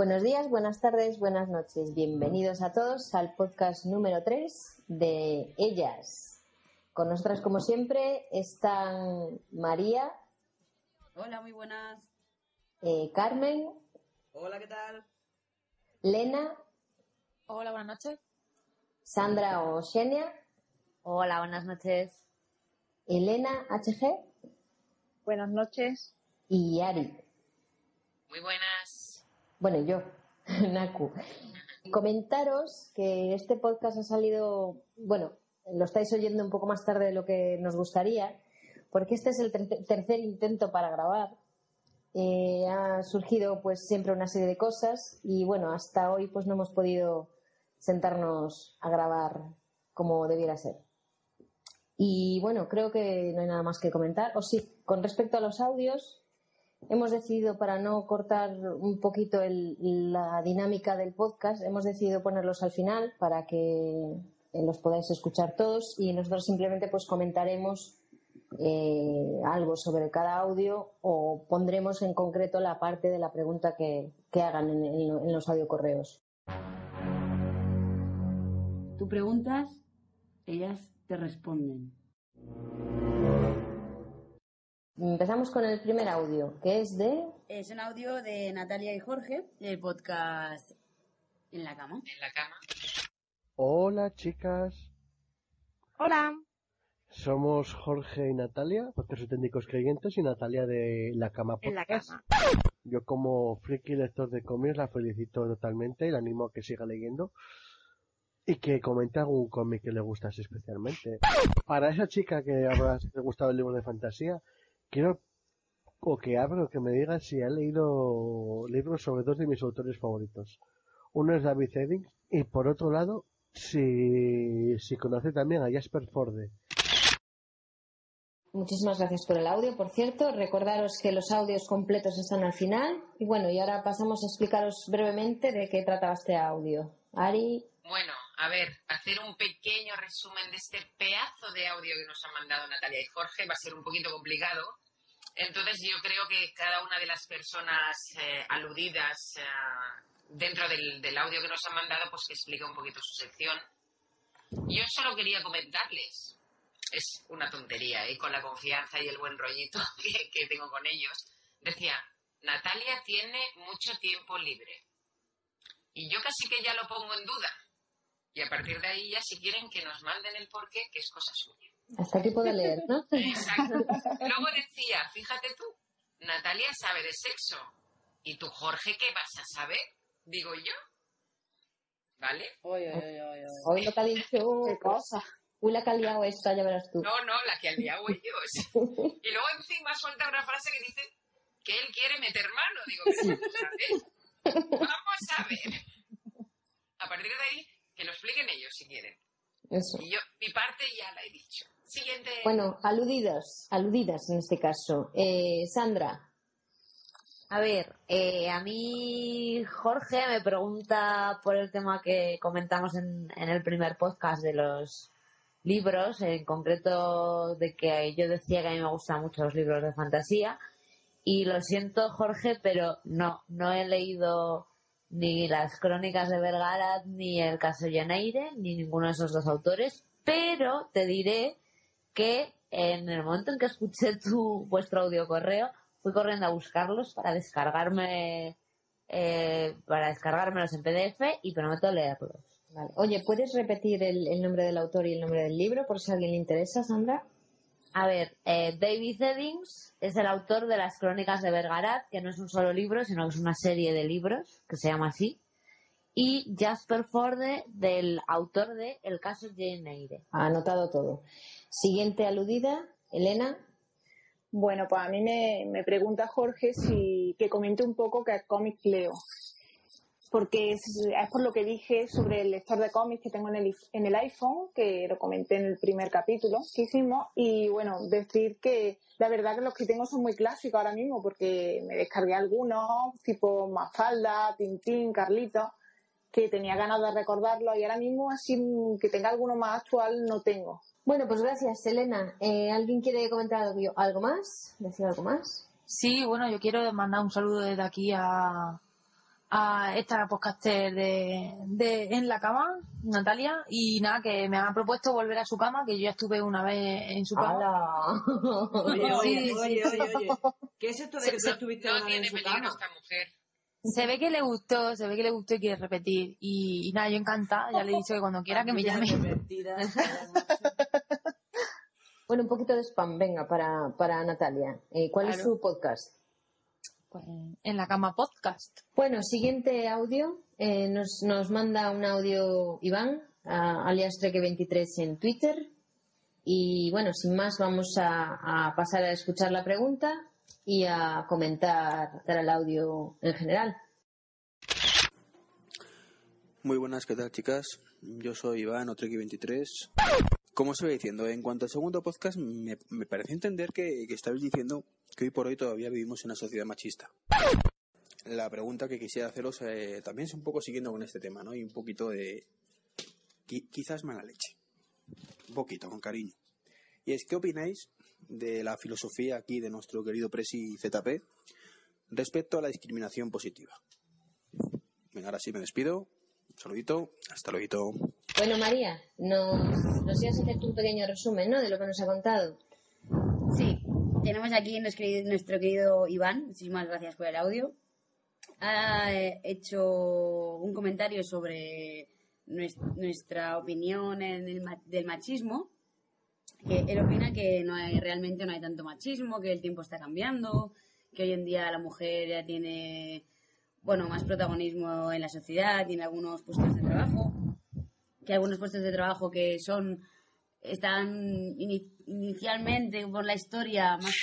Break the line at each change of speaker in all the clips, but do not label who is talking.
Buenos días, buenas tardes, buenas noches. Bienvenidos a todos al podcast número 3 de Ellas. Con nosotras, como siempre, están María.
Hola, muy buenas.
Eh, Carmen.
Hola, ¿qué tal?
Lena.
Hola, buenas noches.
Sandra o Xenia.
Hola, buenas noches.
Elena HG.
Buenas noches.
Y Ari.
Muy buenas.
Bueno, yo, Naku. Comentaros que este podcast ha salido, bueno, lo estáis oyendo un poco más tarde de lo que nos gustaría, porque este es el tercer intento para grabar. Eh, ha surgido pues siempre una serie de cosas y bueno, hasta hoy pues no hemos podido sentarnos a grabar como debiera ser. Y bueno, creo que no hay nada más que comentar. O sí, con respecto a los audios, hemos decidido, para no cortar un poquito la dinámica del podcast, hemos decidido ponerlos al final para que eh, los podáis escuchar todos y nosotros simplemente pues comentaremos eh, algo sobre cada audio o pondremos en concreto la parte de la pregunta que, hagan en, los audiocorreos.
Tú preguntas, ellas te responden.
Empezamos con el primer audio, que es de...
Es un audio de Natalia y Jorge, del podcast En la cama.
En la cama.
Hola, chicas.
Hola.
Somos Jorge y Natalia, porque técnicos creyentes, y Natalia de La Cama
En la cama.
Yo como friki lector de cómics la felicito totalmente y la animo a que siga leyendo y que comente algún cómic que le gustase especialmente. Para esa chica que habrá gustado el libro de fantasía, quiero o que abra o que me diga si ha leído libros sobre dos de mis autores favoritos. Uno es David Eddings y por otro lado, si, si conoce también a Jasper Forde.
Muchísimas gracias por el audio, por cierto. Recordaros que los audios completos están al final. Y bueno, y ahora pasamos a explicaros brevemente de qué trataba este audio. Ari.
Bueno, a ver, hacer un pequeño resumen de este pedazo de audio que nos han mandado Natalia y Jorge va a ser un poquito complicado. Entonces yo creo que cada una de las personas eh, aludidas eh, dentro del, audio que nos han mandado, pues que explica un poquito su sección. Yo solo quería comentarles, es una tontería, y ¿eh? con la confianza y el buen rollito que tengo con ellos, decía, Natalia tiene mucho tiempo libre. Y yo casi que ya lo pongo en duda y a partir de ahí ya si quieren que nos manden el porqué, que es cosa suya.
Hasta aquí puedo leer, ¿no?
Exacto. Luego decía, fíjate tú, Natalia sabe de sexo. ¿Y tú, Jorge, qué vas a saber? Digo yo. ¿Vale?
Oye, oye, oye,
Hoy lo que ha dicho...
¿Qué cosa?
Uy, la que ha liado esta, ya verás tú.
No, no, la que ha liado ellos. y luego encima suelta una frase que dice que él quiere meter mano. Digo, ¿qué vamos a ver? Vamos a ver. A partir de ahí que lo expliquen ellos si quieren.
Eso.
Y yo, mi parte ya la he dicho. Siguiente.
Bueno, aludidas, aludidas en este caso. Eh, Sandra.
A ver, eh, a mí Jorge me pregunta por el tema que comentamos en, en el primer podcast de los libros, en concreto de que yo decía que a mí me gustan mucho los libros de fantasía. Y lo siento, Jorge, pero no, no he leído ni las crónicas de Vergara, ni el caso Llaneire, ni ninguno de esos dos autores, pero te diré que en el momento en que escuché tu vuestro audio correo, fui corriendo a buscarlos para descargarme eh, para descargármelos en PDF y prometo leerlos.
Oye, ¿puedes repetir el, el, nombre del autor y el nombre del libro por si a alguien le interesa, Sandra?
A ver, eh, David Eddings es el autor de las Crónicas de Vergarat, que no es un solo libro, sino que es una serie de libros, que se llama así. Y Jasper Forde, del autor de El caso Jane Eyre.
Ha anotado todo. Siguiente aludida, Elena.
Bueno, pues a mí me, me pregunta Jorge si que comente un poco qué cómic leo porque es, es, por lo que dije sobre el lector de cómics que tengo en el, en el iPhone, que lo comenté en el primer capítulo que hicimos, y bueno, decir que la verdad que los que tengo son muy clásicos ahora mismo, porque me descargué algunos, tipo Mafalda, Tintín, Carlito, que tenía ganas de recordarlo y ahora mismo así que tenga alguno más actual no tengo.
Bueno, pues gracias, Elena. Eh, ¿Alguien quiere comentar algo, algo más? ¿Decir algo más?
Sí, bueno, yo quiero mandar un saludo desde aquí a a esta podcaster de, de En la cama, Natalia, y nada, que me ha propuesto volver a su cama, que yo ya estuve una vez en su cama.
¡Hala!
Oye,
Sí,
oye,
sí.
oye, oye, oye. ¿Qué es esto de que tú estuviste
no
una vez en su cama?
esta mujer.
Se ve que le gustó, se ve que le gustó y quiere repetir. Y, y nada, yo encantada, ya le he dicho que cuando quiera que me llame.
Bueno, un poquito de spam, venga, para, para Natalia. Eh, ¿Cuál es su podcast?
Pues, en la cama podcast.
Bueno, siguiente audio. eh, nos, nos manda un audio Iván, a- alias Treque23 en Twitter. Y bueno, sin más, vamos a, a pasar a escuchar la pregunta y a comentar dar el audio en general.
Muy buenas, ¿qué tal chicas? Yo soy Iván, Otreki23. Como os iba diciendo, en cuanto al segundo podcast, me, me pareció entender que, que estabais diciendo que hoy por hoy todavía vivimos en una sociedad machista. La pregunta que quisiera haceros eh, también es un poco siguiendo con este tema, ¿no? Y un poquito de... qui- quizás mala leche. Un poquito, con cariño. Y es, ¿qué opináis de la filosofía aquí de nuestro querido Presi ZP respecto a la discriminación positiva? Venga, ahora sí me despido. Un saludito. Hasta luego.
Bueno, María, nos, nos ibas a hacer un pequeño resumen, ¿no? De lo que nos ha contado.
Sí, tenemos aquí nuestro querido, Iván, muchísimas gracias por el audio. Ha hecho un comentario sobre nues- nuestra opinión en el del machismo. Que él opina que no hay, realmente no hay tanto machismo, que el tiempo está cambiando, que hoy en día la mujer ya tiene bueno más protagonismo en la sociedad, tiene algunos puestos de trabajo, que algunos puestos de trabajo que son están ini- inicialmente por la historia más,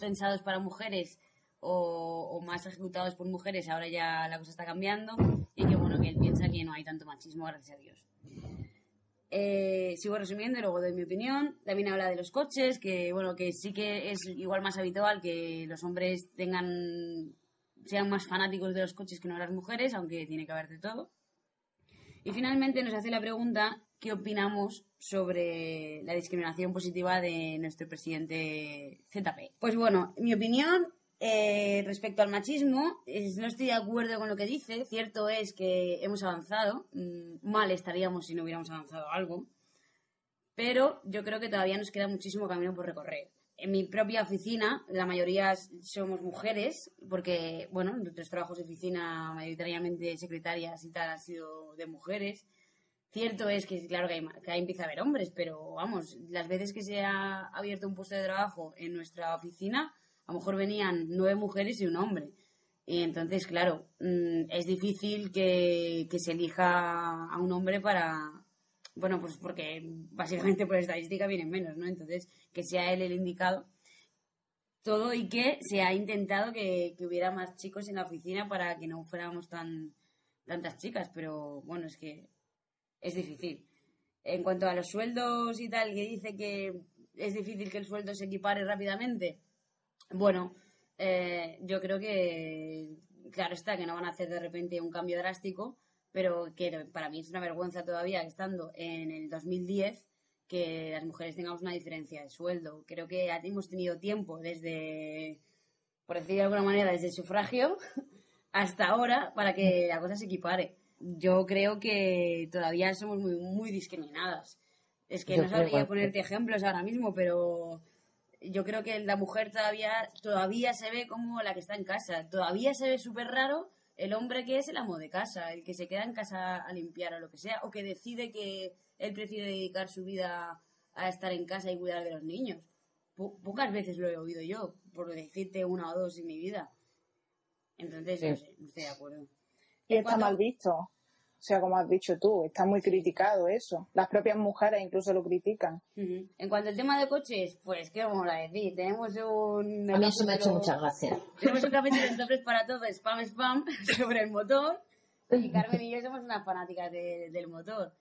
pensados para mujeres o, o más ejecutados por mujeres, ahora ya la cosa está cambiando y que bueno, que él piensa que no hay tanto machismo, gracias a Dios. Eh, sigo resumiendo y luego doy mi opinión. También habla de los coches, que bueno, que sí que es igual más habitual que los hombres tengan sean más fanáticos de los coches que no las mujeres, aunque tiene que haber de todo. Y finalmente nos hace la pregunta qué opinamos sobre la discriminación positiva de nuestro presidente ZP. Pues bueno, mi opinión eh, respecto al machismo, es- no estoy de acuerdo con lo que dice. Cierto es que hemos avanzado, mm, mal estaríamos si no hubiéramos avanzado algo, pero yo creo que todavía nos queda muchísimo camino por recorrer. En mi propia oficina, la mayoría somos mujeres, porque, bueno, nuestros trabajos de oficina, mayoritariamente secretarias y tal, han sido de mujeres. Cierto es que, claro, que, hay, que ahí empieza a haber hombres, pero vamos, las veces que se ha abierto un puesto de trabajo en nuestra oficina, a lo mejor venían nueve mujeres y un hombre. Y entonces, claro, mm, es difícil que, que se elija a un hombre para. Bueno, pues porque básicamente por estadística vienen menos, ¿no? Entonces, que sea él el indicado. Todo y que se ha intentado que, que hubiera más chicos en la oficina para que no fuéramos tan tantas chicas, pero bueno, es que es difícil. En cuanto a los sueldos y tal, que dice que es difícil que el sueldo se equipare rápidamente, bueno, eh, yo creo que, claro está, que no van a hacer de repente un cambio drástico, pero que para mí es una vergüenza todavía, estando en el 2010, que las mujeres tengamos una diferencia de sueldo. Creo que hemos tenido tiempo desde, por decir de alguna manera, desde el sufragio hasta ahora para que la cosa se equipare. Yo creo que todavía somos muy, muy discriminadas. Es que
Yo
no sabría ponerte ejemplos ahora mismo, pero yo creo que la mujer todavía, todavía se ve como la que está en casa. Todavía se ve súper raro el hombre que es el amo de casa, el que se queda en casa a limpiar o lo que sea, o que decide que él prefiere dedicar su vida a estar en casa y cuidar de los niños. Po- pocas veces lo he oído yo, por decirte una o dos en mi vida. Entonces,
Sí.
no sé, no estoy de acuerdo.
Y está
cuanto-
mal visto. O sea, como has dicho tú, está muy criticado eso. Las propias mujeres incluso lo critican.
En cuanto al tema de coches, pues, ¿qué vamos a decir? Tenemos un...
A mí eso me ha hecho
capítulo-
mucha gracia.
Tenemos un capítulo en Topes para Todos, spam, spam, sobre el motor. Y Carmen y yo somos unas fanáticas de- del motor.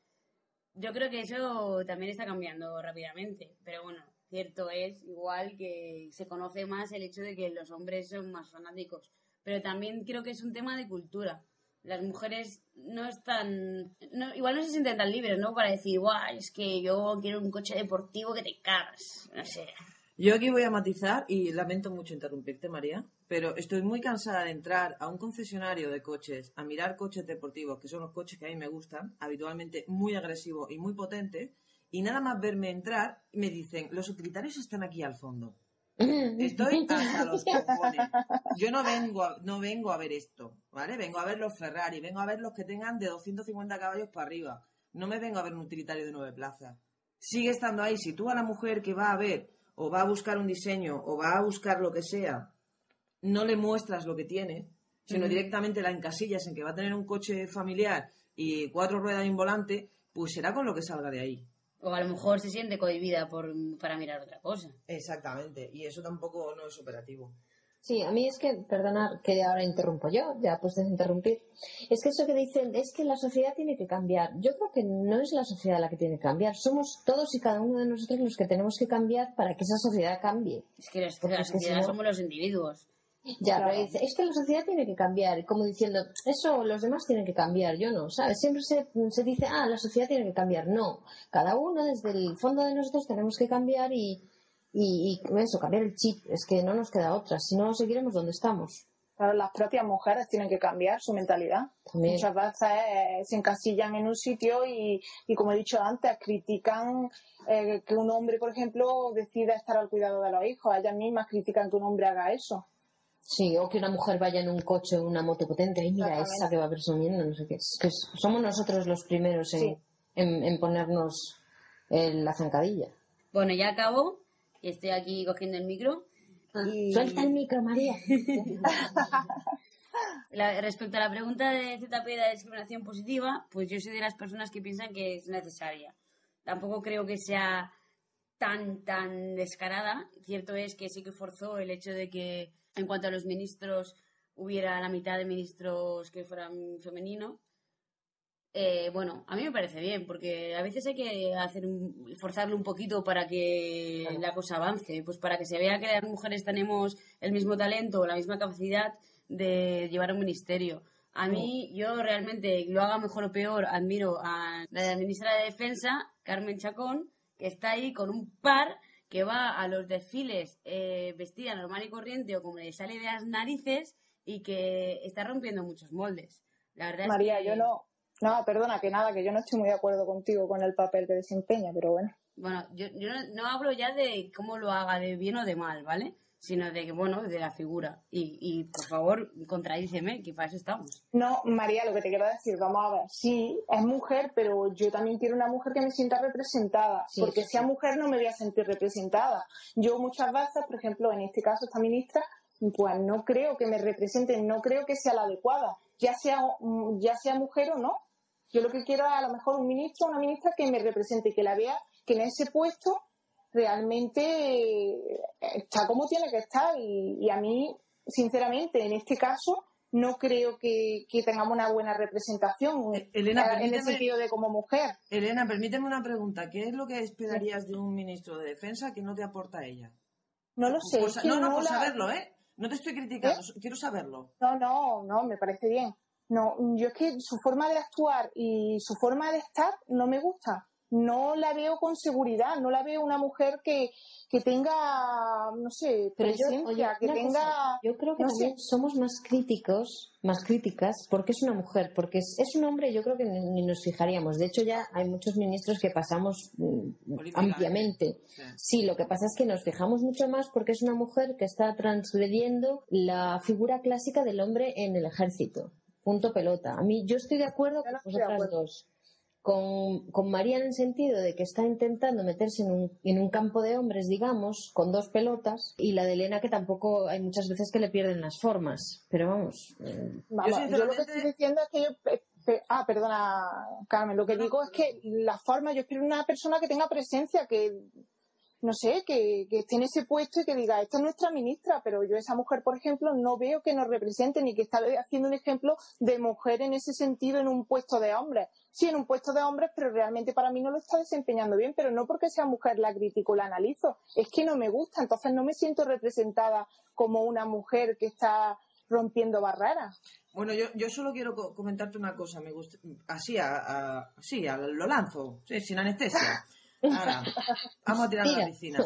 Yo creo que eso también está cambiando rápidamente. Pero bueno, cierto es, igual que se conoce más el hecho de que los hombres son más fanáticos. Pero también creo que es un tema de cultura. Las mujeres no están. No, igual no se sienten tan libres, ¿no? Para decir, guau, es que yo quiero un coche deportivo que te cagas. No sé.
Yo aquí voy a matizar y lamento mucho interrumpirte, María, pero estoy muy cansada de entrar a un concesionario de coches a mirar coches deportivos, que son los coches que a mí me gustan, habitualmente muy agresivos y muy potentes, y nada más verme entrar, me dicen, los utilitarios están aquí al fondo. Estoy hasta los cojones. Yo no vengo, a, no vengo a ver esto, ¿vale? Vengo a ver los Ferrari, vengo a ver los que tengan de 250 caballos para arriba. No me vengo a ver un utilitario de nueve plazas. Sigue estando ahí. Si tú a la mujer que va a ver o va a buscar un diseño o va a buscar lo que sea, no le muestras lo que tiene, sino directamente la encasillas en que va a tener un coche familiar y cuatro ruedas y un volante, pues será con lo que salga de ahí.
O a lo mejor se siente cohibida por, para mirar otra cosa.
Exactamente, y eso tampoco no es operativo.
Sí, a mí es que, perdonad que ahora interrumpo yo, ya puedes interrumpir. Es que eso que dicen es que la sociedad tiene que cambiar. Yo creo que no es la sociedad la que tiene que cambiar. Somos todos y cada uno de nosotros los que tenemos que cambiar para que esa sociedad cambie.
Es que los- la
es que si
sociedad
no-
somos los individuos.
Ya, pero dice, es que la sociedad tiene que cambiar, como diciendo, eso los demás tienen que cambiar, yo no, ¿sabes? Siempre se, se dice, ah, la sociedad tiene que cambiar. No, cada uno desde el fondo de nosotros tenemos que cambiar y, y, y eso, cambiar el chip. Es que no nos queda otra, si no seguiremos donde estamos.
Claro, las propias mujeres tienen que cambiar su mentalidad.
También.
Muchas veces eh, se encasillan en un sitio y, y, como he dicho antes, critican eh, que un hombre, por ejemplo, decida estar al cuidado de los hijos. Ellas mismas critican que un hombre haga eso.
Sí, o que una mujer vaya en un coche o una moto potente, y mira esa que va presumiendo, no sé qué. Es que somos nosotros los primeros en,
Sí.
en, en ponernos eh, la zancadilla.
Bueno, ya acabo y estoy aquí cogiendo el micro. Y-
Suelta el micro, María.
La- respecto a la pregunta de ZP de la discriminación positiva, pues yo soy de las personas que piensan que es necesaria. Tampoco creo que sea tan, tan descarada. Cierto es que sí que forzó el hecho de que en cuanto a los ministros hubiera la mitad de ministros que fueran femeninos. Eh, bueno, a mí me parece bien, porque a veces hay que hacer un, forzarlo un poquito para que la cosa avance, pues para que se vea que las mujeres tenemos el mismo talento o la misma capacidad de llevar un ministerio. A mí, yo realmente, lo haga mejor o peor, admiro a la ministra de Defensa, Carmen Chacón, que está ahí con un par que va a los desfiles eh, vestida normal y corriente o como le sale de las narices y que está rompiendo muchos moldes. La verdad
María,
es que...
yo no. No, perdona, que nada, que yo no estoy muy de acuerdo contigo con el papel que desempeña, pero bueno.
Bueno, yo, yo no, no hablo ya de cómo lo haga, de bien o de mal, ¿vale? Sino de que, bueno, de la figura. Y, y por favor, contradíceme, que para eso estamos.
No, María, lo que te quiero decir, vamos a ver, sí, es mujer, pero yo también quiero una mujer que me sienta representada,
Sí,
porque
sí,
sea mujer no me voy a sentir representada. Yo muchas veces, por ejemplo, en este caso esta ministra, pues no creo que me represente, no creo que sea la adecuada, ya sea, ya sea mujer o no. Yo lo que quiero es a lo mejor un ministro o una ministra que me represente, que la vea, que en ese puesto realmente eh, está como tiene que estar. Y, y a mí, sinceramente, en este caso, no creo que, que tengamos una buena representación
Eh, Elena,
en el sentido de como mujer.
Elena, permíteme una pregunta. ¿Qué es lo que esperarías de un ministro de defensa que no te aporta ella?
No lo sé. Es que
no, no, por
la-
saberlo, ¿eh? No te estoy criticando, quiero saberlo.
No, no, no, me parece bien. No, yo es que su forma de actuar y su forma de estar no me gusta. No la veo con seguridad, no la veo una mujer que, que tenga, no sé,
Pero yo,
presencia,
oye,
que tenga...
cosa, yo creo que
no
también
sé.
somos más críticos, más críticas, porque es una mujer, porque es, es un hombre, yo creo que ni, ni nos fijaríamos. De hecho, ya hay muchos ministros que pasamos mm, ampliamente.
Sí.
Sí, lo que pasa es que nos fijamos mucho más porque es una mujer que está transgrediendo la figura clásica del hombre en el ejército. Punto pelota. A mí, yo estoy de acuerdo
Yo
con vosotras
acuerdo.
dos. Con, con María en el sentido de que está intentando meterse en un, en un campo de hombres, digamos, con dos pelotas, y la de Elena que tampoco hay muchas veces que le pierden las formas. Pero vamos, eh,
Vamos, yo, lo que estoy diciendo es que yo... pe- pe- ah, perdona, Carmen. Lo que digo es que la forma, yo espero una persona que tenga presencia, que, no sé, que, que esté en ese puesto y que diga, esta es nuestra ministra, pero yo esa mujer, por ejemplo, no veo que nos represente ni que está haciendo un ejemplo de mujer en ese sentido en un puesto de hombres. Sí, en un puesto de hombres, pero realmente para mí no lo está desempeñando bien, pero no porque sea mujer la critico, la analizo, es que no me gusta, entonces no me siento representada como una mujer que está rompiendo barreras.
Bueno, yo, yo solo quiero co- comentarte una cosa. Me gusta, así, a, a- así, a- lo lanzo, sí, sin anestesia. Ahora, vamos a tirar a la piscina.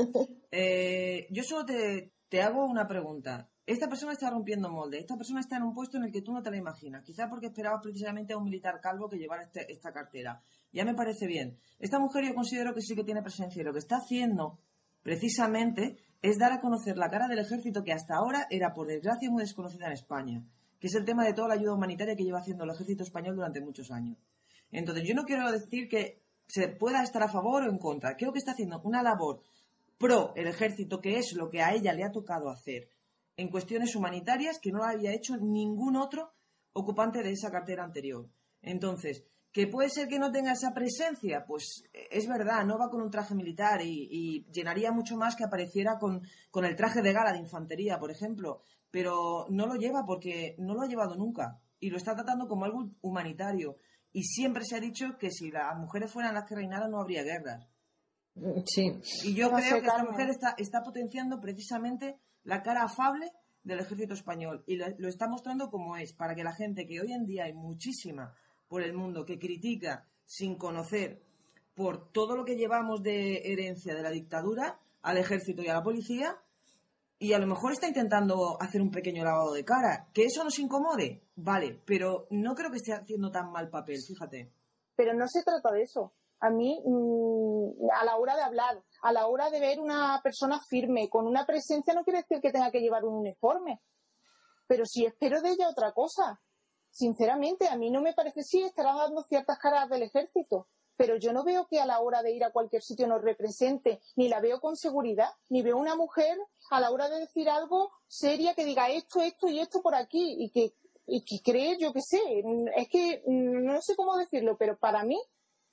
Eh, yo solo te, te hago una pregunta. Esta persona está rompiendo molde. Esta persona está en un puesto en el que tú no te la imaginas. Quizá porque esperabas precisamente a un militar calvo que llevara este- esta cartera. Ya me parece bien. Esta mujer yo considero que sí que tiene presencia y lo que está haciendo precisamente es dar a conocer la cara del ejército que hasta ahora era, por desgracia, muy desconocida en España, que es el tema de toda la ayuda humanitaria que lleva haciendo el ejército español durante muchos años. Entonces, yo no quiero decir que se pueda estar a favor o en contra. Creo que está haciendo una labor pro el ejército, que es lo que a ella le ha tocado hacer en cuestiones humanitarias que no lo había hecho ningún otro ocupante de esa cartera anterior. Entonces, que puede ser que no tenga esa presencia, pues es verdad, no va con un traje militar y, y llenaría mucho más que apareciera con, con el traje de gala de infantería, por ejemplo, pero no lo lleva porque no lo ha llevado nunca y lo está tratando como algo humanitario. Y siempre se ha dicho que si las mujeres fueran las que reinaran no habría guerras.
Sí.
Y yo
No
creo que esta mujer está, está potenciando precisamente la cara afable del ejército español y lo, lo está mostrando como es, para que la gente que hoy en día hay muchísima por el mundo que critica sin conocer por todo lo que llevamos de herencia de la dictadura al ejército y a la policía y a lo mejor está intentando hacer un pequeño lavado de cara. Que eso nos incomode, vale, pero no creo que esté haciendo tan mal papel, fíjate.
Pero no se trata de eso. A mí, mm, a la hora de hablar, a la hora de ver una persona firme, con una presencia, no quiere decir que tenga que llevar un uniforme. Pero si espero de ella otra cosa. Sinceramente, a mí no me parece, sí, estará dando ciertas caras del ejército, pero yo no veo que a la hora de ir a cualquier sitio nos represente, ni la veo con seguridad, ni veo una mujer a la hora de decir algo seria que diga esto, esto y esto por aquí, y que, y que cree, yo qué sé, es que mm, no sé cómo decirlo, pero para mí,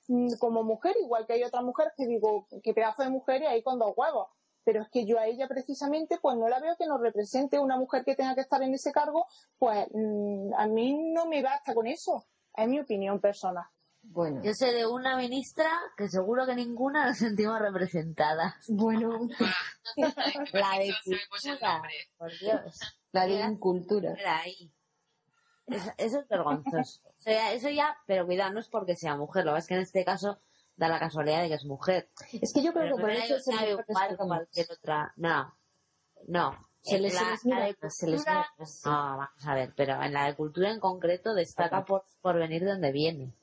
mm, como mujer, igual que hay otras mujeres que digo, qué pedazo de mujer y ahí con dos huevos. Pero es que yo a ella precisamente, pues no la veo que nos represente una mujer que tenga que estar en ese cargo, pues mm, a mí no me basta con eso. Es mi opinión personal.
Bueno,
Yo sé de una ministra que seguro que ninguna nos sentimos representada.
bueno,
La de
No sabemos el
cultura, por Dios.
la de incultura.
Era ahí. Eso, eso es vergonzoso. Eso ya, eso ya, pero cuidado, no es porque sea mujer, lo que pasa es que en este caso da la casualidad de que es mujer.
Es que yo creo
Pero
que por de ser
sabe
mujer
igual
más.
cualquier otra. No, no.
Se les- se
la-
les
la
mira
de
se les mira.
No, vamos a ver, pero en la de cultura en concreto destaca por, por venir de donde viene.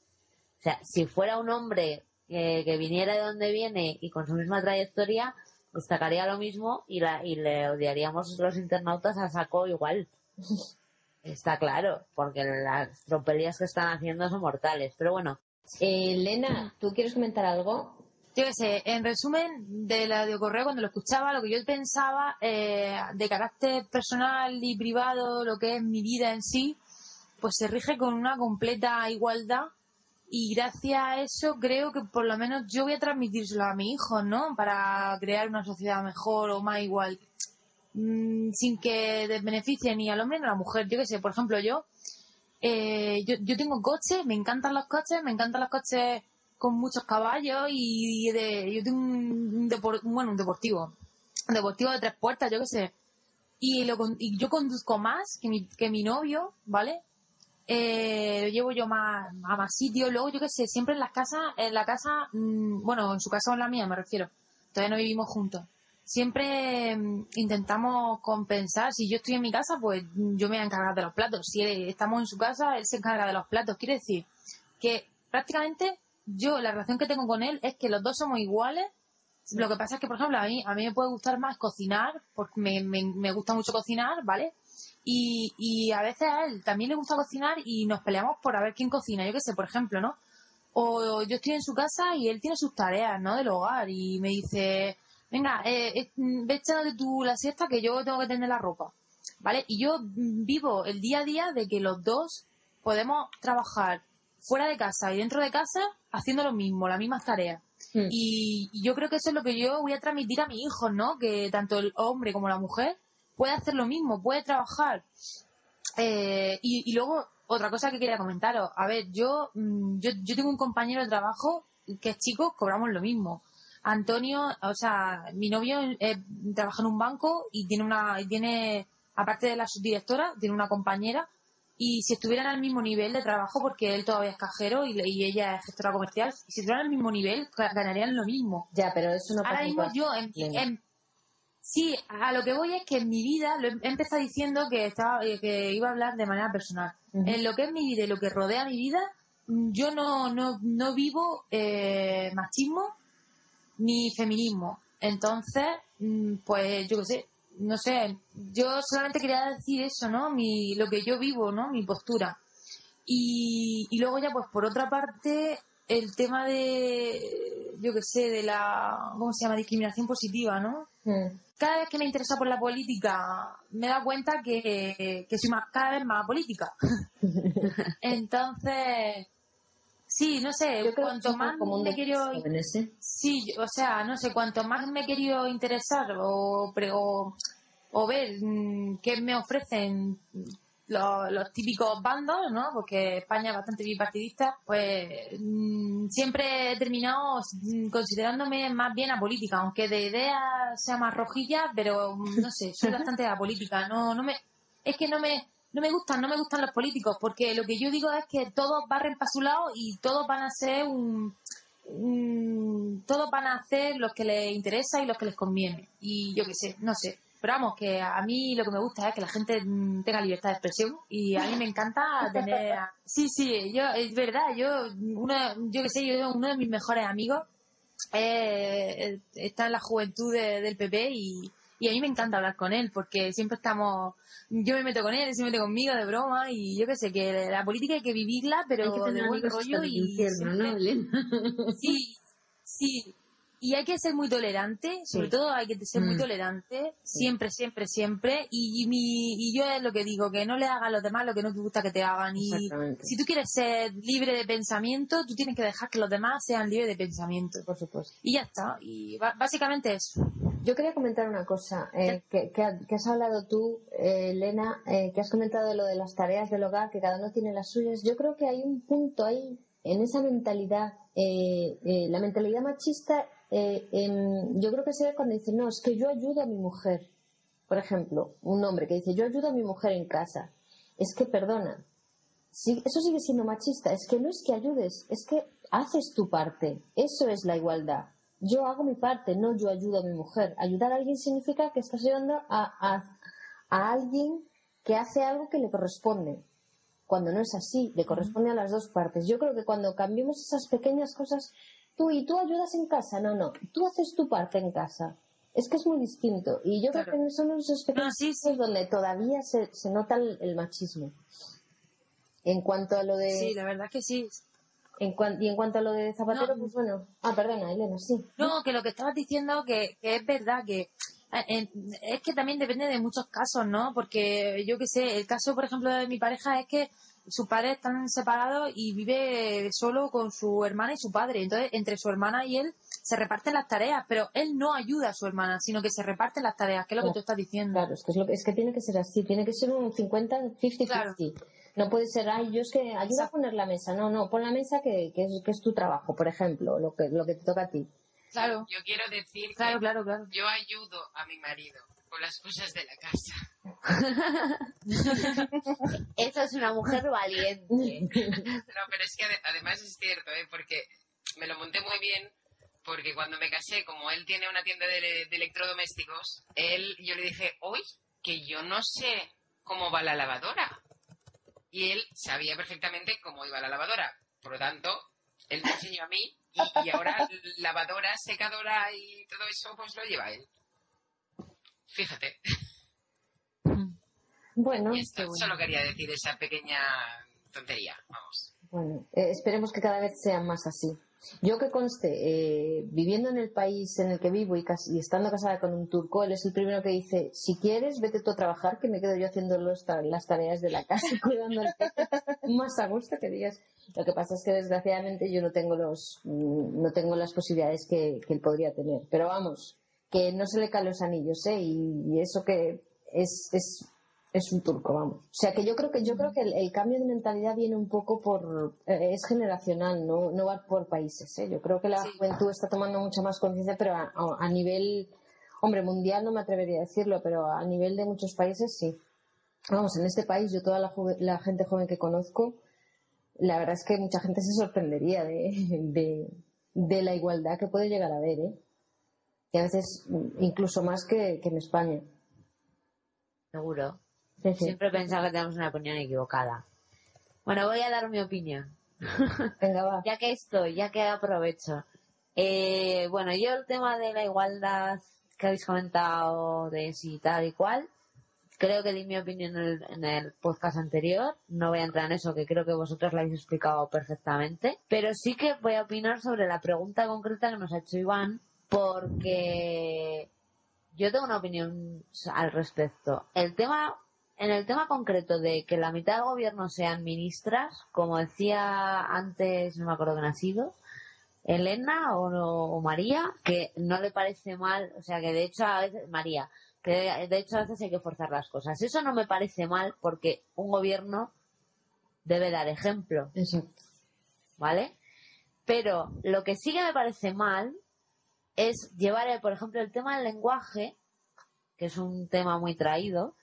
O sea, si fuera un hombre que, que viniera de donde viene y con su misma trayectoria, destacaría lo mismo y, la, y le odiaríamos los internautas a saco igual. Está claro, porque las tropelías que están haciendo son mortales. Pero bueno,
Eh, Elena, ¿tú quieres comentar algo?
Yo qué sé, en resumen del audiocorreo, cuando lo escuchaba, lo que yo pensaba eh, de carácter personal y privado, lo que es mi vida en sí, pues se rige con una completa igualdad y gracias a eso creo que por lo menos yo voy a transmitírselo a mi hijo, ¿no? Para crear una sociedad mejor o más igual, Mm, sin que beneficie ni al hombre ni a la mujer. Yo qué sé, por ejemplo, yo, eh, yo, yo tengo coches, me encantan los coches, me encantan los coches con muchos caballos y de, yo tengo un, bueno, un deportivo, un deportivo de tres puertas, yo qué sé. Y, lo, y yo conduzco más que mi, que mi novio, ¿vale? Eh, lo llevo yo más, a más sitios. Luego, yo qué sé, siempre en las casas, en la casa, mm, bueno, en su casa o en la mía me refiero. Todavía no vivimos juntos. Siempre mm, intentamos compensar. Si yo estoy en mi casa, pues mm, yo me voy a encargar de los platos. Si estamos en su casa, él se encarga de los platos. Quiere decir que prácticamente yo, la relación que tengo con él es que los dos somos iguales. Lo que pasa es que, por ejemplo, a mí, a mí me puede gustar más cocinar, porque me, me, me gusta mucho cocinar, ¿vale? Y, y a veces a él también le gusta cocinar y nos peleamos por a ver quién cocina, yo qué sé, por ejemplo, ¿no? O yo estoy en su casa y él tiene sus tareas, ¿no? Del hogar y me dice, venga, eh, eh, ve echándote tú la siesta que yo tengo que tender la ropa, ¿vale? Y yo mm, vivo el día a día de que los dos podemos trabajar fuera de casa y dentro de casa haciendo lo mismo, las mismas tareas.
Mm.
Y, y yo creo que eso es lo que yo voy a transmitir a mi hijo, ¿no? Que tanto el hombre como la mujer puede hacer lo mismo, puede trabajar. Eh, y, y luego, otra cosa que quería comentaros. A ver, yo, mm, yo, yo tengo un compañero de trabajo que es chico, cobramos lo mismo. Antonio, o sea, mi novio eh, trabaja en un banco y tiene una, y tiene, aparte de la subdirectora, tiene una compañera y si estuvieran al mismo nivel de trabajo, porque él todavía es cajero y, y ella es gestora comercial, si estuvieran al mismo nivel, ga- ganarían lo mismo.
Ya, pero eso no
Ahora mismo yo, en- sí, a lo que voy es que en mi vida, lo he he empezado diciendo que, estaba, eh, que iba a hablar de manera personal. En lo que es mi vida y lo que rodea mi vida, mm, yo no, no, no vivo eh, machismo ni feminismo. Entonces, mm, pues yo qué sé, no sé, yo solamente quería decir eso, ¿no? Mi, lo que yo vivo, ¿no? Mi postura. Y, y luego ya, pues por otra parte, el tema de, yo qué sé, de la, ¿cómo se llama? Discriminación positiva, ¿no?
Mm.
Cada vez que me interesa por la política, me dado cuenta que, que soy más, cada vez más política. Entonces, sí, no sé,
Yo
cuanto más me querido
¿eh?
Sí, o sea, no sé, cuanto más me he querido interesar o, o ver mm, qué me ofrecen los, los típicos bandos, ¿no? Porque España es bastante bipartidista, pues mm, siempre he terminado mm, considerándome más bien apolítica, aunque de idea sea más rojilla, pero mm, no sé, soy bastante apolítica, no, no me, es que no me, no me gustan, no me gustan los políticos, porque lo que yo digo es que todos barren para su lado y todos van a ser un, todos van a hacer los que les interesa y los que les conviene. Y yo qué sé, no sé. Pero vamos, que a mí lo que me gusta es que la gente mm, tenga libertad de expresión y a mí me encanta tener... Sí, sí, yo, es verdad, yo, uno, yo qué sé, yo, uno de mis mejores amigos eh, está en la juventud de- del PP y, y a mí me encanta hablar con él porque siempre estamos... Yo me meto con él, él se mete conmigo de broma y yo qué sé, que la política hay que vivirla, pero
Hay que tener
de buen rollo y. Sí, sí. Y hay que ser muy tolerante, sobre
Sí.
todo hay que ser muy
Mm.
tolerante, siempre, siempre, siempre. Y, y mi, y yo es lo que digo, que no le hagas a los demás lo que no te gusta que te hagan. Y si tú quieres ser libre de pensamiento, tú tienes que dejar que los demás sean libres de pensamiento.
Por supuesto.
Y ya está. Y básicamente eso.
Yo quería comentar una cosa, eh, que, que que has hablado tú, eh, Elena, eh, que has comentado de lo de las tareas del hogar, que cada uno tiene las suyas. Yo creo que hay un punto ahí, en esa mentalidad, eh, eh, la mentalidad machista, eh, yo creo que se ve cuando dice, no, es que yo ayudo a mi mujer. Por ejemplo, un hombre que dice, yo ayudo a mi mujer en casa. Es que, perdona, sí- eso sigue siendo machista. Es que no es que ayudes, es que haces tu parte. Eso es la igualdad. Yo hago mi parte, no yo ayudo a mi mujer. Ayudar a alguien significa que estás ayudando a, a- a alguien que hace algo que le corresponde. Cuando no es así, le corresponde a las dos partes. Yo creo que cuando cambiemos esas pequeñas cosas, tú y tú ayudas en casa, no, no, tú haces tu parte en casa. Es que es muy distinto. Y yo
Claro.
creo que son esos pequeños
No, sí,
cosas donde todavía se, se nota el, el machismo. En cuanto a lo de.
Sí, la verdad es que sí.
En cuan- y en cuanto a lo de Zapatero,
No.
pues bueno. Ah, perdona, Elena, sí.
No, que lo que estabas diciendo que, que es verdad que es que también depende de muchos casos, ¿no? Porque yo qué sé, el caso, por ejemplo, de mi pareja es que sus padres están separados y vive solo con su hermana y su padre. Entonces, entre su hermana y él se reparten las tareas, pero él no ayuda a su hermana, sino que se reparten las tareas, que es lo que tú estás diciendo.
Claro, es que, es, lo que, es que tiene que ser así, tiene que ser un 50-50-50.
Claro.
No puede ser, ay, yo es que ayuda a poner la mesa. No, no, pon la mesa que, que, es, que es tu trabajo, por ejemplo, lo que, lo que te toca a ti.
Claro,
Yo quiero decir que
claro, claro, claro.
yo ayudo a mi marido con las cosas de la casa.
Esa es una mujer valiente.
No, pero es que ade- además es cierto, ¿eh? porque me lo monté muy bien, porque cuando me casé, como él tiene una tienda de, de electrodomésticos, él, yo le dije, hoy que yo no sé cómo va la lavadora. Y él sabía perfectamente cómo iba la lavadora. Por lo tanto, él me enseñó a mí y, y ahora lavadora, secadora y todo eso, pues lo lleva él. Fíjate,
Bueno,
esto, solo quería decir esa pequeña tontería, vamos.
Bueno, eh, esperemos que cada vez sean más así. Yo que conste, eh, viviendo en el país en el que vivo y, estando casada con un turco, él es el primero que dice, si quieres, vete tú a trabajar, que me quedo yo haciendo los las tareas de la casa y cuidando peque. Más a gusto que digas. Lo que pasa es que desgraciadamente yo no tengo los, mm, no tengo las posibilidades que, que él podría tener. Pero vamos, que no se le caen los anillos, ¿eh? Y, y eso que es, es es un turco, vamos. O sea que yo creo que yo creo que el, el cambio de mentalidad viene un poco por eh, es generacional, no no va por países. ¿eh? Yo creo que la
Sí.
juventud está tomando mucha más conciencia, pero a, nivel hombre mundial no me atrevería a decirlo, pero a nivel de muchos países sí. vamos, en este país, yo toda la, la gente joven que conozco, la verdad es que mucha gente se sorprendería de, de, de la igualdad que puede llegar a haber, ¿eh? Y a veces mm, incluso más que, que en España.
Seguro.
Sí, sí.
Siempre he pensado que tenemos una opinión equivocada. Bueno, voy a dar mi opinión.
Venga, va.
Ya que estoy, ya que aprovecho. Eh, bueno, yo el tema de la igualdad que habéis comentado de si tal y cual, creo que di mi opinión en el, en el podcast anterior. No voy a entrar en eso, que creo que vosotros lo habéis explicado perfectamente. Pero sí que voy a opinar sobre la pregunta concreta que nos ha hecho Iván, porque yo tengo una opinión al respecto. El tema, en el tema concreto de que la mitad del gobierno sean ministras, como decía antes, no me acuerdo quién ha sido, Elena o, o María, que no le parece mal, o sea que de hecho a veces, María, que de hecho a veces hay que forzar las cosas. Eso no me parece mal porque un gobierno debe dar ejemplo.
Exacto.
¿vale? Pero lo que sí que me parece mal es llevar, por ejemplo, el tema del lenguaje, que es un tema muy traído.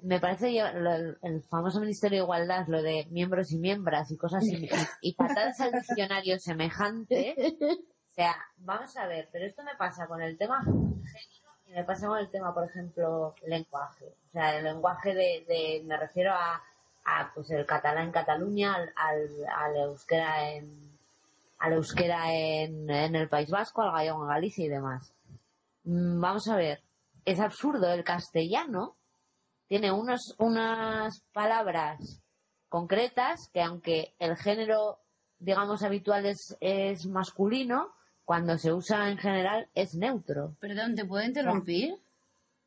Me parece el, el famoso Ministerio de Igualdad, lo de miembros y miembras y cosas así, y, y al diccionario semejante. O sea, vamos a ver, pero esto me pasa con el tema género y me pasa con el tema, por ejemplo, lenguaje. O sea, el lenguaje de, de me refiero a, a pues el catalán en Cataluña, al, al, al euskera en al euskera en, en el País Vasco, al gallego en Galicia y demás. Mm, Vamos a ver, es absurdo, el castellano tiene unos, unas palabras concretas que aunque el género, digamos, habitual es, es masculino, cuando se usa en general es neutro.
Perdón, ¿te puedo interrumpir?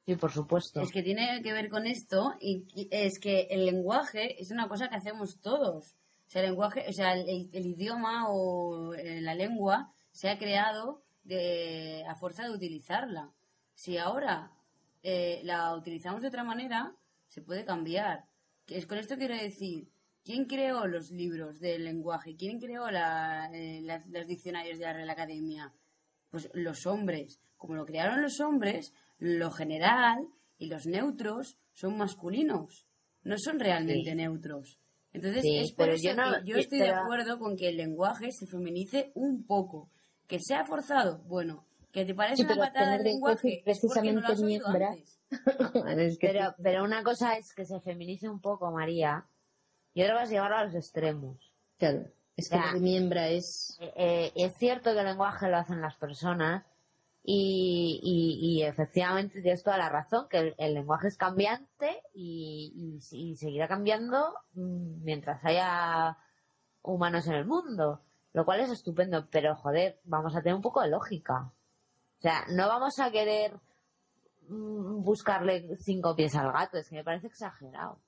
Sí, por supuesto.
Es que tiene que ver con esto y y es que el lenguaje es una cosa que hacemos todos. O sea, el lenguaje, o sea, el, el idioma o eh, la lengua se ha creado de, a fuerza de utilizarla. Si ahora eh, la utilizamos de otra manera, se puede cambiar. Es, con esto quiero decir, ¿quién creó los libros del lenguaje? ¿Quién creó la, eh, las- los diccionarios de la Real Academia? Pues los hombres. Como lo crearon los hombres, lo general y los neutros son masculinos. No son realmente
Sí.
neutros. Entonces,
Sí,
es por
pero
eso
yo no-
que yo estoy de acuerdo con que el lenguaje se feminice un poco. Que sea forzado, bueno. Que te parece
Sí,
una patada
tener
el
de
lenguaje. es porque no lo has
precisamente miembra-
antes.
Es que
Pero, pero una cosa es que se feminice un poco, María, y otra vas a llevarlo a los extremos.
Claro, es que lo de miembra es...
Eh, eh, es cierto que el lenguaje lo hacen las personas y, y, efectivamente tienes toda la razón, que el, lenguaje es cambiante y, y- seguirá cambiando mientras haya humanos en el mundo, lo cual es estupendo, pero joder, vamos a tener un poco de lógica. O sea, no vamos a querer mm, buscarle cinco pies al gato, es que me parece exagerado.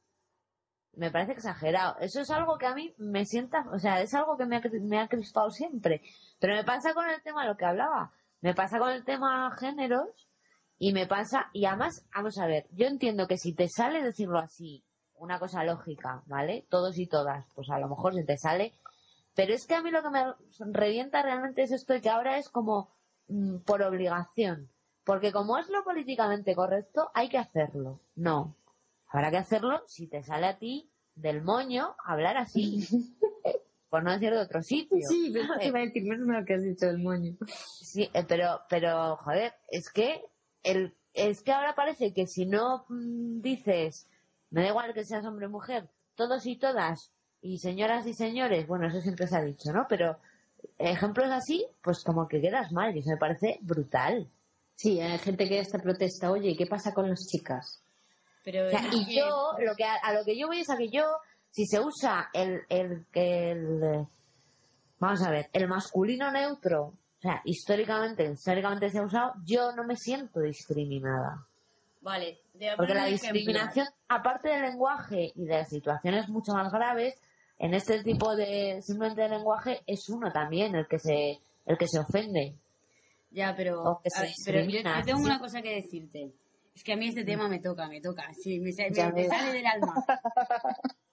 Me parece exagerado. Eso es algo que a mí me sienta, o sea, es algo que me ha, me ha crispado siempre. Pero me pasa con el tema de lo que hablaba. Me pasa con el tema géneros y me pasa, y además, vamos a ver, yo entiendo que si te sale decirlo así, una cosa lógica, ¿vale? Todos y todas, pues a lo mejor se te sale. Pero es que a mí lo que me revienta realmente es esto de que ahora es como mm, por obligación. Porque como es lo políticamente correcto, hay que hacerlo. No. Habrá que hacerlo si te sale a ti del moño hablar así. por no decir de otro sitio.
Sí, pero te iba a decir más lo que has dicho del moño.
Sí, eh, pero, pero, joder, es que el, es que ahora parece que si no mm, dices, me da igual que seas hombre o mujer, todos y todas, y señoras y señores, bueno, eso siempre se ha dicho, ¿no? Pero ejemplos así, pues como que quedas mal, y eso me parece brutal.
Sí, hay gente que hasta protesta, oye, ¿qué pasa con las chicas?
Pero
O sea,
es
y yo, lo que, a lo que yo voy es a que yo, si se usa el, el, el, vamos a ver, el masculino neutro, o sea, históricamente, históricamente se ha usado, yo no me siento discriminada.
Vale, a
Porque la
ejemplo.
discriminación, aparte del lenguaje y de situaciones mucho más graves, en este tipo de simplemente de lenguaje es uno también el que se, el que se ofende.
Ya, pero,
O que se
ver, pero yo, tengo una cosa que decirte. Es que a mí este tema me toca, me toca. Sí, me, sale del alma.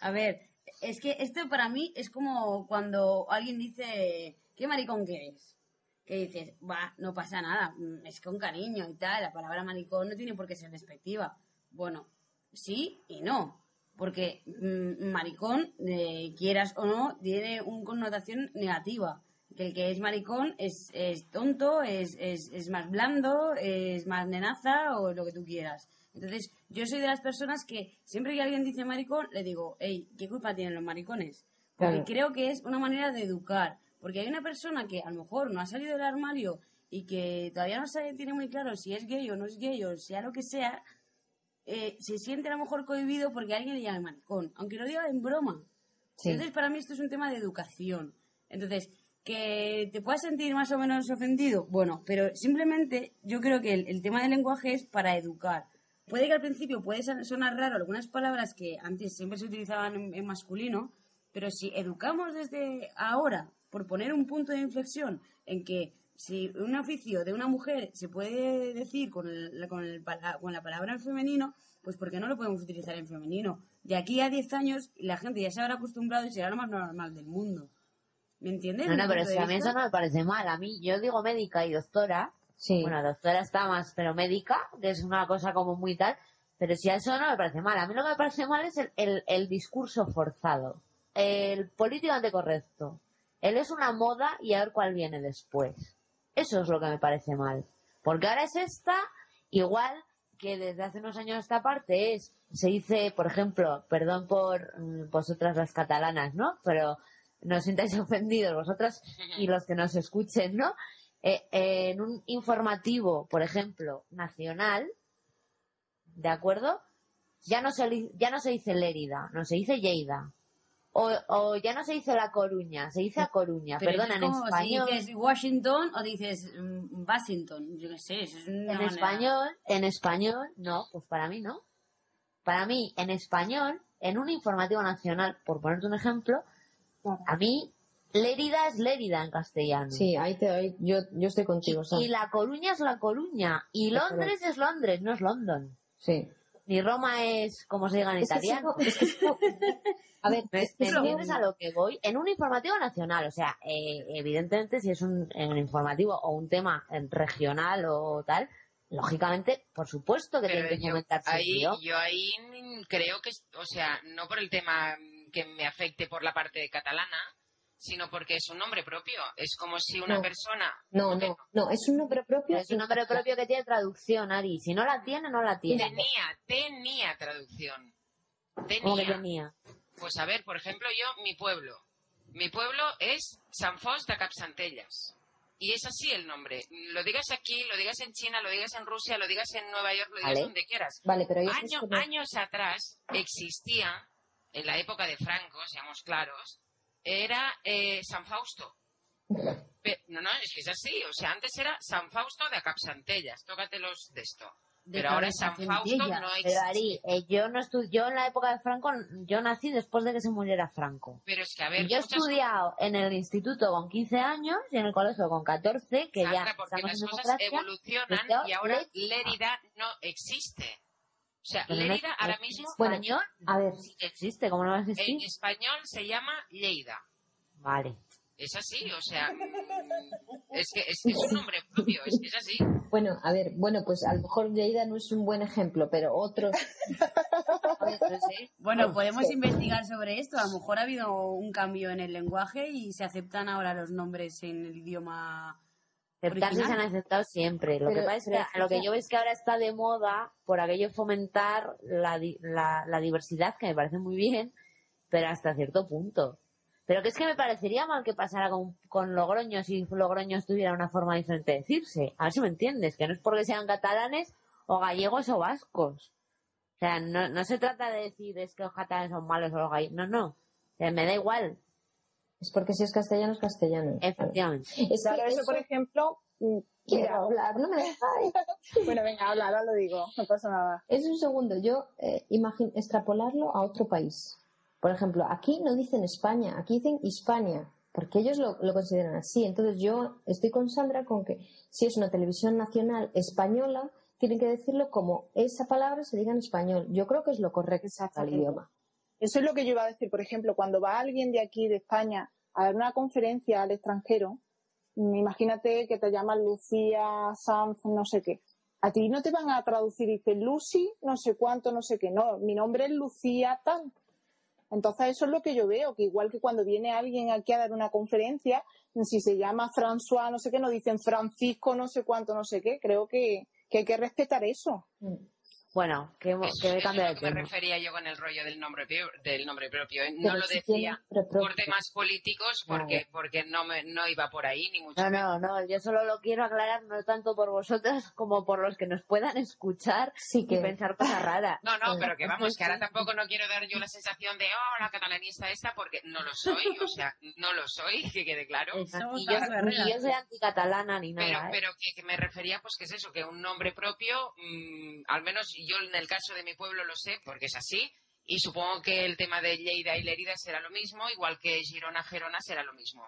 A ver, es que esto para mí es como cuando alguien dice, ¿qué maricón que eres? Que dices, va, no pasa nada, mm, es con cariño y tal, la palabra maricón no tiene por qué ser despectiva. Bueno, sí y no. Porque mm, maricón, eh, quieras o no, tiene una connotación negativa. Que el que es maricón es, es tonto, es, es, es más blando, es más nenaza o lo que tú quieras. Entonces, yo soy de las personas que siempre que alguien dice maricón, le digo, hey, ¿qué culpa tienen los maricones? Porque
Claro.
creo que es una manera de educar. Porque hay una persona que a lo mejor no ha salido del armario y que todavía no sabe, tiene muy claro si es gay o no es gay o sea lo que sea, eh, se siente a lo mejor cohibido porque alguien le llama maricón, aunque lo diga en broma.
Sí.
Entonces, para mí esto es un tema de educación. Entonces, que te puedas sentir más o menos ofendido, bueno, pero simplemente yo creo que el, el tema del lenguaje es para educar. Puede que al principio puede son- sonar raro algunas palabras que antes siempre se utilizaban en, en masculino, pero si educamos desde ahora, por poner un punto de inflexión en que si un oficio de una mujer se puede decir con, el- con, el con la palabra en femenino, pues ¿por qué no lo podemos utilizar en femenino? De aquí a 10 años la gente ya se habrá acostumbrado y será lo más normal del mundo. ¿Me entiendes?
No, no, pero si a mí eso no me parece mal. A mí, yo digo médica y doctora.
Sí.
Bueno, doctora está más, pero médica, que es una cosa como muy tal. Pero si a eso no me parece mal. A mí lo que me parece mal es el, el, el discurso forzado. El políticamente correcto. Él es una moda y a ver cuál viene después. Eso es lo que me parece mal. Porque ahora es esta, igual que desde hace unos años esta parte es, se dice, por ejemplo, perdón por mm, vosotras las catalanas, ¿no? Pero no os sintáis ofendidos vosotras y los que nos escuchen, ¿no? Eh, eh, en un informativo, por ejemplo, nacional, ¿de acuerdo? Ya no se, ya no se dice Lérida, no se dice Lleida. O, o ya no se dice La Coruña, se dice A Coruña,
Pero
perdona, en
es como
español.
Si dices Washington o dices mm, Washington, yo qué sé, eso es una
En
manera-
español, en español, no, pues para mí no. Para mí, en español, en un informativo nacional, por ponerte un ejemplo, a mí, Lérida es Lérida en castellano.
Sí, ahí te doy, yo, yo estoy contigo.
Y La Coruña es La Coruña. Y. Londres es Londres, no es London.
Sí.
Ni Roma es, como se diga en
Es que
italiano.
sí, es que sí. A ver,
¿Me, entiendes a lo que voy? En un informativo nacional, o sea, eh, evidentemente si es un, en un informativo o un tema eh, regional o tal, lógicamente, por supuesto que
Pero
tienen que comentarse
ahí,
yo.
yo ahí creo que, o sea, no por el tema que me afecte por la parte de catalana, sino porque es un nombre propio. Es como si una
No.
persona...
No,
¿Por qué
no, no, es un nombre propio.
Es un nombre propio que tiene traducción, Ari. Si no la tiene, no la tiene.
Tenía, tenía traducción.
¿Cómo que
Tenía. Pues a ver, por ejemplo, yo, mi pueblo. Mi pueblo es San Fos de Capsantellas. Y es así el nombre. Lo digas aquí, lo digas en China, lo digas en Rusia, lo digas en Nueva York, lo digas
Vale.
donde quieras.
Vale, pero yo
Año- años atrás existía, en la época de Franco, seamos claros, era eh, San Fausto. No, no, es que es así. O sea, antes era San Fausto de Capsantellas. Tócatelos de esto.
De
Pero ahora San Fausto no
Pero
existe.
Ari, eh, yo no estu yo en la época de Franco, yo nací después de que se muriera Franco.
Pero es que, a ver,
Yo he estudiado en el instituto con 15 años y en el colegio con 14, que
Sandra,
ya
porque
estamos
las cosas evolucionan y ahora Lérida no existe. O sea,
Pero en
ahora
en
mismo
español
A ver,
sí que existe, ¿cómo no va a
en
existir?
español se llama Lleida.
Vale.
Es así, o sea, mm, es que es, que es un nombre propio, es que es así.
bueno, a ver, bueno, pues a lo mejor Lleida no es un buen ejemplo, pero otros.
Bueno, podemos investigar sobre esto. A lo mejor ha habido un cambio en el lenguaje y se aceptan ahora los nombres en el idioma
Aceptarse se han aceptado siempre. Lo
Pero-
que pasa es
pero
que lo que yo veo es que ahora está de moda por aquello fomentar la, la, la diversidad, que me parece muy bien, pero hasta cierto punto. Pero que es que me parecería mal que pasara con, con Logroño si Logroño tuviera una forma diferente de decirse. A ver si me entiendes, que no es porque sean catalanes o gallegos o vascos. O sea, no, no se trata de decir es que los catalanes son malos o los gallegos. No, no. O sea, me da igual,
Es porque si es castellano, es castellano.
efectivamente.
Es
Claro, eso, por ejemplo, mm,
Quiero
mira,
hablar, no me dejáis.
bueno, venga, habla, ahora lo digo, no pasa nada.
Es un segundo. Yo eh, imagino extrapolarlo a otro país. Por ejemplo, aquí no dicen España, aquí dicen Hispania, porque ellos lo, lo consideran así. Entonces yo estoy con Sandra con que si es una televisión nacional española, tienen que decirlo como esa palabra se diga en español. Yo creo que es lo correcto al
Exactamente.
idioma.
Eso es lo que yo iba a decir. Por ejemplo, cuando va alguien de aquí, de España, a dar una conferencia al extranjero, mm, imagínate que te llaman Lucía, Sanz, no sé qué. A ti no te van a traducir y dice Lucy, no sé cuánto, no sé qué. No, mi nombre es Lucía tal. Entonces eso es lo que yo veo, que igual que cuando viene alguien aquí a dar una conferencia, si se llama François, no sé qué, nos dicen Francisco, no sé cuánto, no sé qué. Creo que, que hay que respetar eso.
Bueno, que, hemos- que me
es
cambia
a
de
que me
tema.
refería yo con el rollo del nombre, del nombre propio. ¿eh? No
Pero
lo
si
decía por temas políticos porque, porque no, me, no iba por ahí, ni mucho
No,
menos.
no, no, yo solo lo quiero aclarar no tanto por vosotras como por los que nos puedan escuchar
Sí
y
que
pensar cosas raras.
No, no, pero que vamos, que ahora tampoco no quiero dar yo la sensación de, oh, la catalanista esta, porque no lo soy, o sea, no lo soy, que quede claro.
Y yo, ni yo soy anticatalana ni
Pero,
nada. ¿eh?
pero que, que me refería, pues que es eso, que un nombre propio, mm, al menos yo en el caso de mi pueblo lo sé, porque es así, y supongo que el tema de Lleida y Lerida será lo mismo, igual que Girona, Gerona será lo mismo.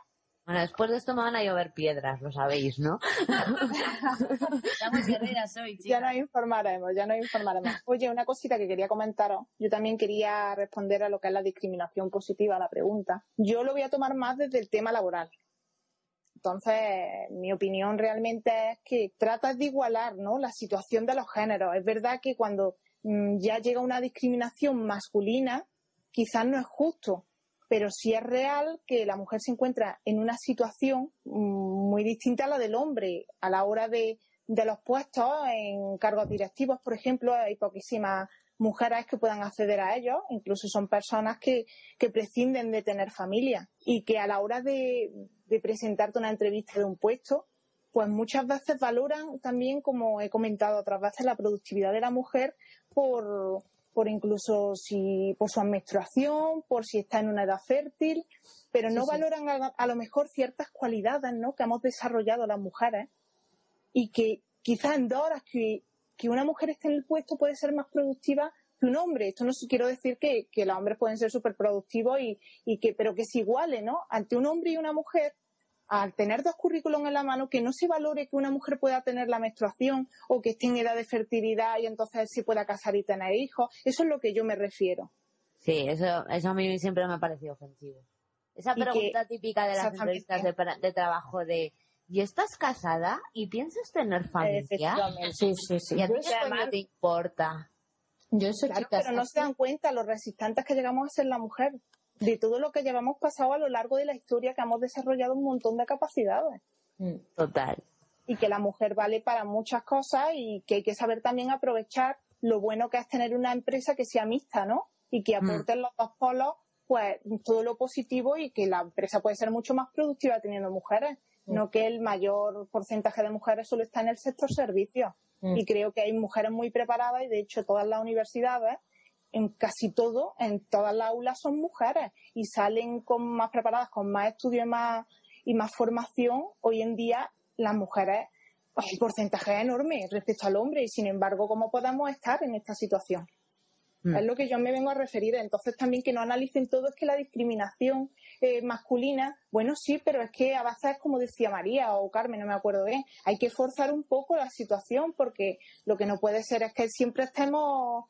Bueno, después de esto me van a llover piedras, lo sabéis, ¿no?
Estamos guerreras hoy,
Ya
chicas.
nos informaremos, ya nos informaremos. Oye, una cosita que quería comentaros. Yo también quería responder a lo que es la discriminación positiva, a la pregunta. Yo lo voy a tomar más desde el tema laboral. Entonces, mi opinión realmente es que tratas de igualar ¿no? la situación de los géneros. Es verdad que cuando mm, ya llega una discriminación masculina, quizás no es justo, pero sí es real que la mujer se encuentra en una situación mm, muy distinta a la del hombre a la hora de, de los puestos en cargos directivos, por ejemplo, hay poquísimas mujeres que puedan acceder a ellos, incluso son personas que, que prescinden de tener familia y que a la hora de, de presentarte una entrevista de un puesto, pues muchas veces valoran también, como he comentado otras veces, la productividad de la mujer por, por incluso si por su menstruación, por si está en una edad fértil, pero no
Sí, sí.
valoran a, a lo mejor ciertas cualidades ¿no? que hemos desarrollado las mujeres y que quizás en dos horas que, que una mujer esté en el puesto puede ser más productiva que un hombre. Esto no quiero decir que, que los hombres pueden ser súper productivos y, y que, pero que se iguale, ¿no? Ante un hombre y una mujer, al tener dos currículums en la mano, que no se valore que una mujer pueda tener la menstruación o que esté en edad de fertilidad y entonces se pueda casar y tener hijos. Eso es lo que yo me refiero.
Sí, eso, eso a mí siempre me ha parecido ofensivo. Esa
que-
pregunta típica de las entrevistas de trabajo de ¿y estás casada? ¿y piensas tener familia?
Sí, sí, sí.
¿Y a ti
eso,
además-
te importa?
yo eso,
Claro, pero no se dan cuenta los resistentes que llegamos a ser la mujer, de todo lo que llevamos pasado a lo largo de la historia, que hemos desarrollado un montón de capacidades.
Mm.
Total.
y que la mujer vale para muchas cosas y que hay que saber también aprovechar lo bueno que es tener una empresa que sea mixta, ¿no? Y que aporte en los dos polos, pues, todo lo positivo y que la empresa puede ser mucho más productiva teniendo mujeres, no que el mayor porcentaje de mujeres solo está en el sector servicios.
Mm.
Y creo que hay mujeres muy preparadas y de hecho todas las universidades, en casi todo, en todas las aulas son mujeres y salen con más preparadas, con más estudio y más, y más formación. Hoy en día las mujeres, pues, el porcentaje es enorme respecto al hombre y sin embargo, ¿cómo podemos estar en esta situación?
Mm.
Es lo que yo me vengo a referir. Entonces también que no analicen todo es que la discriminación eh, masculina, bueno, sí, pero es que a veces, como decía María o Carmen, no me acuerdo bien, hay que forzar un poco la situación porque lo que no puede ser es que siempre estemos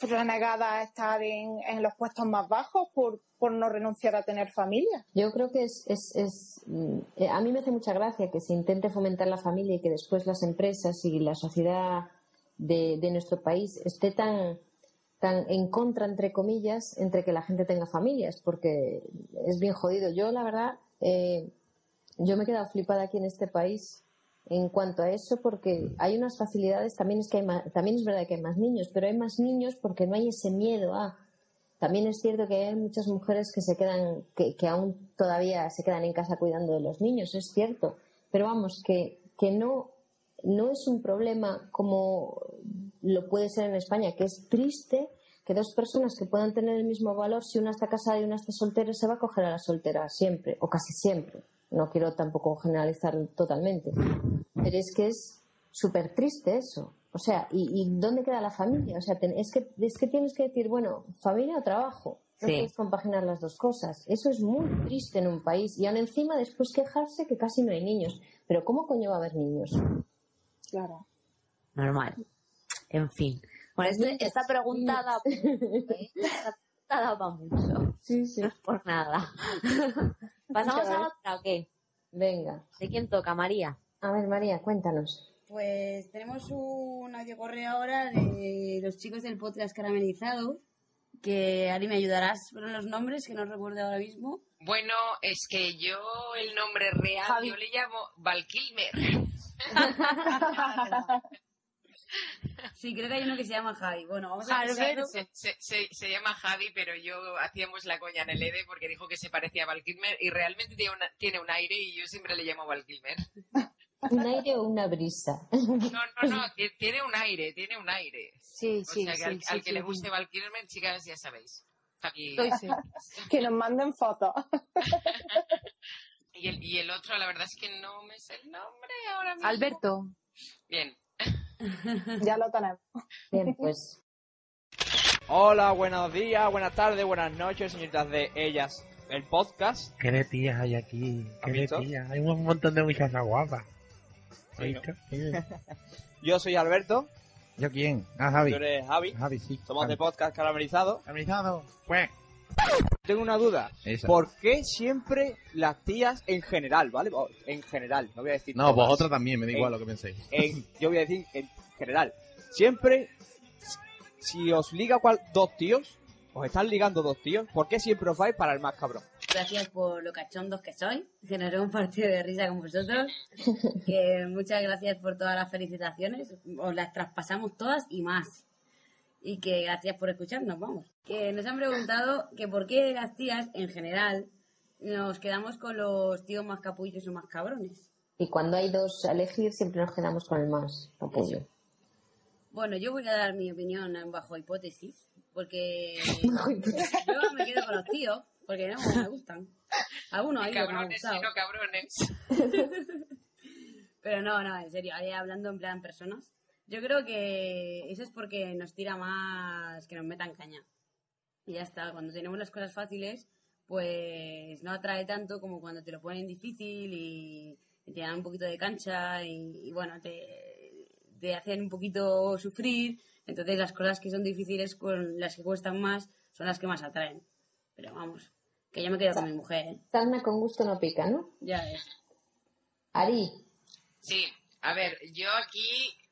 renegadas a estar en, en los puestos más bajos por, por no renunciar a tener familia.
Yo creo que es, es, es, mm, eh, a mí me hace mucha gracia que se intente fomentar la familia y que después las empresas y la sociedad de, de nuestro país esté tan, tan en contra, entre comillas, entre que la gente tenga familias, porque es bien jodido. Yo, la verdad, eh, yo me he quedado flipada aquí en este país en cuanto a eso, porque hay unas facilidades, también es que hay más- también es verdad que hay más niños, pero hay más niños porque no hay ese miedo a también es cierto que hay muchas mujeres que se quedan, que, que aún todavía se quedan en casa cuidando de los niños, es cierto. Pero vamos, que, que no, no es un problema como lo puede ser en España, que es triste que dos personas que puedan tener el mismo valor, si una está casada y una está soltera, se va a coger a la soltera siempre, o casi siempre. No quiero tampoco generalizar totalmente. Pero es que es súper triste eso. O sea, ¿y, y dónde queda la familia? O sea, ten- es, que, es que tienes que decir, bueno, familia o trabajo. No
Sí.
puedes compaginar las dos cosas. Eso es muy triste en un país. Y aún encima después quejarse que casi no hay niños. Pero ¿cómo coño va a haber niños?
Claro.
Normal. En fin. Bueno, este- esta pregunta da, ¿eh? Esta pregunta da para mucho.
Sí, sí.
No es por nada. ¿Pasamos a otra o qué?
Venga.
¿De quién toca, María?
A ver, María, cuéntanos.
pues tenemos un audio correo ahora de los chicos del podcast caramelizado. Que Ari me ayudarás con los nombres que no recuerdo ahora mismo.
Bueno, es que yo el nombre real
Javi.
yo le llamo Val Kilmer.
Sí, creo que hay uno que se llama Javi. Bueno, vamos a pensarlo.
Se, se- se- se llama Javi, pero yo hacíamos la coña en el EDE porque dijo que se parecía a Val Kilmer y realmente tiene, una- tiene un aire y yo siempre le llamo Val Kilmer.
¿Un aire o una brisa?
No, no, no, ti- tiene un aire, tiene un aire.
Sí,
O
sí,
sea que
sí,
al,
sí,
al que
sí,
le
sí.
guste Val Kilmer, chicas, ya sabéis.
Sí.
Que nos manden fotos.
Y el, y el otro, la verdad es que no me sé el nombre ahora mismo.
Alberto.
Bien.
Ya lo tenemos.
Bien, pues
Hola, buenos días, buenas tardes, buenas noches, señoritas de ellas. El podcast.
¿Qué de tías hay aquí?
¿Has
¿Qué de tías? Hay un montón de muchachas guapas. ¿Has
Sí. Yo soy Alberto,
¿Yo quién? Ah, Javi.
tú eres Javi.
Javi, sí.
Somos
Javi.
de podcast caramelizado.
Caramelizado. Pues.
Tengo una duda.
Esa.
¿Por qué siempre las tías en general, ¿vale? En general, no voy a decir
No,
todas.
vosotros también, me da
Eh,
igual lo que penséis.
En- yo voy a decir en general. Siempre, si os liga cual, dos tíos, os están ligando dos tíos, ¿por qué siempre os vais para el más cabrón?
Gracias por lo cachondos que sois, que nos hemos partido de risa con vosotros. Que muchas gracias por todas las felicitaciones. Os las traspasamos todas y más. Y que gracias por escucharnos, vamos. Que nos han preguntado que por qué las tías, en general, nos quedamos con los tíos más capullos o más cabrones.
y cuando hay dos a elegir siempre nos quedamos con el más apoyo.
Bueno, yo voy a dar mi opinión bajo hipótesis, porque yo me quedo con los tíos, porque no me gustan. Algunos hay que me han
cabrones
gustado.
y no cabrones.
Pero no, no, en serio, ahí hablando en plan personas. Yo creo que eso es porque nos tira más que nos metan caña. Y ya está, cuando tenemos las cosas fáciles, pues no atrae tanto como cuando te lo ponen difícil y, y te dan un poquito de cancha y, y bueno, te, te hacen un poquito sufrir. Entonces las cosas que son difíciles, con las que cuestan más, son las que más atraen. Pero vamos, que yo me quedo con mi mujer, ¿eh?
Sarna con gusto no pica, ¿no?
Ya ves.
Ari,
Sí, a ver, yo aquí,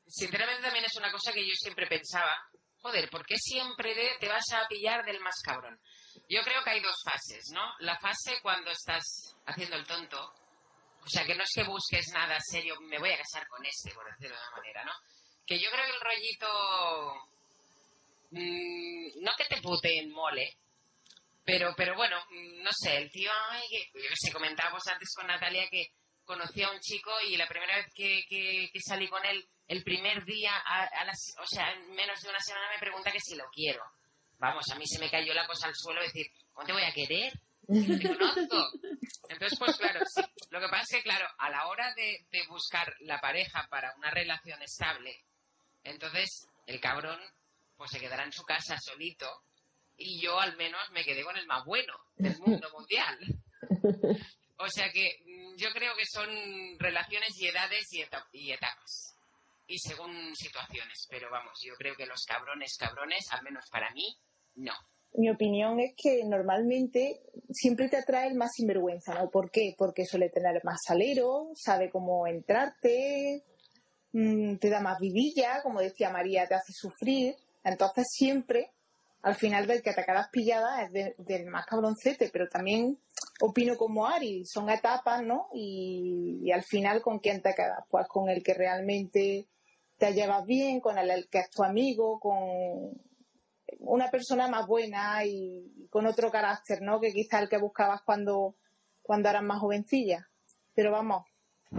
sinceramente también es una cosa que yo siempre pensaba. Joder, ¿por qué siempre te vas a pillar del más cabrón? Yo creo que hay dos fases, ¿no? La fase cuando estás haciendo el tonto, o sea, que no es que busques nada serio, me voy a casar con este, por decirlo de una manera, ¿no? Que yo creo que el rollito, mm, no que te puteen mole, pero, pero bueno, mm, no sé, el tío, ay, que, comentábamos antes con Natalia que conocí a un chico y la primera vez que, que- salí con él, el primer día, a las, o sea, en menos de una semana me pregunta que si lo quiero. Vamos, a mí se me cayó la cosa al suelo decir, ¿cómo te voy a querer? Te conozco. Entonces, pues claro, sí. Lo que pasa es que, claro, a la hora de, de buscar la pareja para una relación estable, entonces el cabrón pues se quedará en su casa solito y yo al menos me quedé con el más bueno del mundo mundial. O sea que mm, yo creo que son relaciones y edades y, eta- y etapas. Y según situaciones. Pero vamos, yo creo que los cabrones, cabrones, al menos para mí, no.
Mi opinión es que normalmente siempre te atrae el más sinvergüenza, ¿no? ¿Por qué? Porque suele tener más salero, sabe cómo entrarte, mm, te da más vidilla, como decía María, te hace sufrir. Entonces siempre, al final del que atacarás pillada es de- del más cabroncete, pero también opino como Ari, son etapas, ¿no? Y, y al final, ¿con quién te quedas? Pues con el que realmente te llevas bien, con el, que es tu amigo, con una persona más buena y con otro carácter, ¿no? Que quizá el que buscabas cuando, cuando eras más jovencilla. Pero vamos,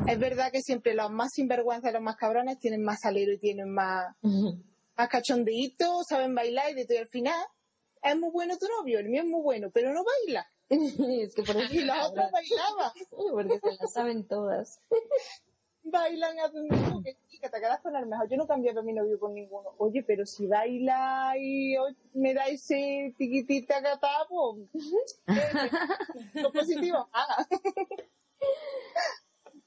es verdad que siempre los más sinvergüenzas los más cabrones tienen más salero y tienen más, más cachondeíto, saben bailar y de todo. Al final, es muy bueno tu novio, el mío es muy bueno, pero no baila.
es que por eso
Y la otra bailaba.
porque se las saben todas.
Bailan a tu novio, que chica, te quedas con el mejor. Yo no cambié a mi novio con ninguno. Oye, pero si baila y me da ese tiquitita catá, pues... eh, Lo positivo, ah.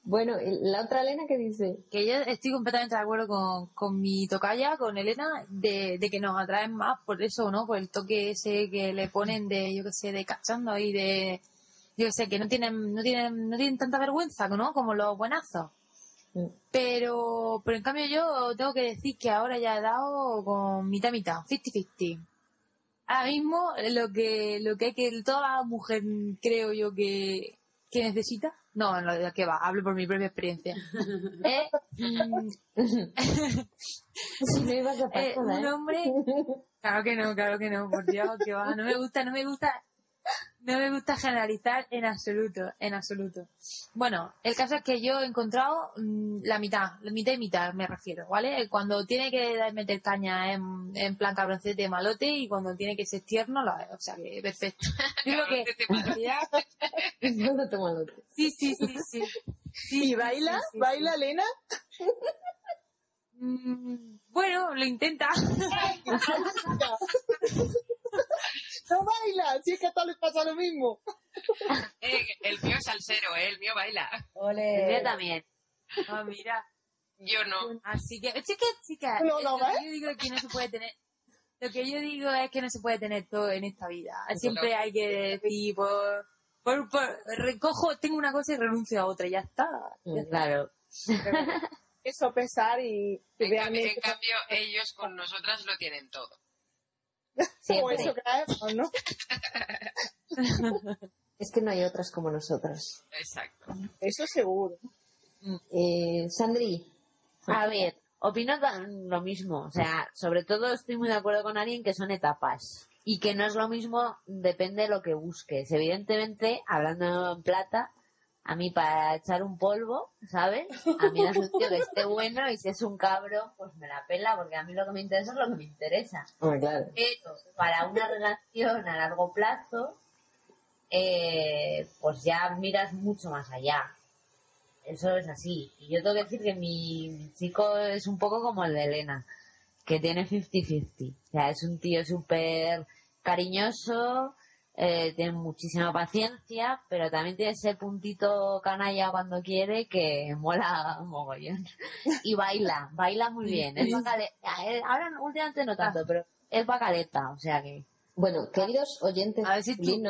Bueno, la otra Elena que dice,
que yo estoy completamente de acuerdo con, con mi tocaya, con Elena, de, de que nos atraen más por eso, ¿no? Por el toque ese que le ponen de, yo qué sé, de cachando y de, yo qué sé, que no tienen, no tienen, no tienen tanta vergüenza, ¿no? Como los buenazos.
Mm.
Pero, pero en cambio yo tengo que decir que ahora ya he dado con mitad mitad, 50-50. Ahora mismo lo que lo que hay que toda mujer creo yo que, que necesita, no, no, qué va, hablo por mi propia experiencia. es, mm,
Si no ibas a
eh, un
¿eh?
hombre, claro que no, claro que no, por Dios, que va, no me gusta, no me gusta, no me gusta generalizar en absoluto, en absoluto. Bueno, el caso es que yo he encontrado mm, la mitad, la mitad y mitad me refiero, ¿vale? Cuando tiene que dar- meter caña en, en plan cabroncete malote y cuando tiene que ser tierno, lo es. o sea que perfecto. Creo que
malote.
sí, sí, sí, sí. Sí,
¿Y
sí,
baila?
sí, sí,
¿Baila, Elena?
sí. Mm, bueno, lo intenta.
No baila, si es que a todos les pasa lo mismo.
Eh, el mío es salsero, eh, el mío baila.
El mío también.
Ah, mira.
Yo no.
Así que, chica, chica,
No,
eh,
no,
lo que
¿ves?
yo digo es que no se puede tener, lo que yo digo es que no se puede tener todo en esta vida. Siempre hay que decir, por, por, por- recojo, tengo una cosa y renuncio a otra, y ya está. Ya está.
Claro.
Eso pesar y
En, cambio, en cambio, ellos con nosotras lo tienen todo.
Eso creemos, ¿no?
Es que no hay otras como nosotras.
Exacto.
Eso seguro.
Eh, Sandri,
A ver, opino lo mismo. O sea, sobre todo estoy muy de acuerdo con alguien que son etapas. Y que no es lo mismo, depende de lo que busques. Evidentemente, hablando en plata, a mí para echar un polvo, ¿sabes? A mí un tío que esté bueno y si es un cabrón, pues me la pela, porque a mí lo que me interesa es lo que me interesa.
hombre, claro.
Pero para una relación a largo plazo, eh, pues ya miras mucho más allá. Eso es así. Y yo tengo que decir que mi, mi chico es un poco como el de Elena, que tiene 50-50. O sea, es un tío súper cariñoso, eh, tiene muchísima paciencia, pero también tiene ese puntito canalla cuando quiere que mola un mogollón. Y baila, baila muy bien. Es eh, Ahora últimamente no tanto, pero es bacaleta, o sea que...
Bueno, queridos oyentes
A ver si tú-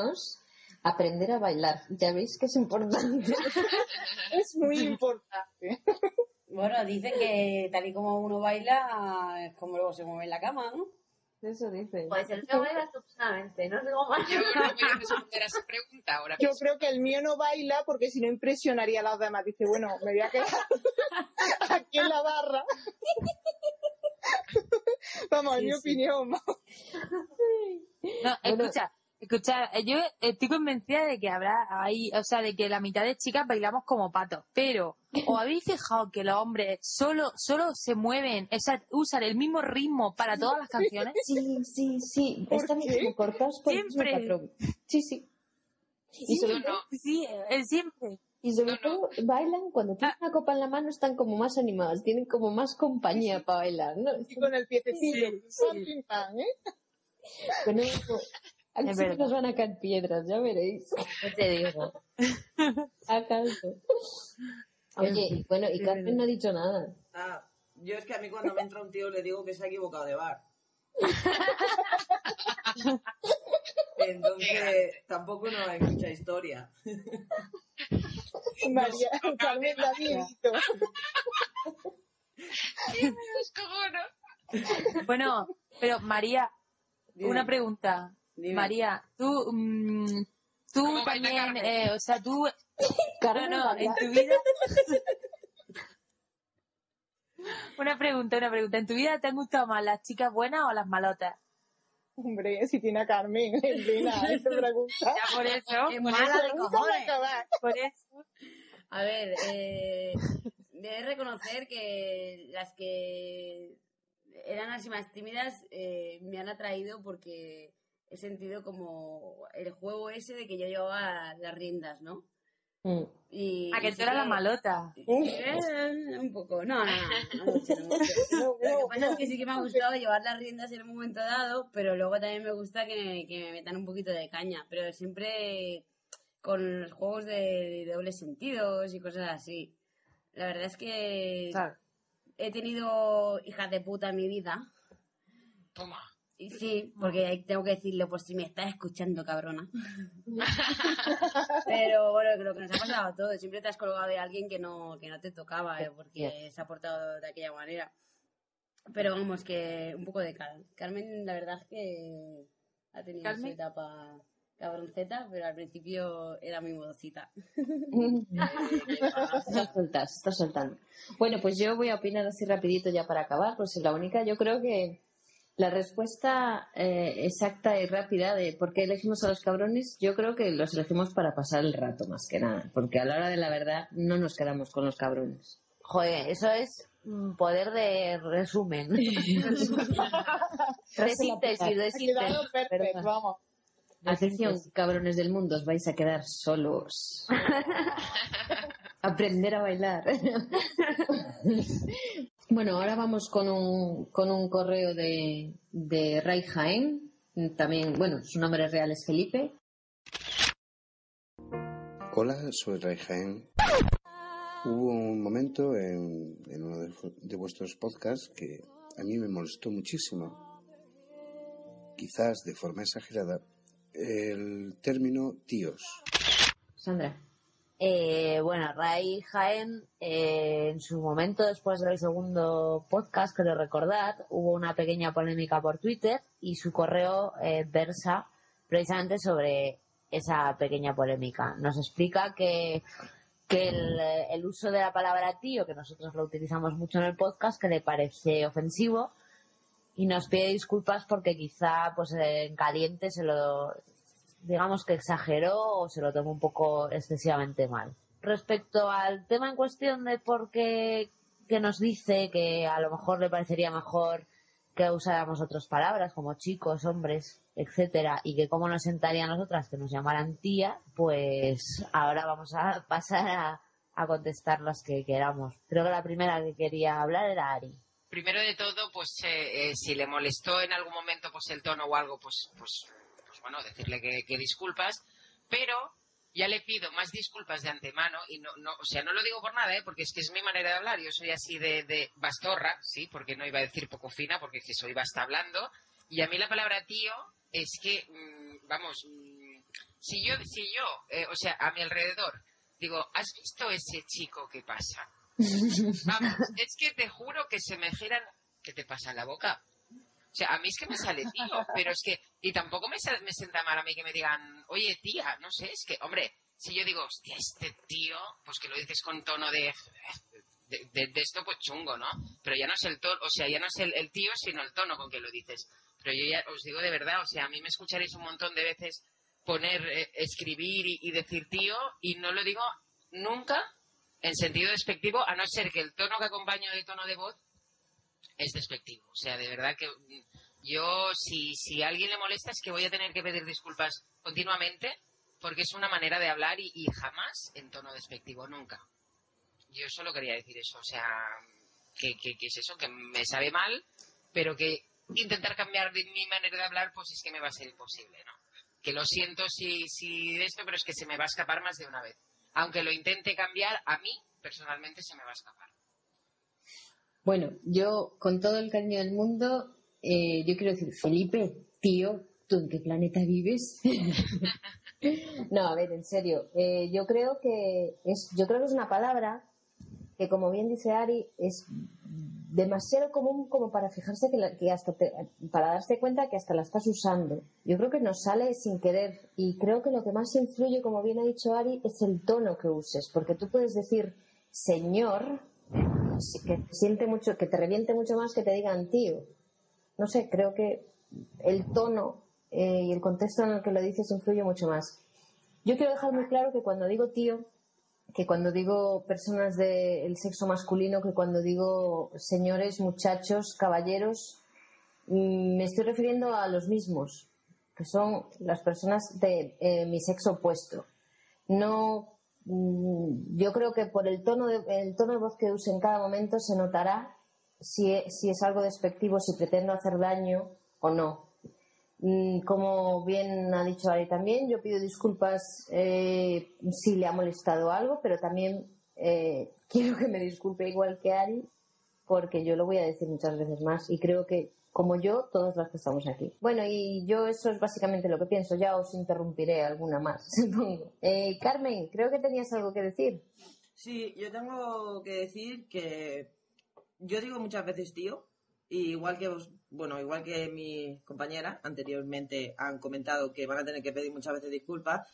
aprender a bailar. Ya veis que es importante.
Es muy importante.
Bueno, dicen que tal y como uno baila, es como luego se mueve en la cama, ¿no?
Eso dice.
Pues el mío baila estupendamente, no sé cómo más.
Yo no voy a responder a esa pregunta ahora
Yo
mismo.
creo que el mío no baila porque si no impresionaría a las demás. Dice, bueno, me voy a quedar aquí en la barra. Vamos, en
Sí,
mi
sí.
opinión.
No,
Bueno.
escucha, escucha, eh, yo estoy convencida de que habrá ahí, o sea, de que la mitad de chicas bailamos como patos, pero ¿os habéis fijado que los hombres solo, solo se mueven, o sea, usan el mismo ritmo para todas las canciones?
Sí, sí, sí.
¿Por
Están como cortados por el mismo
Siempre.
Sí, sí. Y sobre,
Yo no.
Sí, eh, siempre.
y sobre
No, no.
todo bailan cuando tienen una copa en la mano, están como más animados, tienen como más compañía para bailar, ¿no?
Y con el piececillo.
Sí, sí.
pam, ¿eh?
Bueno, al
Es
sí que
verdad.
nos van a caer piedras, ya veréis.
¿Qué te digo?
¿Acaso? Oye, y bueno, y Carmen no ha dicho nada.
Ah, yo es que a mí cuando me entra un tío le digo que se ha equivocado de bar. Entonces, tampoco no hay mucha historia.
María, Carmen da miedito.
Bueno, pero María, una pregunta.
Dime.
María, tú, mm, tú
¿Cómo baila
también,
Carmen?
eh, o sea, tú, no, no, en tu vida... Una pregunta, una pregunta. ¿En tu vida te han gustado más las chicas buenas o las malotas?
Hombre, si tiene a Carmen, Elena, esta pregunta.
Ya por eso,
Es
por
mala
eso,
de cojones.
por eso.
A ver, eh, de reconocer que las que eran así más tímidas eh, me han atraído porque he sentido como el juego ese de que yo llevaba las riendas, ¿no?
Mm.
Y,
A que
y
tú eras la malota.
Eh, un poco, no, no, no, no mucho, no mucho.
No,
Lo que pasa es que sí que me ha gustado llevar las riendas en un momento dado, pero luego también me gusta que me, que me metan un poquito de caña, pero siempre con los juegos de, de dobles sentidos y cosas así. La verdad es que
Claro.
he tenido hijas de puta en mi vida,
Toma.
Y sí, porque tengo que decirle, pues si me estás escuchando, cabrona. Pero bueno, creo que nos ha pasado a todos. Siempre te has colgado de alguien que no, que no te tocaba, eh, porque se ha portado de aquella manera. Pero vamos, que un poco de Carmen. Carmen, la verdad es que ha tenido su etapa cabronceta, pero al principio era muy modosita.
Estás soltando, estás soltando. Bueno, pues yo voy a opinar así rapidito ya para acabar, pues la única, yo creo que la respuesta eh, exacta y rápida de por qué elegimos a los cabrones, yo creo que los elegimos para pasar el rato más que nada, porque a la hora de la verdad no nos quedamos con los cabrones.
Joder, eso es poder de resumen. de síntesis, de síntesis.
perfecto, vamos.
Atención, cabrones del mundo, os vais a quedar solos. Aprender a bailar. bueno, ahora vamos con un, con un correo de, de Ray Jaén. También, bueno, su nombre real es Felipe.
Hola, soy Ray Jaén. Hubo un momento en, en uno de, de vuestros podcasts que a mí me molestó muchísimo, quizás de forma exagerada, el término tíos.
Sandra.
Eh, bueno, Ray Jaén, eh, en su momento, después del segundo podcast, creo recordar, hubo una pequeña polémica por Twitter y su correo eh, versa precisamente sobre esa pequeña polémica. Nos explica que, que el, el uso de la palabra tío, que nosotros lo utilizamos mucho en el podcast, que le parece ofensivo y nos pide disculpas porque quizá pues en caliente se lo digamos que exageró o se lo tomó un poco excesivamente mal. Respecto al tema en cuestión de por qué que nos dice que a lo mejor le parecería mejor que usáramos otras palabras como chicos, hombres, etcétera, y que cómo nos sentaría a nosotras que nos llamaran tía, pues ahora vamos a pasar a, a contestar las que queramos. Creo que la primera que quería hablar era Ari.
Primero de todo, pues eh, eh, si le molestó en algún momento pues el tono o algo, pues, pues, bueno, decirle que, que disculpas, pero ya le pido más disculpas de antemano y no, no, o sea, no lo digo por nada, ¿eh? porque es que es mi manera de hablar, yo soy así de, de bastorra, sí, porque no iba a decir poco fina, porque es que soy basta hablando, y a mí la palabra tío es que, mm, vamos, mm, si yo, si yo, eh, o sea, a mi alrededor, digo, ¿has visto ese chico que pasa? Vamos, es que te juro que se me giran. ¿Qué te pasa en la boca? O sea, a mí es que me sale tío, pero es que. Y tampoco me, sa- me sienta mal a mí que me digan, oye, tía, no sé, es que, hombre, si yo digo, hostia, este tío, pues que lo dices con tono de. De, de- de esto, pues chungo, ¿no? Pero ya no es el tono, o sea, ya no es el, tío, sino el tono con que lo dices. Pero yo ya os digo de verdad, o sea, a mí me escucharéis un montón de veces poner, eh, escribir y, y decir tío, y no lo digo nunca en sentido despectivo, a no ser que el tono que acompaño del tono de voz es despectivo. O sea, de verdad que yo, si, si a alguien le molesta, es que voy a tener que pedir disculpas continuamente, porque es una manera de hablar y, jamás en tono despectivo, nunca. Yo solo quería decir eso, o sea, que, que, que es eso, que me sabe mal, pero que intentar cambiar de mi manera de hablar, pues es que me va a ser imposible, ¿no? Que lo siento si, si de esto, pero es que se me va a escapar más de una vez. Aunque lo intente cambiar, a mí personalmente se me va a escapar.
Bueno, yo con todo el cariño del mundo, eh, yo quiero decir, Felipe, tío, ¿tú en qué planeta vives? no, a ver, en serio, eh, yo creo que es, yo creo que es una palabra que, como bien dice Ari, es demasiado común como para fijarse que, la- que hasta te- para darse cuenta que hasta la estás usando. Yo creo que nos sale sin querer y creo que lo que más influye, como bien ha dicho Ari, es el tono que uses, porque tú puedes decir señor que te siente mucho, que te reviente mucho más que te digan tío. No sé, creo que el tono eh, y el contexto en el que lo dices influye mucho más. Yo quiero dejar muy claro que cuando digo tío, que cuando digo personas del sexo masculino, que cuando digo señores, muchachos, caballeros, mm, me estoy refiriendo a los mismos, que son las personas de eh, mi sexo opuesto. No, yo creo que por el tono de, el tono de voz que use en cada momento se notará si e- si es algo despectivo, si pretendo hacer daño o no. Mm, Como bien ha dicho Ari también, yo pido disculpas eh, si le ha molestado algo, pero también eh, quiero que me disculpe igual que Ari, porque yo lo voy a decir muchas veces más y creo que como yo, todas las que estamos aquí. Bueno, y yo eso es básicamente lo que pienso. Ya os interrumpiré alguna más, supongo. Eh, Carmen, creo que tenías algo que decir.
Sí, yo tengo que decir que yo digo muchas veces tío, y igual que vos, bueno, igual que mis compañeras anteriormente han comentado que van a tener que pedir muchas veces disculpas,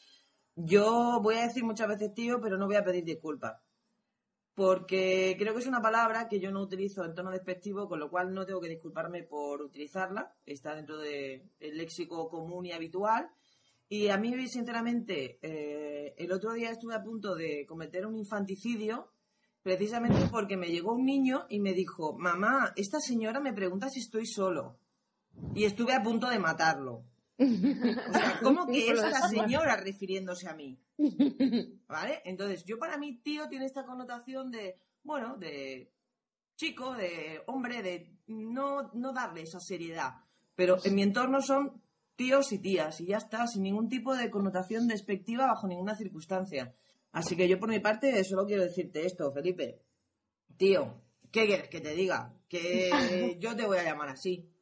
yo voy a decir muchas veces tío, pero no voy a pedir disculpas. Porque creo que es una palabra que yo no utilizo en tono despectivo, con lo cual no tengo que disculparme por utilizarla. Está dentro del léxico común y habitual. Y a mí, sinceramente, eh, el otro día estuve a punto de cometer un infanticidio precisamente porque me llegó un niño y me dijo, mamá, esta señora me pregunta si estoy solo. Y estuve a punto de matarlo. O sea, ¿cómo que esta señora refiriéndose a mí? ¿Vale? Entonces, yo para mí, tío, tiene esta connotación de, bueno, de chico, de hombre, de no, no darle esa seriedad. Pero en mi entorno son tíos y tías, y ya está, sin ningún tipo de connotación despectiva bajo ninguna circunstancia. Así que yo por mi parte solo quiero decirte esto, Felipe. Tío, ¿qué quieres que te diga? Que yo te voy a llamar así.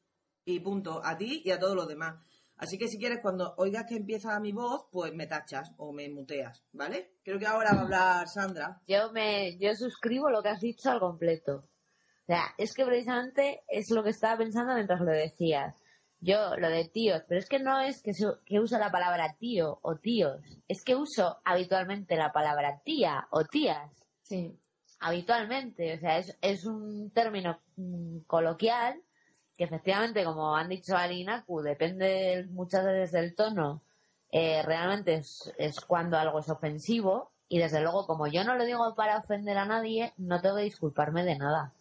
Y punto. A ti y a todos los demás. Así que si quieres, cuando oigas que empieza mi voz, pues me tachas o me muteas, ¿vale? Creo que ahora va a hablar Sandra.
Yo me, yo suscribo lo que has dicho al completo. O sea, es que precisamente es lo que estaba pensando mientras lo decías. Yo, lo de tíos, pero es que no es que, su- que uso la palabra tío o tíos, es que uso habitualmente la palabra tía o tías.
Sí.
Habitualmente, o sea, es, es un término mm, coloquial que efectivamente, como han dicho Ali y Naku, depende muchas veces del tono, eh, realmente es, es cuando algo es ofensivo y desde luego, como yo no lo digo para ofender a nadie, no tengo que disculparme de nada.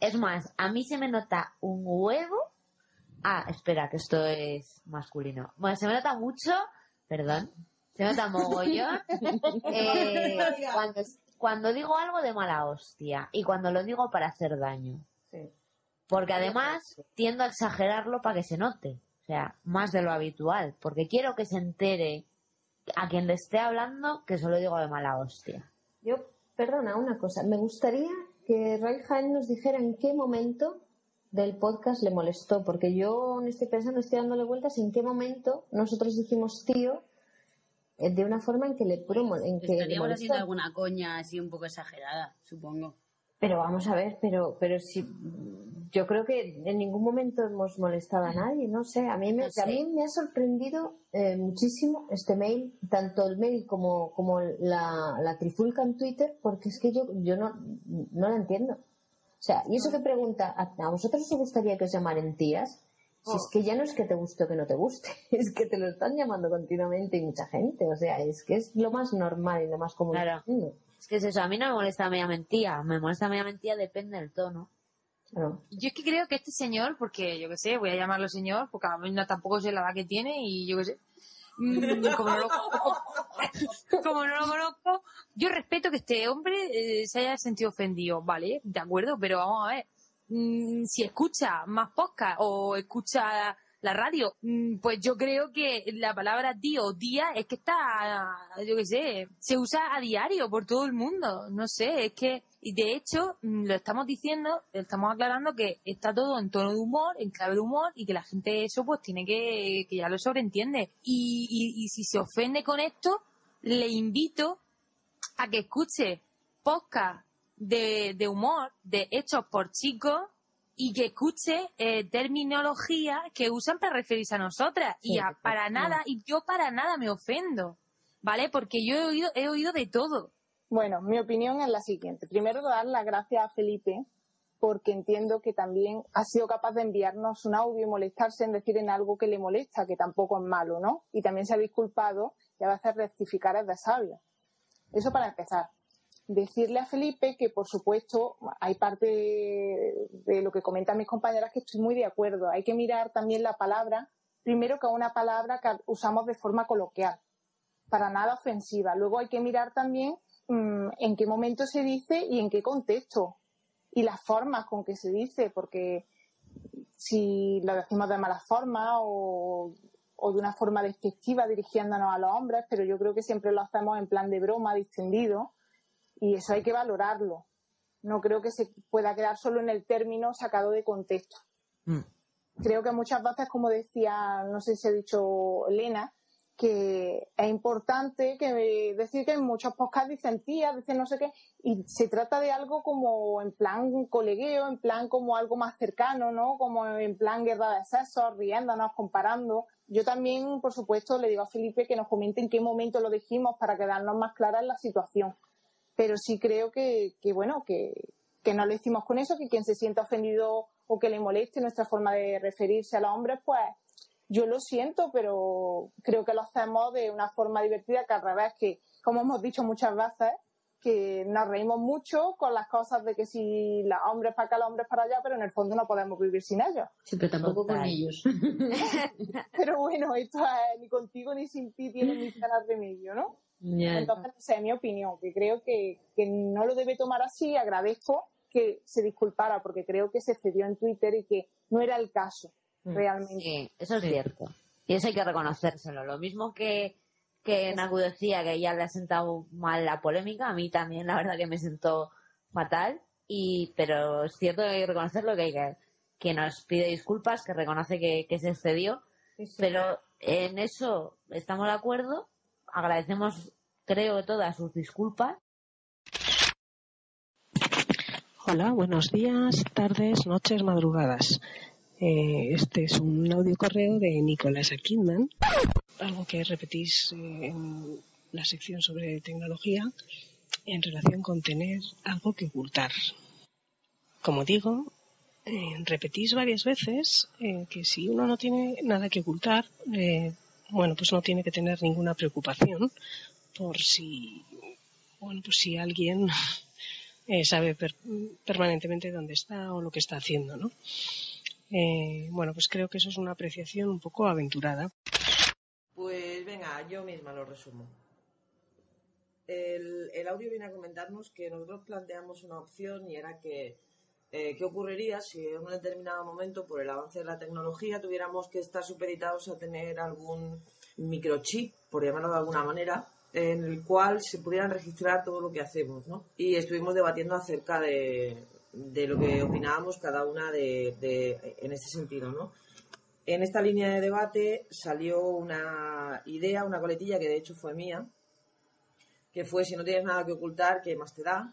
Es más, a mí se me nota un huevo Ah, espera, que esto es masculino. Bueno, se me nota mucho, perdón, se me nota mogollón eh, cuando, cuando digo algo de mala hostia y cuando lo digo para hacer daño. Porque además tiendo a exagerarlo para que se note, o sea, más de lo habitual, porque quiero que se entere a quien le esté hablando que solo digo de mala hostia.
Yo, perdona, una cosa. Me gustaría que Ray Jaén nos dijera en qué momento del podcast le molestó, porque yo no estoy pensando, estoy dándole vueltas en qué momento nosotros dijimos tío eh, de una forma en que le promo, en que le
Estaríamos
molestó.
haciendo alguna coña así un poco exagerada, supongo.
Pero vamos a ver, pero, pero si yo creo que en ningún momento hemos molestado a nadie, no sé. A mí me,
No sé.
a mí me ha sorprendido eh, muchísimo este mail, tanto el mail como, como la, la trifulca en Twitter, porque es que yo, yo no, no la entiendo. O sea, y eso que pregunta, ¿a, vosotros os gustaría que os llamaran tías? Si es que ya no es que te guste o que no te guste, es que te lo están llamando continuamente y mucha gente. O sea, es que es lo más normal y lo más común.
Claro. Es que es eso, a mí no me molesta media mentira, me molesta media mentira depende del tono.
Claro.
Yo es que creo que este señor, porque yo qué sé, voy a llamarlo señor, porque a mí no, tampoco sé la edad que tiene y yo qué sé. mm, Como no, lo, como no lo conozco, yo respeto que este hombre eh, se haya sentido ofendido, ¿vale? De acuerdo, pero vamos a ver. mm, si escucha más podcast o escucha la radio, mm, pues yo creo que la palabra tío o tía es que está, yo qué sé, se usa a diario por todo el mundo. No sé, es que, y de hecho, mm, lo estamos diciendo, estamos aclarando que está todo en tono de humor, en clave de humor, y que la gente eso pues tiene que, que ya lo sobreentiende. Y, y, y si se ofende con esto, le invito a que escuche podcast de, de humor, de hechos por chicos, y que escuche eh, terminología que usan para referirse a nosotras. y a- para nada, y yo para nada me ofendo, ¿vale? Porque yo he oído, he oído de todo.
Bueno, mi opinión es la siguiente. Primero, dar las gracias a Felipe porque entiendo que también ha sido capaz de enviarnos un audio y molestarse en decir en algo que le molesta, que tampoco es malo, ¿no? Y también se ha disculpado y a veces rectificar es de sabio. Eso para empezar. Decirle a Felipe que, por supuesto, hay parte de, lo que comentan mis compañeras que estoy muy de acuerdo. Hay que mirar también la palabra, primero que una palabra que usamos de forma coloquial, para nada ofensiva. Luego hay que mirar también mm, en qué momento se dice y en qué contexto y las formas con que se dice, porque si lo decimos de mala forma o, o de una forma despectiva dirigiéndonos a los hombres, pero yo creo que siempre lo hacemos en plan de broma, distendido, y eso hay que valorarlo. No creo que se pueda quedar solo en el término sacado de contexto. creo que muchas veces, como decía, no sé si ha dicho Elena, que es importante que decir que en muchos podcasts dicen tías, dicen no sé qué, y se trata de algo como en plan colegueo, en plan como algo más cercano, ¿no? Como en plan guerra de sexos, riéndonos, comparando. Yo también, por supuesto, le digo a Felipe que nos comente en qué momento lo dijimos para quedarnos más claras en la situación. Pero sí creo que, que bueno, que, que no lo hicimos con eso, que quien se sienta ofendido o que le moleste nuestra forma de referirse a los hombres, pues yo lo siento, pero creo que lo hacemos de una forma divertida que al revés, que como hemos dicho muchas veces, que nos reímos mucho con las cosas de que si los hombres para acá, los hombres para allá, pero en el fondo no podemos vivir sin ellos.
Sí, pero tampoco con ellos.
pero bueno, esto es ni contigo ni sin ti tiene ni ganas de medio, ¿no? Entonces, esa es mi opinión, que creo que, que no lo debe tomar así. Agradezco que se disculpara porque creo que se excedió en Twitter y que no era el caso realmente.
Sí, eso es cierto. Y eso hay que reconocérselo. Lo mismo que, que Nagu decía que ya le ha sentado mal la polémica, a mí también la verdad que me sentó fatal. Y, pero es cierto que hay que reconocerlo, que hay que, que nos pide disculpas, que reconoce que, que se excedió. Pero en eso estamos de acuerdo. Agradecemos, creo, todas sus disculpas.
Hola, buenos días, tardes, noches, madrugadas. Eh, este es un audio correo de Nicolás Kidman, algo que repetís eh, en la sección sobre tecnología en relación con tener algo que ocultar. Como digo, eh, repetís varias veces que si uno no tiene nada que ocultar, bueno, pues no tiene que tener ninguna preocupación por si, bueno, pues si alguien eh, sabe per- permanentemente dónde está o lo que está haciendo, ¿no? Eh, bueno, pues creo que eso es una apreciación un poco aventurada.
Pues venga, yo misma lo resumo. El, el audio viene a comentarnos que nosotros planteamos una opción y era que eh, qué ocurriría si en un determinado momento, por el avance de la tecnología, tuviéramos que estar supeditados a tener algún microchip, por llamarlo de alguna manera, en el cual se pudieran registrar todo lo que hacemos, ¿no? Y estuvimos debatiendo acerca de, lo que opinábamos cada una de, de- en este sentido, ¿no? En esta línea de debate salió una idea, una coletilla que de hecho fue mía, que fue si no tienes nada que ocultar, ¿qué más te da?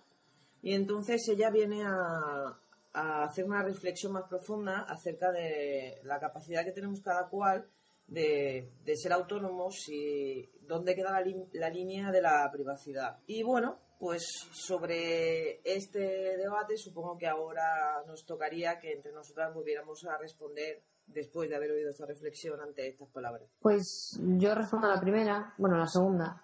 Y entonces ella viene a, hacer una reflexión más profunda acerca de la capacidad que tenemos cada cual de, ser autónomos y dónde queda la, la línea de la privacidad. Y bueno, pues sobre este debate supongo que ahora nos tocaría que entre nosotras volviéramos a responder después de haber oído esta reflexión ante estas palabras.
Pues yo respondo a la primera, bueno, a la segunda.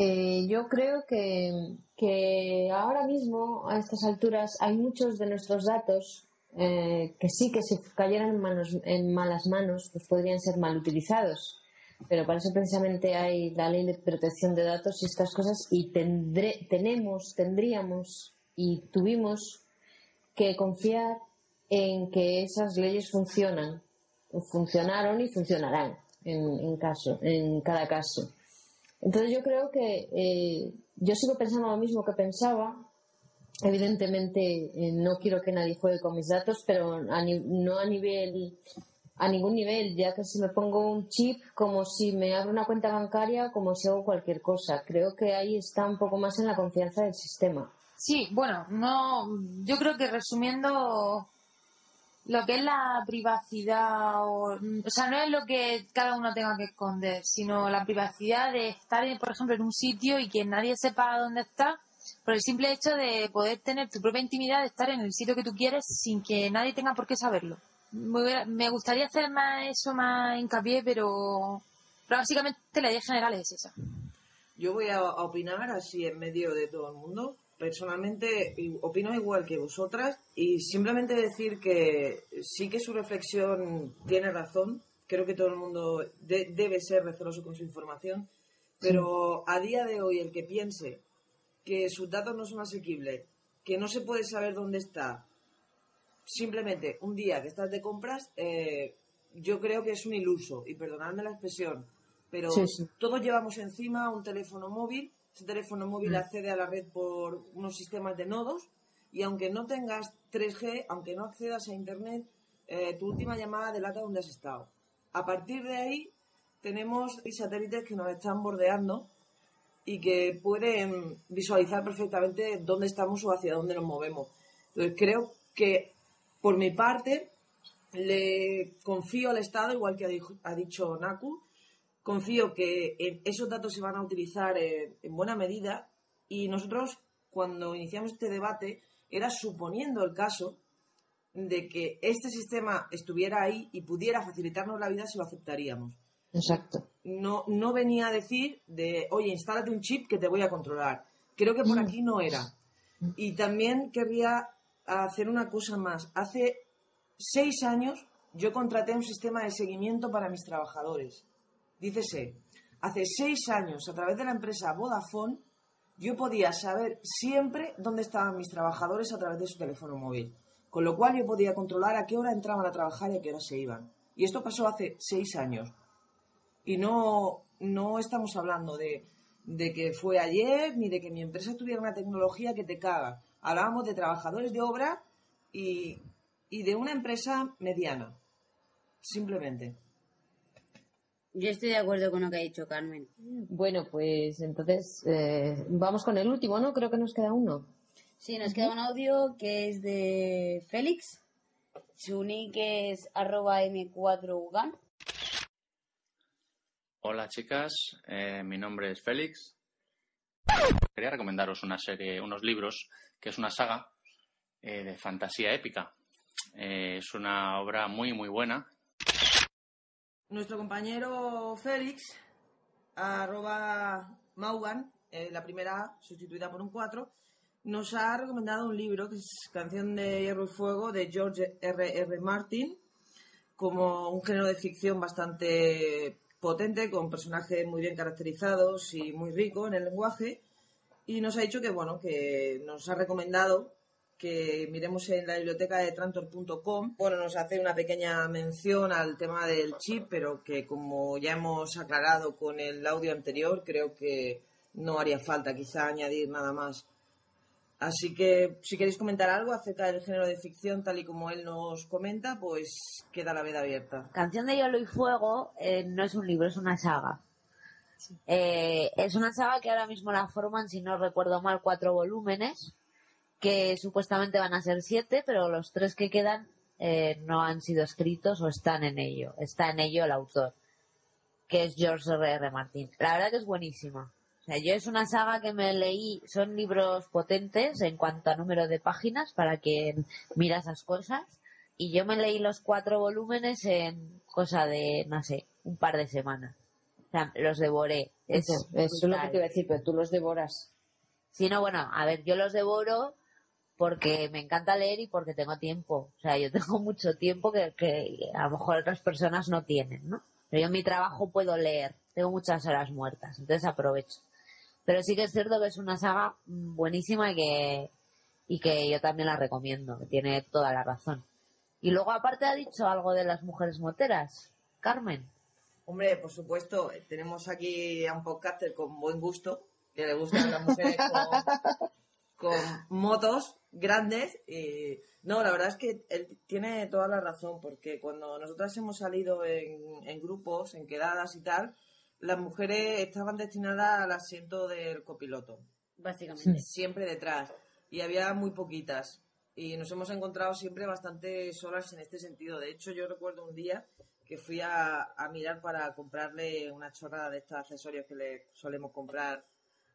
Eh, yo creo que, ahora mismo, a estas alturas, hay muchos de nuestros datos eh, que sí que si cayeran en, manos, en malas manos, pues podrían ser mal utilizados. Pero para eso precisamente hay la ley de protección de datos y estas cosas y tendré, tenemos, tendríamos y tuvimos que confiar en que esas leyes funcionan, funcionaron y funcionarán en caso, en cada caso. Entonces yo creo que eh, yo sigo pensando lo mismo que pensaba. Evidentemente eh, no quiero que nadie juegue con mis datos, pero no a nivel a ningún nivel, ya que si me pongo un chip, como si me abro una cuenta bancaria, como si hago cualquier cosa. Creo que ahí está un poco más en la confianza del sistema.
Sí, bueno, no, yo creo que resumiendo lo que es la privacidad, o, o sea, no es lo que cada uno tenga que esconder, sino la privacidad de estar, por ejemplo, en un sitio y que nadie sepa dónde está, por el simple hecho de poder tener tu propia intimidad, de estar en el sitio que tú quieres sin que nadie tenga por qué saberlo. Me, gustaría hacer más eso, más hincapié, pero, pero básicamente la idea general es esa.
Yo voy a opinar así en medio de todo el mundo. Personalmente opino igual que vosotras y simplemente decir que sí que su reflexión tiene razón. Creo que todo el mundo de- debe ser receloso con su información, pero a día de hoy el que piense que sus datos no son asequibles, que no se puede saber dónde está, simplemente un día que estás de compras, eh, yo creo que es un iluso, y perdonadme la expresión, pero
Sí, sí.
todos llevamos encima un teléfono móvil, ese teléfono móvil
Mm.
accede a la red por unos sistemas de nodos, y aunque no tengas 3G, aunque no accedas a Internet, eh, tu última llamada delata dónde has estado. A partir de ahí tenemos satélites que nos están bordeando y que pueden visualizar perfectamente dónde estamos o hacia dónde nos movemos. Entonces creo que por mi parte le confío al Estado, igual que ha dicho Naku, confío que eh, esos datos se van a utilizar eh, en buena medida y nosotros cuando iniciamos este debate era suponiendo el caso de que este sistema estuviera ahí y pudiera facilitarnos la vida si lo aceptaríamos.
Exacto.
No, no venía a decir de, oye, instálate un chip que te voy a controlar. Creo que por aquí no era. Y también querría hacer una cosa más. Hace seis años yo contraté un sistema de seguimiento para mis trabajadores. Dícese, hace seis años a través de la empresa Vodafone yo podía saber siempre dónde estaban mis trabajadores a través de su teléfono móvil. Con lo cual yo podía controlar a qué hora entraban a trabajar y a qué hora se iban. Y esto pasó hace seis años. Y no, no estamos hablando de, de que fue ayer ni de que mi empresa tuviera una tecnología que te caga. Hablábamos de trabajadores de obra y, y de una empresa mediana. Simplemente.
Yo estoy de acuerdo con lo que ha dicho Carmen.
Bueno, pues entonces eh, vamos con el último, ¿no? Creo que nos queda uno.
Sí, nos queda un audio que es de Félix. Su nick es arroba m4ugan.
Hola chicas, eh, mi nombre es Félix. Quería recomendaros una serie, unos libros, que es una saga eh, de fantasía épica. Eh, es una obra muy muy buena.
Nuestro compañero Félix, arroba Maugan, eh, la primera sustituida por un 4, nos ha recomendado un libro que es Canción de Hierro y Fuego de George R. R. Martin, como un género de ficción bastante potente, con personajes muy bien caracterizados y muy rico en el lenguaje. Y nos ha dicho que, bueno, que nos ha recomendado que miremos en la biblioteca de trantor.com. Bueno, nos hace una pequeña mención al tema del chip, pero que como ya hemos aclarado con el audio anterior, creo que no haría falta quizá añadir nada más. Así que si queréis comentar algo acerca del género de ficción tal y como él nos comenta, pues queda la veda abierta.
Canción de Hielo y Fuego eh, no es un libro, es una saga. Eh, es una saga que ahora mismo la forman, si no recuerdo mal, cuatro volúmenes, que supuestamente van a ser siete, pero los tres que quedan eh, no han sido escritos o están en ello. Está en ello el autor, que es George R. R. Martin. La verdad que es buenísima. O sea, yo es una saga que me leí, son libros potentes en cuanto a número de páginas para que mira esas cosas. Y yo me leí los cuatro volúmenes en cosa de, no sé, un par de semanas. O sea, los devoré. Es,
Eso, eso es lo que te iba a decir, pero tú los devoras.
Sí, no, bueno, a ver, yo los devoro porque me encanta leer y porque tengo tiempo. O sea, yo tengo mucho tiempo que, que a lo mejor otras personas no tienen, ¿no? Pero yo en mi trabajo puedo leer, tengo muchas horas muertas, entonces aprovecho. Pero sí que es cierto que es una saga buenísima y que, y que yo también la recomiendo, que tiene toda la razón. Y luego aparte ha dicho algo de las mujeres moteras, Carmen.
Hombre, por supuesto, tenemos aquí a un podcaster con buen gusto, que le gustan las mujeres con, con motos grandes. Y no, la verdad es que él tiene toda la razón, porque cuando nosotras hemos salido en, en grupos, en quedadas y tal, las mujeres estaban destinadas al asiento del copiloto.
Básicamente.
Siempre detrás. Y había muy poquitas. Y nos hemos encontrado siempre bastante solas en este sentido. De hecho, yo recuerdo un día que fui a, a mirar para comprarle una chorrada de estos accesorios que le solemos comprar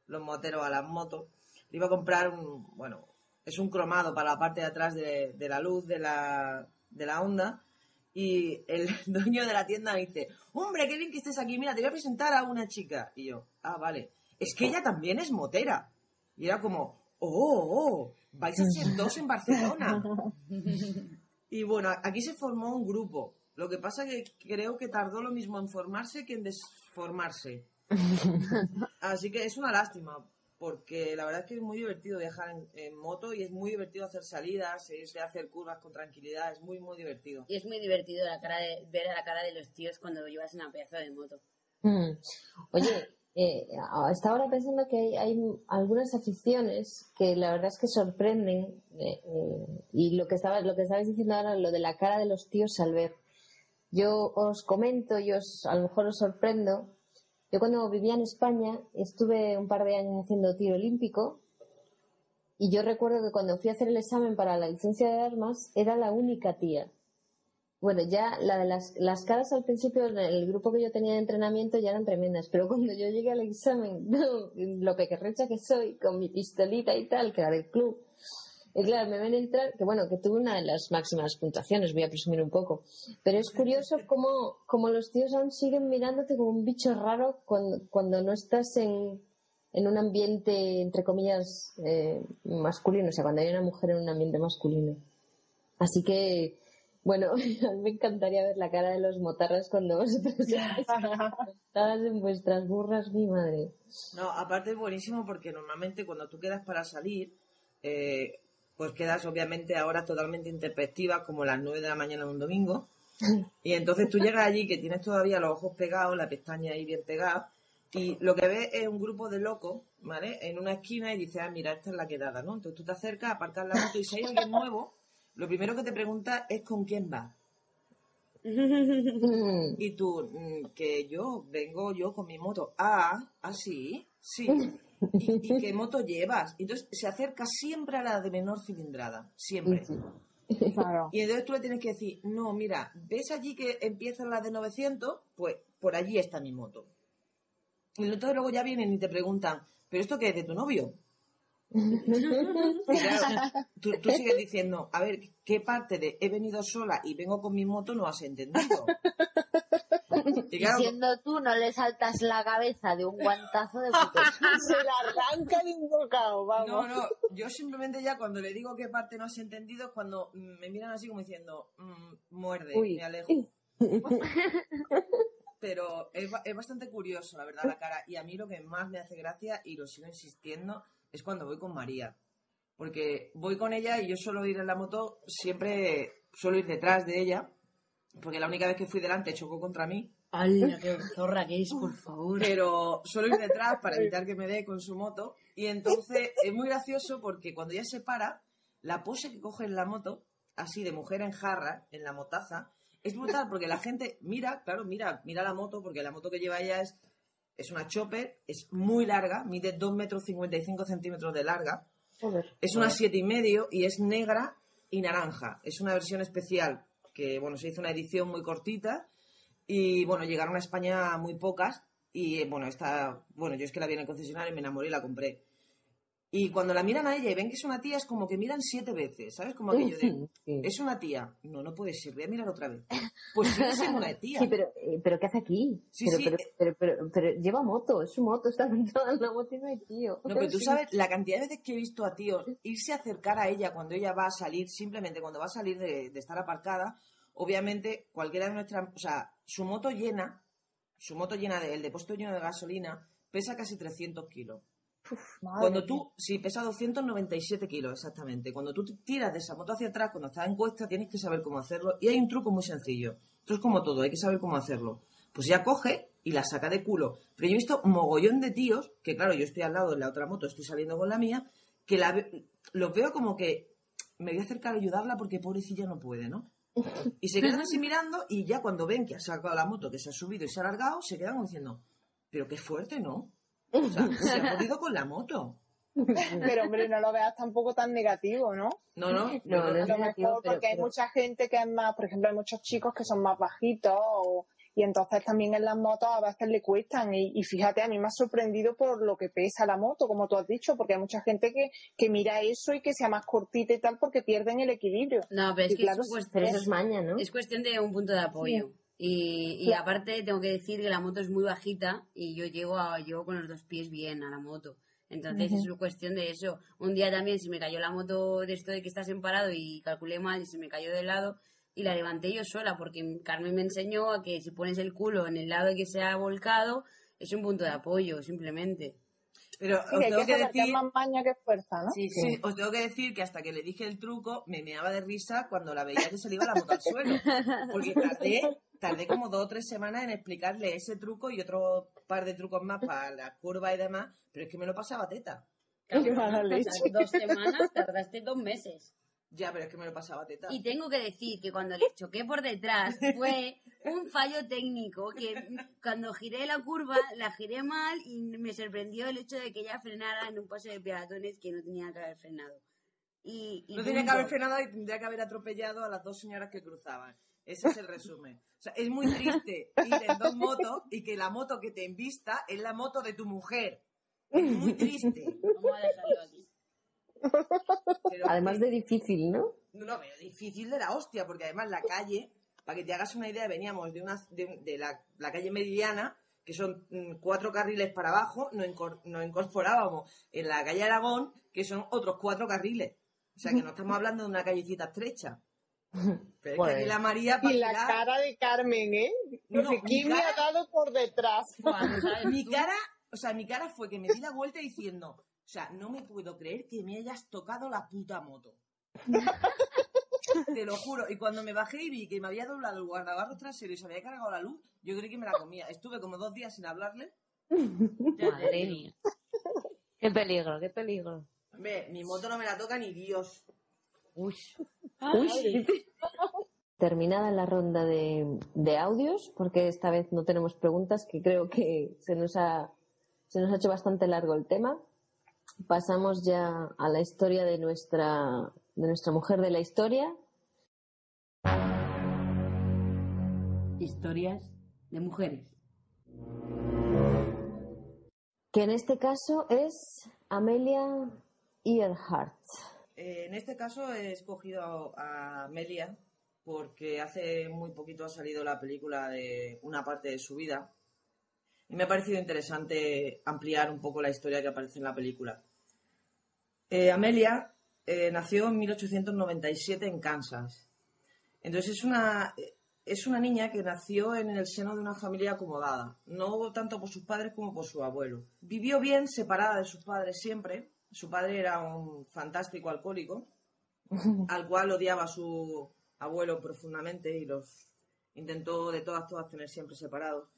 los moteros a las motos. Le iba a comprar un, bueno, es un cromado para la parte de atrás de, de la luz de la, de la onda. Y el dueño de la tienda me dice, hombre, qué bien que estés aquí, mira, te voy a presentar a una chica. Y yo, ah, vale, es que ella también es motera. Y era como, oh, oh, vais a ser dos en Barcelona. Y bueno, aquí se formó un grupo. Lo que pasa que creo que tardó lo mismo en formarse que en desformarse. Así que es una lástima, porque la verdad es que es muy divertido viajar en, en moto y es muy divertido hacer salidas, es de hacer curvas con tranquilidad, es muy, muy divertido.
Y es muy divertido la cara de, ver a la cara de los tíos cuando llevas una pedazo de moto.
Mm. Oye, eh, hasta ahora pensando que hay, hay algunas aficiones que la verdad es que sorprenden eh, eh, y lo que estaba lo que estabais diciendo ahora lo de la cara de los tíos al ver yo os comento y os a lo mejor os sorprendo yo cuando vivía en España estuve un par de años haciendo tiro olímpico y yo recuerdo que cuando fui a hacer el examen para la licencia de armas era la única tía. Bueno, ya la de las, las caras al principio en el grupo que yo tenía de entrenamiento ya eran tremendas, pero cuando yo llegué al examen, lo pequerrecha que soy, con mi pistolita y tal, que era del club, y claro, me ven entrar, que bueno, que tuve una de las máximas puntuaciones, voy a presumir un poco, pero es curioso cómo, cómo los tíos aún siguen mirándote como un bicho raro cuando, cuando no estás en, en un ambiente, entre comillas, eh, masculino, o sea, cuando hay una mujer en un ambiente masculino. Así que, bueno, a mí me encantaría ver la cara de los motarras cuando vosotros montadas en vuestras burras, mi madre.
No, aparte es buenísimo porque normalmente cuando tú quedas para salir, eh, pues quedas obviamente a horas totalmente introspectivas, como las 9 de la mañana de un domingo. Y entonces tú llegas allí que tienes todavía los ojos pegados, la pestaña ahí bien pegada, y lo que ves es un grupo de locos, ¿vale? En una esquina y dices, ah, mira, esta es la quedada, ¿no? Entonces tú te acercas, aparcas la moto y si hay alguien nuevo, lo primero que te pregunta es con quién va. Y tú, mm, que yo vengo yo con mi moto. Ah, ah, sí, sí. ¿Y, y qué moto llevas? Entonces se acerca siempre a la de menor cilindrada, siempre. Y entonces tú le tienes que decir, no, mira, ¿ves allí que empieza la de 900? Pues por allí está mi moto. Y entonces luego ya vienen y te preguntan, ¿pero esto qué es de tu novio? Claro, tú, tú sigues diciendo, a ver, ¿qué parte de he venido sola y vengo con mi moto no has entendido?
Siendo tú, no le saltas la cabeza de un guantazo de.
Se la arranca de un bocado, vamos.
No, no, yo simplemente ya cuando le digo qué parte no has entendido es cuando me miran así como diciendo, mm, muerde,
Uy.
me alejo. Pero es, es bastante curioso, la verdad, la cara. Y a mí lo que más me hace gracia, y lo sigo insistiendo, es cuando voy con María. Porque voy con ella y yo suelo ir en la moto, siempre suelo ir detrás de ella, porque la única vez que fui delante chocó contra mí.
¡Hala, qué zorra que es, por favor!
Pero suelo ir detrás para evitar que me dé con su moto. Y entonces es muy gracioso porque cuando ella se para, la pose que coge en la moto, así de mujer en jarra, en la motaza, es brutal porque la gente mira, claro, mira, mira la moto, porque la moto que lleva ella es, es una chopper, es muy larga, mide 2 metros 55 centímetros de larga, es una siete y medio y es negra y naranja. Es una versión especial que, bueno, se hizo una edición muy cortita y, bueno, llegaron a España muy pocas y, eh, bueno, esta, bueno, yo es que la vi en el concesionario y me enamoré y la compré. Y cuando la miran a ella y ven que es una tía, es como que miran siete veces, ¿sabes? Como aquello de, es una tía. No, no puede ser, voy a mirar otra vez. Pues sigue siendo una tía.
Sí, pero, eh, pero ¿qué hace aquí?
Sí,
pero,
sí,
pero, pero, pero, pero lleva moto, es su moto, está montada en la moto y no hay tío.
No, pero tú
Sí.
sabes la cantidad de veces que he visto a tíos irse a acercar a ella cuando ella va a salir, simplemente cuando va a salir de, de estar aparcada, obviamente cualquiera de nuestras, o sea, su moto llena, su moto llena de, el depósito lleno de gasolina, pesa casi 300 kilos. Cuando tú, sí, pesa 297 kilos exactamente. Cuando tú tiras de esa moto hacia atrás, cuando estás en cuesta, tienes que saber cómo hacerlo. Y hay un truco muy sencillo. Esto es como todo, hay que saber cómo hacerlo. Pues ya coge y la saca de culo. Pero yo he visto mogollón de tíos, que claro, yo estoy al lado de la otra moto, estoy saliendo con la mía, que la los veo como que me voy a acercar a ayudarla porque pobrecilla no puede, ¿no? Y se quedan así mirando y ya cuando ven que ha sacado la moto, que se ha subido y se ha alargado, se quedan diciendo, pero qué fuerte, ¿no? O sea, se ha jodido con la moto.
Pero hombre, no lo veas tampoco tan negativo, ¿no?
No, no,
No, no es
a lo
negativo,
mejor
pero-
porque hay
pero-
mucha gente que es más, por ejemplo, hay muchos chicos que son más bajitos o- y entonces también en las motos a veces le cuestan y, y fíjate, a mí me ha sorprendido por lo que pesa la moto, como tú has dicho, porque hay mucha gente que, que mira eso y que sea más cortita y tal porque pierden el equilibrio.
No, pero es
Y
que
claro,
es, cuest-
Pero eso es maña, ¿no?
es cuestión de un punto de apoyo. Y, y
Claro.
aparte tengo que decir que la moto es muy bajita y yo llego, a, llego con los dos pies bien a la moto. Entonces es una cuestión de eso. Un día también se me cayó la moto de esto de que estás en parado y calculé mal y se me cayó de lado y la levanté yo sola porque Carmen me enseñó a que si pones el culo en el lado que se ha volcado es un punto de apoyo, simplemente.
Pero
Sí,
os tengo
que
decir...
más maña que fuerza, ¿no?
Sí,
Sí, os tengo que decir que hasta que le dije el truco me meaba de risa cuando la veía que se le iba la moto al suelo. Porque tardé, tardé como dos o tres semanas en explicarle ese truco y otro par de trucos más para la curva y demás, pero es que me lo pasaba teta.
Las dos semanas tardaste dos meses.
Ya, pero es que me lo pasaba teta.
Y tengo que decir que cuando le choqué por detrás fue un fallo técnico, que cuando giré la curva la giré mal y me sorprendió el hecho de que ella frenara en un paso de peatones que no tenía que haber frenado. Y, y
No tenía que haber frenado y tendría que haber atropellado a las dos señoras que cruzaban. Ese es el resumen. O sea, es muy triste ir en dos motos y que la moto que te invista es la moto de tu mujer. Es muy triste.
Vamos a dejarlo aquí.
Pero-
Además de difícil, ¿no?
No, no, pero difícil de la hostia, porque además la calle, para que te hagas una idea, veníamos de, una, de, de la, la calle Meridiana, que son mm, cuatro carriles para abajo, nos, incor- nos incorporábamos en la calle Aragón, que son otros cuatro carriles. O sea, que no estamos hablando de una callecita estrecha. Pero es que aquí la María... para
Y la cara de Carmen, ¿eh?
No, no,
¿quién me ha dado por detrás?
mi cara, o sea, mi cara fue que me di la vuelta diciendo, o sea, no me puedo creer que me hayas tocado la puta moto. Te lo juro. Y cuando me bajé y vi que me había doblado el guardabarros trasero y se había cargado la luz, yo creí que me la comía. Estuve como dos días sin hablarle.
Madre mía. Qué peligro, qué peligro.
Hombre, mi moto no me la toca ni Dios.
Uy.
Uy. Terminada la ronda de, de audios, porque esta vez no tenemos preguntas, que creo que se nos ha, se nos ha hecho bastante largo el tema. Pasamos ya a la historia de nuestra, de nuestra mujer de la historia.
Historias de mujeres.
que en este caso es Amelia Earhart.
Eh, en este caso he escogido a Amelia porque hace muy poquito ha salido la película de una parte de su vida y me ha parecido interesante ampliar un poco la historia que aparece en la película. Eh, Amelia eh, nació en 1897 en Kansas. Entonces es una, es una niña que nació en el seno de una familia acomodada, no tanto por sus padres como por su abuelo. Vivió bien separada de sus padres siempre. Su padre era un fantástico alcohólico, al cual odiaba a su abuelo profundamente y los intentó de todas todas tener siempre separados.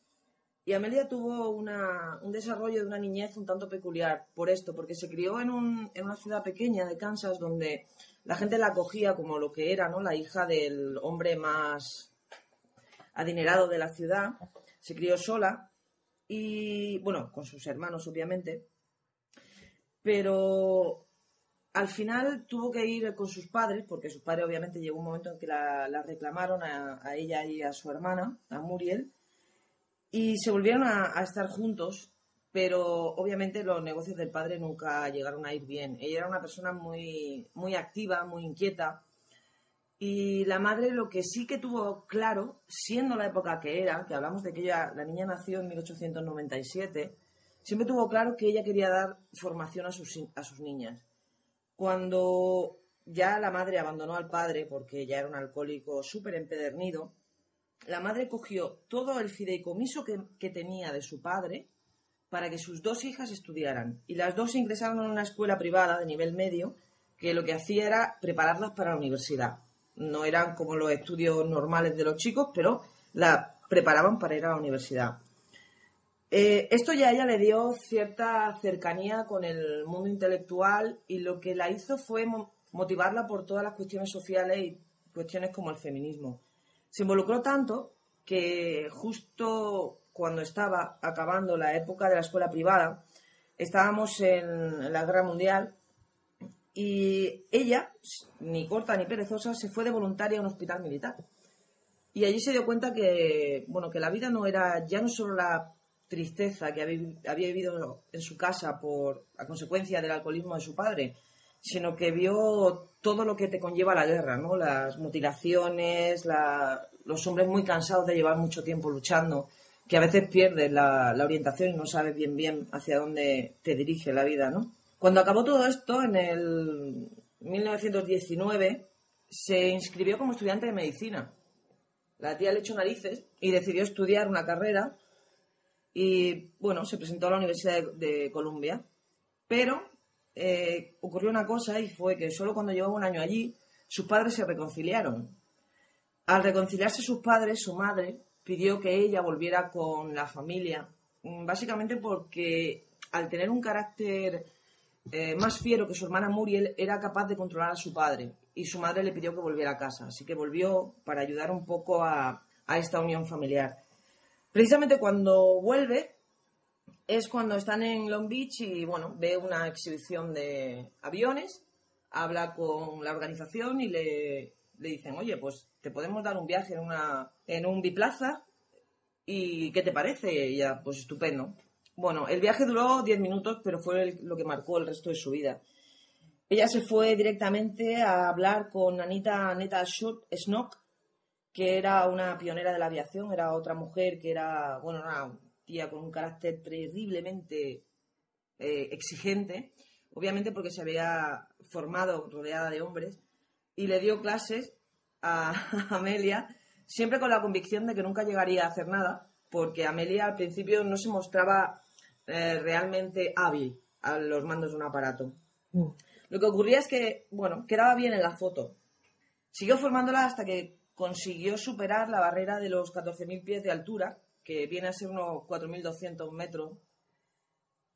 Y Amelia tuvo una- un desarrollo de una niñez un tanto peculiar por esto, porque se crió en, un- en una ciudad pequeña de Kansas donde la gente la acogía como lo que era, ¿no? La hija del hombre más adinerado de la ciudad. Se crió sola y, bueno, con sus hermanos, obviamente. Pero al final tuvo que ir con sus padres, porque sus padres obviamente llegó un momento en que la, la reclamaron a, a ella y a su hermana, a Muriel, y se volvieron a, a estar juntos, pero obviamente los negocios del padre nunca llegaron a ir bien. Ella era una persona muy, muy activa, muy inquieta, y la madre lo que sí que tuvo claro, siendo la época que era, que hablamos de que ella, la niña nació en 1897, siempre tuvo claro que ella quería dar formación a sus, a sus niñas. Cuando ya la madre abandonó al padre, porque ya era un alcohólico súper empedernido, la madre cogió todo el fideicomiso que, que tenía de su padre para que sus dos hijas estudiaran. Y las dos ingresaron en una escuela privada de nivel medio que lo que hacía era prepararlas para la universidad. No eran como los estudios normales de los chicos, pero la preparaban para ir a la universidad. Eh, esto ya ella le dio cierta cercanía con el mundo intelectual y lo que la hizo fue mo- motivarla por todas las cuestiones sociales y cuestiones como el feminismo. Se involucró tanto que justo cuando estaba acabando la época de la escuela privada, estábamos en la Guerra Mundial y ella, ni corta ni perezosa, se fue de voluntaria a un hospital militar. Y allí se dio cuenta que, bueno, que la vida no era ya no solo la tristeza que había, vivido en su casa por a consecuencia del alcoholismo de su padre, sino que vio todo lo que te conlleva la guerra, ¿no? Las mutilaciones, la- los hombres muy cansados de llevar mucho tiempo luchando, que a veces pierdes la, la orientación y no sabes bien bien hacia dónde te dirige la vida, ¿no? Cuando acabó todo esto, en el 1919, se inscribió como estudiante de medicina. La tía le echó narices y decidió estudiar una carrera y, bueno, se presentó a la Universidad de, Columbia. Pero eh, ocurrió una cosa y fue que solo cuando llevaba un año allí, sus padres se reconciliaron. Al reconciliarse sus padres, su madre pidió que ella volviera con la familia, mm, básicamente porque al tener un carácter eh, más fiero que su hermana Muriel, era capaz de controlar a su padre y su madre le pidió que volviera a casa. Así que volvió para ayudar un poco a, a esta unión familiar. Precisamente cuando vuelve es cuando están en Long Beach y bueno, ve una exhibición de aviones, habla con la organización y le, le dicen, oye, pues te podemos dar un viaje en, una, en un biplaza y ¿qué te parece? Y ella, pues estupendo. Bueno, el viaje duró 10 minutos, pero fue lo que marcó el resto de su vida. Ella se fue directamente a hablar con Anita Neta Schnock, que era una pionera de la aviación, era otra mujer que era, bueno, una tía con un carácter terriblemente eh, exigente, obviamente porque se había formado rodeada de hombres, y le dio clases a Amelia, siempre con la convicción de que nunca llegaría a hacer nada, porque Amelia al principio no se mostraba eh, realmente hábil a los mandos de un aparato. Lo que ocurría es que, bueno, quedaba bien en la foto. Siguió formándola hasta que consiguió superar la barrera de los 14.000 pies de altura, que viene a ser unos 4.200 metros,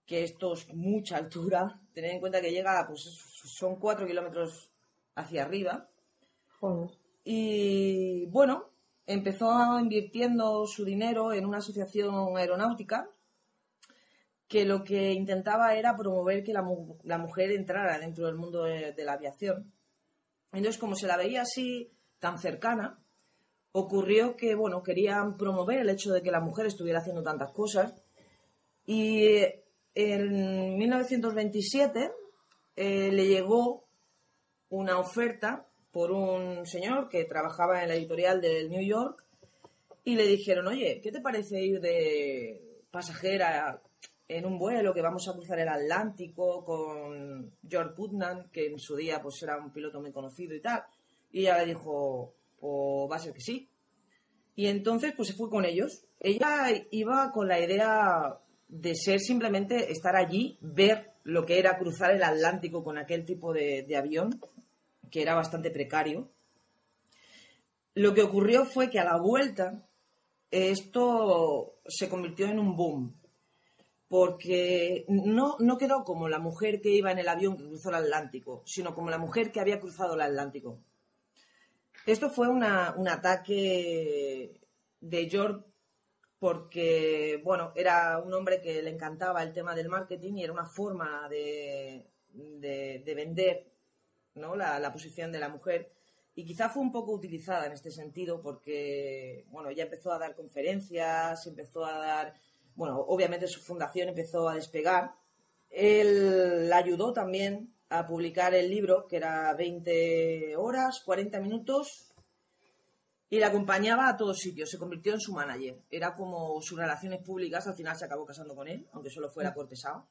que esto es mucha altura. Tened en cuenta que llega, pues son 4 kilómetros hacia arriba. Y bueno, empezó invirtiendo su dinero en una asociación aeronáutica que lo que intentaba era promover que la, mu- la mujer entrara dentro del mundo de, de la aviación. Entonces, como se la veía así tan cercana, ocurrió que, bueno, querían promover el hecho de que la mujer estuviera haciendo tantas cosas. Y en 1927 eh, le llegó una oferta por un señor que trabajaba en la editorial del New York y le dijeron, oye, ¿qué te parece ir de pasajera en un vuelo que vamos a cruzar el Atlántico con George Putnam, que en su día pues era un piloto muy conocido y tal? Y ella le dijo, pues va a ser que sí. Y entonces pues se fue con ellos. Ella iba con la idea de ser simplemente estar allí, ver lo que era cruzar el Atlántico con aquel tipo de, de avión, que era bastante precario. Lo que ocurrió fue que a la vuelta esto se convirtió en un boom, porque no, no quedó como la mujer que iba en el avión que cruzó el Atlántico, sino como la mujer que había cruzado el Atlántico. Esto fue una- un ataque de George porque, bueno, era un hombre que le encantaba el tema del marketing y era una forma de, de- de vender ¿no? la, la posición de la mujer. Y quizá fue un poco utilizada en este sentido porque, bueno, ya empezó a dar conferencias, empezó a dar, bueno, obviamente su fundación empezó a despegar. Él la ayudó también a publicar el libro, que era 20 horas, 40 minutos, y la acompañaba a todos sitios, se convirtió en su manager. Era como sus relaciones públicas, al final se acabó casando con él, aunque solo fuera cortesado.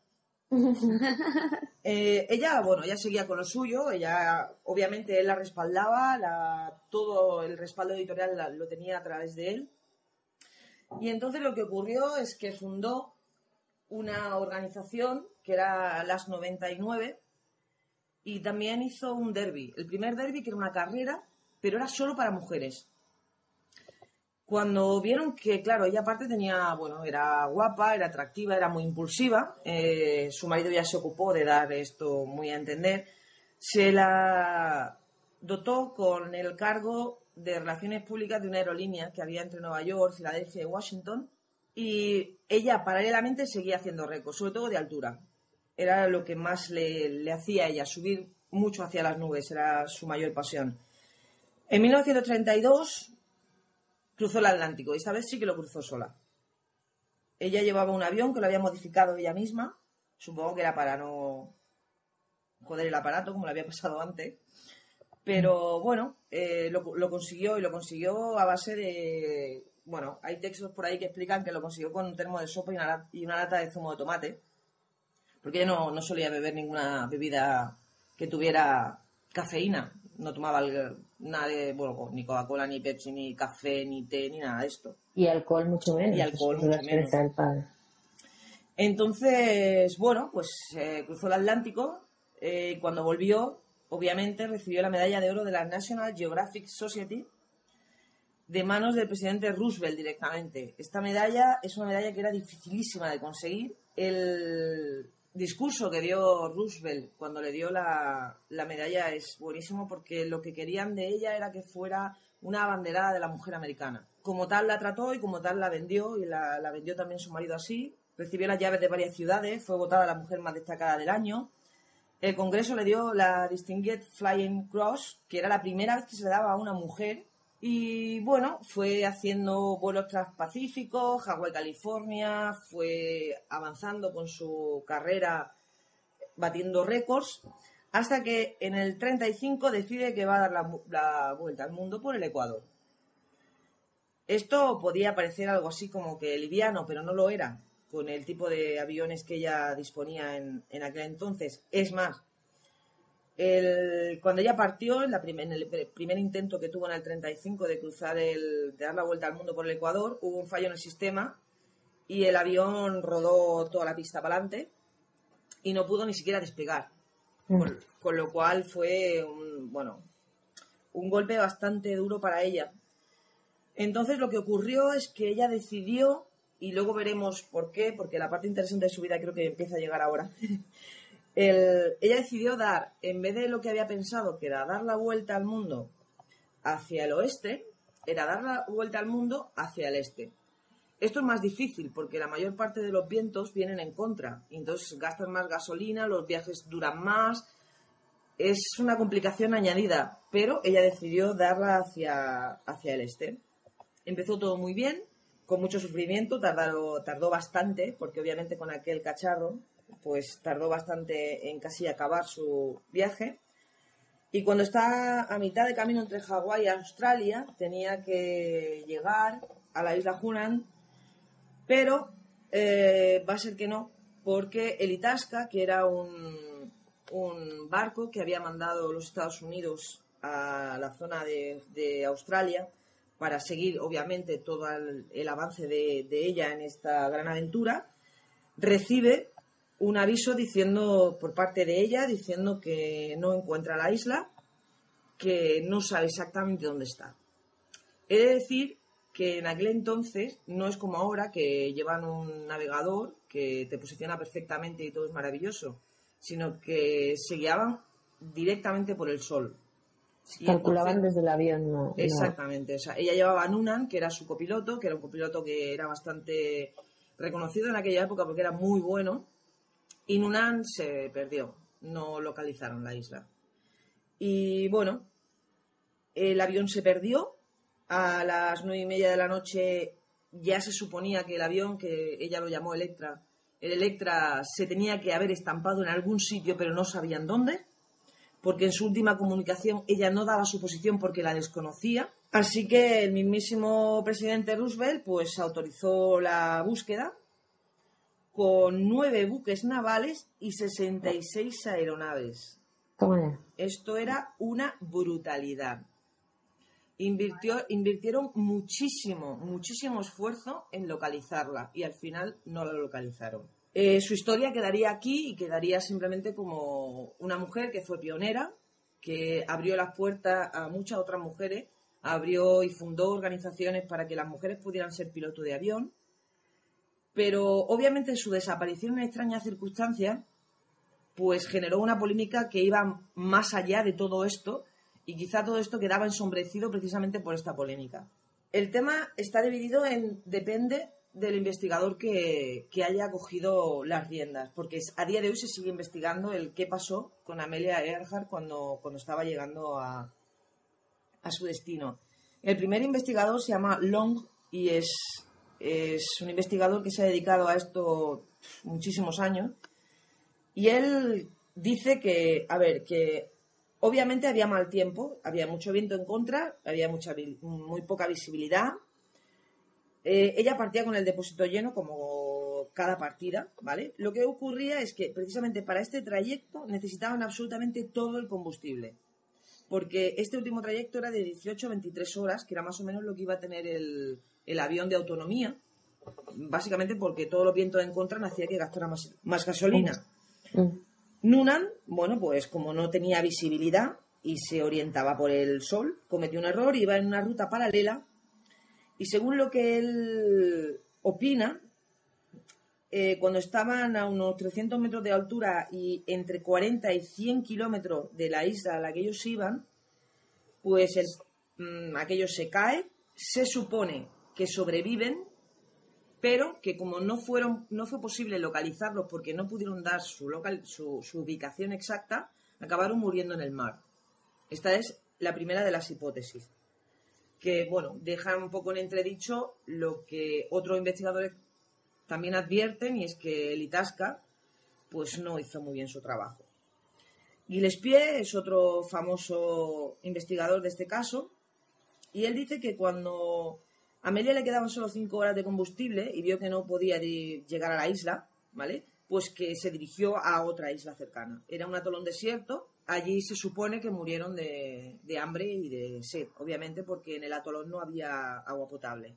Eh, ella, bueno, ella seguía con lo suyo, ella, obviamente, él la respaldaba, todo el respaldo editorial lo tenía a través de él. Y entonces lo que ocurrió es que fundó una organización que era las 99 y también hizo un derby. El primer derby que era una carrera, pero era solo para mujeres. Cuando vieron que, claro, ella aparte tenía, bueno, era guapa, era atractiva, era muy impulsiva, eh, su marido ya se ocupó de dar esto muy a entender, se la dotó con el cargo de relaciones públicas de una aerolínea que había entre Nueva York, Filadelfia y Washington, y ella paralelamente seguía haciendo récords, sobre todo de altura. Era lo que más le, hacía a ella, subir mucho hacia las nubes, era su mayor pasión. En 1932 cruzó el Atlántico y esta vez sí que lo cruzó sola. Ella llevaba un avión que lo había modificado ella misma, supongo que era para no joder el aparato como le había pasado antes. Pero bueno, eh, lo, consiguió y lo consiguió a base de... Bueno, hay textos por ahí que explican que lo consiguió con un termo de sopa y una lata de zumo de tomate. Porque ella no, no solía beber ninguna bebida que tuviera cafeína. No tomaba el- nada de, bueno, ni Coca-Cola, ni Pepsi, ni café, ni té, ni nada de esto.
Y alcohol mucho menos.
pues,
pues,
Y alcohol mucho menos. Entonces, bueno, pues eh, cruzó el Atlántico. eh, cuando volvió, obviamente recibió la medalla de oro de la National Geographic Society. de manos del presidente Roosevelt directamente. Esta medalla es una medalla que era dificilísima de conseguir. El discurso que dio Roosevelt cuando le dio la, la medalla es buenísimo porque lo que querían de ella era que fuera una abanderada de la mujer americana. Como tal la trató y como tal la vendió y la, la vendió también su marido así. Recibió las llaves de varias ciudades, fue votada la mujer más destacada del año. El Congreso le dio la Distinguished Flying Cross, que era la primera vez que se le daba a una mujer. Y bueno, fue haciendo vuelos transpacíficos, Hawái, California, fue avanzando con su carrera, batiendo récords, hasta que en el 35 decide que va a dar la, vuelta al mundo por el Ecuador. Esto podía parecer algo así como que liviano, pero no lo era, con el tipo de aviones que ella disponía en, en aquel entonces. Es más, el- cuando ella partió, en, la en el pr- primer intento que tuvo en el 35 de cruzar el, de dar la vuelta al mundo por el Ecuador, hubo un fallo en el sistema y el avión rodó toda la pista para adelante y no pudo ni siquiera despegar. Con, con lo cual fue un, bueno, un golpe bastante duro para ella. Entonces lo que ocurrió es que ella decidió, y luego veremos por qué, porque la parte interesante de su vida creo que empieza a llegar ahora. El- ella decidió dar, en vez de lo que había pensado, que era dar la vuelta al mundo hacia el oeste, era dar la vuelta al mundo hacia el este. Esto es más difícil porque la mayor parte de los vientos vienen en contra, entonces gastan más gasolina, los viajes duran más, es una complicación añadida, pero ella decidió darla hacia, hacia el este. Empezó todo muy bien, con mucho sufrimiento, tardó bastante, porque obviamente con aquel cacharro, pues tardó bastante en casi acabar su viaje. Y cuando está a mitad de camino entre Hawái y Australia, tenía que llegar a la isla Hunan, pero eh, va a ser que no, porque el Itasca, que era un, un barco que había mandado los Estados Unidos a la zona de, de Australia para seguir, obviamente, todo el, el avance de, de ella en esta gran aventura, recibe un aviso diciendo por parte de ella diciendo que no encuentra la isla, que no sabe exactamente dónde está. He de decir que en aquel entonces no es como ahora que llevan un navegador que te posiciona perfectamente y todo es maravilloso, sino que se guiaban directamente por el sol. Y
Calculaban
entonces-
desde el avión. no- no.
Exactamente. O sea, ella llevaba a Nunan, que era su copiloto, que era un copiloto que era bastante reconocido en aquella época porque era muy bueno. Y Nunan se perdió. No localizaron la isla. Y bueno, el avión se perdió. A las nueve y media de la noche ya se suponía que el avión, que ella lo llamó Electra, el Electra se tenía que haber estampado en algún sitio, pero no sabían dónde porque en su última comunicación ella no daba su posición porque la desconocía. Así que el mismísimo presidente Roosevelt pues autorizó la búsqueda con nueve buques navales y 66 aeronaves.
Toma.
Esto era una brutalidad. Invirtió, invirtieron muchísimo, muchísimo esfuerzo en localizarla y al final no la localizaron. Eh, su historia quedaría aquí y quedaría simplemente como una mujer que fue pionera, que abrió las puertas a muchas otras mujeres, abrió y fundó organizaciones para que las mujeres pudieran ser piloto de avión, pero obviamente su desaparición en extrañas circunstancias pues generó una polémica que iba más allá de todo esto y quizá todo esto quedaba ensombrecido precisamente por esta polémica. El tema está dividido en depende del investigador que, que haya cogido las riendas, porque a día de hoy se sigue investigando el qué pasó con Amelia Earhart cuando, cuando estaba llegando a, a su destino. El primer investigador se llama Long y es, es un investigador que se ha dedicado a esto muchísimos años. Y él dice que, a ver, que obviamente había mal tiempo, había mucho viento en contra, había mucha, muy poca visibilidad. Eh, ella partía con el depósito lleno como cada partida, ¿vale? Lo que ocurría es que precisamente para este trayecto necesitaban absolutamente todo el combustible. Porque este último trayecto era de 18 a 23 horas, que era más o menos lo que iba a tener el, el avión de autonomía. Básicamente porque todos los vientos en contra hacía que gastara más, más gasolina. Nunan, bueno, pues como no tenía visibilidad y se orientaba por el sol, cometió un error, iba en una ruta paralela Y según lo que él opina, eh, cuando estaban a unos 300 metros de altura y entre 40 y 100 kilómetros de la isla a la que ellos iban, pues el, mm, aquello se cae, se supone que sobreviven, pero que como no fueron, no fue posible localizarlos porque no pudieron dar su, local, su, ubicación exacta, acabaron muriendo en el mar. Esta es la primera de las hipótesis que, bueno, deja un poco en entredicho lo que otros investigadores también advierten y es que el Itasca pues no hizo muy bien su trabajo. Gillespie es otro famoso investigador de este caso y él dice que cuando Amelia le quedaban solo cinco horas de combustible y vio que no podía llegar a la isla, ¿vale? Pues que se dirigió a otra isla cercana. Era un atolón desierto. Allí se supone que murieron de, de hambre y de sed, obviamente, porque en el atolón no había agua potable.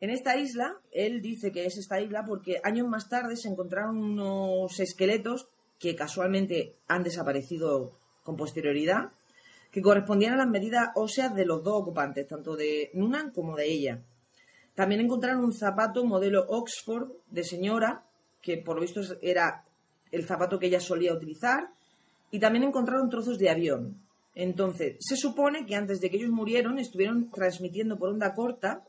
En esta isla, él dice que es esta isla porque años más tarde se encontraron unos esqueletos que casualmente han desaparecido con posterioridad, que correspondían a las medidas óseas de los dos ocupantes, tanto de Nunan como de ella. También encontraron un zapato modelo Oxford de señora, que por lo visto era el zapato que ella solía utilizar, y también encontraron trozos de avión. Entonces, se supone que antes de que ellos murieron estuvieron transmitiendo por onda corta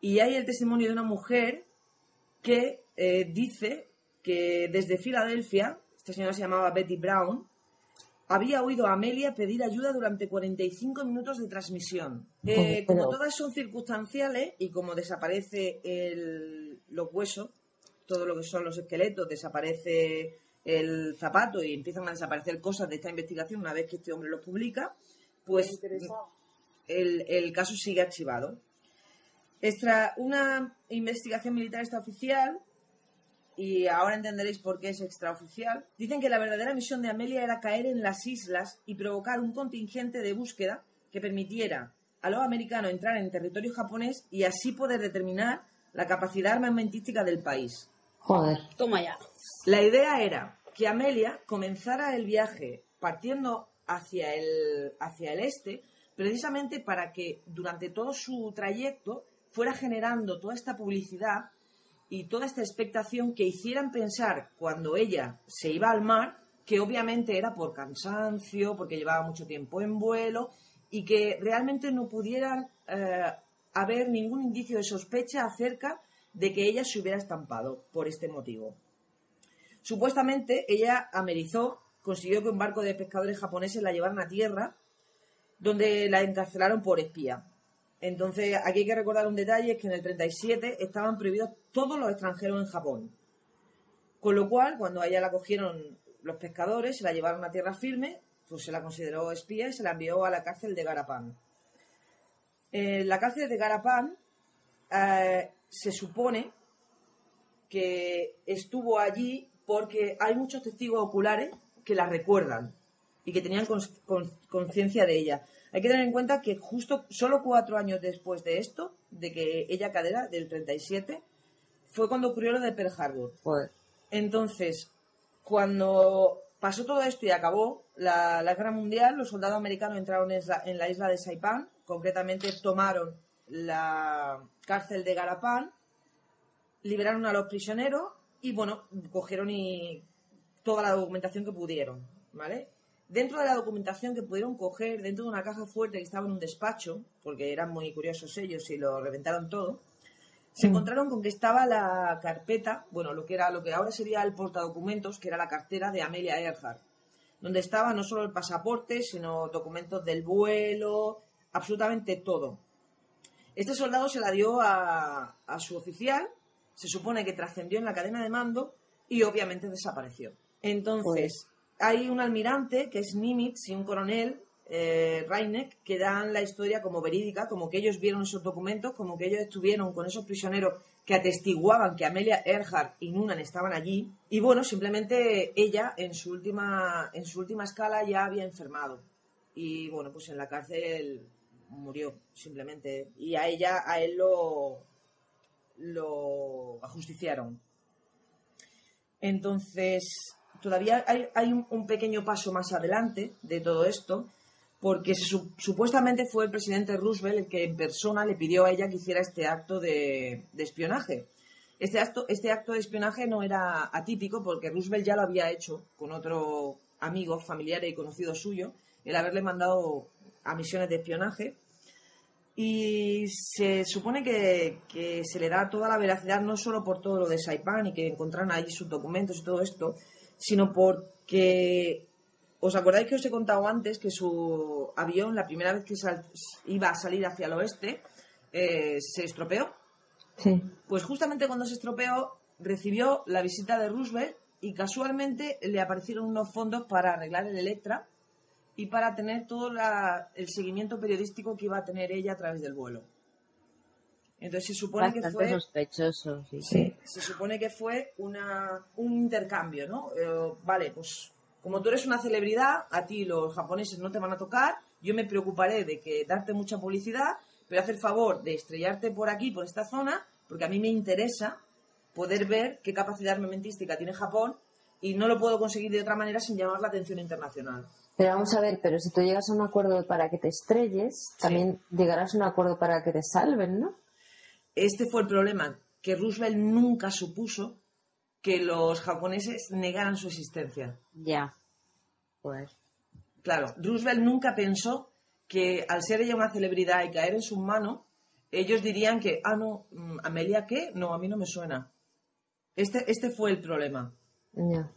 y hay el testimonio de una mujer que eh, dice que desde Filadelfia, esta señora se llamaba Betty Brown, había oído a Amelia pedir ayuda durante 45 minutos de transmisión. Eh,
Pero-
como todas son circunstanciales y como desaparece el- los huesos, todo lo que son los esqueletos, desaparece el zapato y empiezan a desaparecer cosas de esta investigación una vez que este hombre los publica, pues el, el caso sigue archivado. Extra, una investigación militar extraoficial, y ahora entenderéis por qué es extraoficial, dicen que la verdadera misión de Amelia era caer en las islas y provocar un contingente de búsqueda que permitiera a los americanos entrar en territorio japonés y así poder determinar la capacidad armamentística del país.
Joder.
Toma ya.
La idea era que Amelia comenzara el viaje partiendo hacia el, hacia el este, precisamente para que durante todo su trayecto fuera generando toda esta publicidad y toda esta expectación que hicieran pensar cuando ella se iba al mar que obviamente era por cansancio, porque llevaba mucho tiempo en vuelo y que realmente no pudieran eh, haber ningún indicio de sospecha acerca de que ella se hubiera estampado por este motivo. Supuestamente ella amerizó, consiguió que un barco de pescadores japoneses la llevaran a tierra, donde la encarcelaron por espía. Entonces, aquí hay que recordar un detalle, es que en el 37 estaban prohibidos todos los extranjeros en Japón. Con lo cual, cuando a ella la cogieron los pescadores, se la llevaron a tierra firme, pues se la consideró espía y se la envió a la cárcel de Garapán. En la cárcel de Garapán eh, se supone que estuvo allí porque hay muchos testigos oculares que la recuerdan y que tenían conciencia de ella. Hay que tener en cuenta que justo solo cuatro años después de esto, de que ella cadera, del 37, fue cuando ocurrió lo de Pearl Harbor. Entonces, cuando pasó todo esto y acabó la, la guerra mundial, los soldados americanos entraron en la, en la isla de Saipán, concretamente tomaron la cárcel de Garapán, liberaron a los prisioneros y, bueno, cogieron y toda la documentación que pudieron, ¿vale? Dentro de la documentación que pudieron coger, dentro de una caja fuerte que estaba en un despacho, porque eran muy curiosos ellos y lo reventaron todo, se encontraron con que estaba la carpeta, bueno, lo que era lo que ahora sería el portadocumentos, que era la cartera de Amelia Earhart, donde estaba no solo el pasaporte, sino documentos del vuelo, absolutamente todo. Este soldado se la dio a, a su oficial, se supone que trascendió en la cadena de mando y obviamente desapareció. Entonces, hay un almirante que es Nimitz y un coronel, eh, Reineck, que dan la historia como verídica, como que ellos vieron esos documentos, como que ellos estuvieron con esos prisioneros que atestiguaban que Amelia Earhart y Nunan estaban allí. Y bueno, simplemente ella en su última, en su última escala ya había enfermado. Y bueno, pues en la cárcel murió, simplemente. Y a ella, a él lo, lo ajusticiaron. Entonces, todavía hay, un, pequeño paso más adelante de todo esto, porque supuestamente fue el presidente Roosevelt el que en persona le pidió a ella que hiciera este acto de, espionaje. Este acto, este acto de espionaje no era atípico porque Roosevelt ya lo había hecho con otro amigo, familiar y conocido suyo, el haberle mandado a misiones de espionaje. Y se supone que, se le da toda la veracidad no solo por todo lo de Saipan y que encontraron ahí sus documentos y todo esto, sino porque ¿Os acordáis que os he contado antes que su avión, la primera vez que iba a salir hacia el oeste, eh, se estropeó?
Sí.
Pues justamente cuando se estropeó, recibió la visita de Roosevelt y casualmente le aparecieron unos fondos para arreglar el Electra y para tener todo la- el seguimiento periodístico que iba a tener ella a través del vuelo. Entonces se supone que fue
sospechoso, sí.
Sí, se supone que fue una, un intercambio, ¿no? Eh, vale, pues como tú eres una celebridad, a ti los japoneses no te van a tocar, yo me preocuparé de que darte mucha publicidad, pero haz el favor de estrellarte por aquí, por esta zona, porque a mí me interesa poder ver qué capacidad armamentística tiene Japón y no lo puedo conseguir de otra manera sin llamar la atención internacional.
Pero vamos a ver, pero si tú llegas a un acuerdo para que te estrelles, también llegarás a un acuerdo para que te salven, ¿no?
Este fue el problema, que Roosevelt nunca supuso que los japoneses negaran su existencia.
Ya. Pues.
Claro, Roosevelt nunca pensó que al ser ella una celebridad y caer en sus manos, ellos dirían que, ah, no, mm, Amelia, ¿qué? No, a mí no me suena. Este, este fue el problema.
Ya.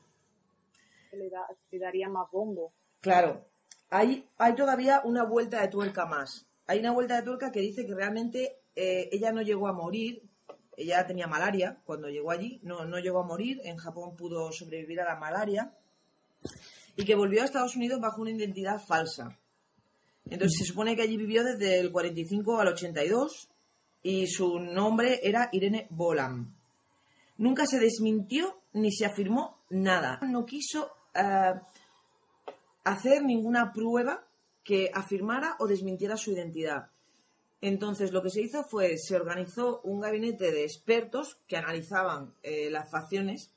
Le, da- le daría más bombo.
Claro, hay, hay todavía una vuelta de tuerca más. Hay una vuelta de tuerca que dice que realmente eh, ella no llegó a morir, ella tenía malaria cuando llegó allí, no, no llegó a morir, en Japón pudo sobrevivir a la malaria y que volvió a Estados Unidos bajo una identidad falsa. Entonces se supone que allí vivió desde el 45 al 82 y su nombre era Irene Bolam. Nunca se desmintió ni se afirmó nada. No quiso eh, hacer ninguna prueba que afirmara o desmintiera su identidad. Entonces, lo que se hizo fue, se organizó un gabinete de expertos que analizaban eh, las facciones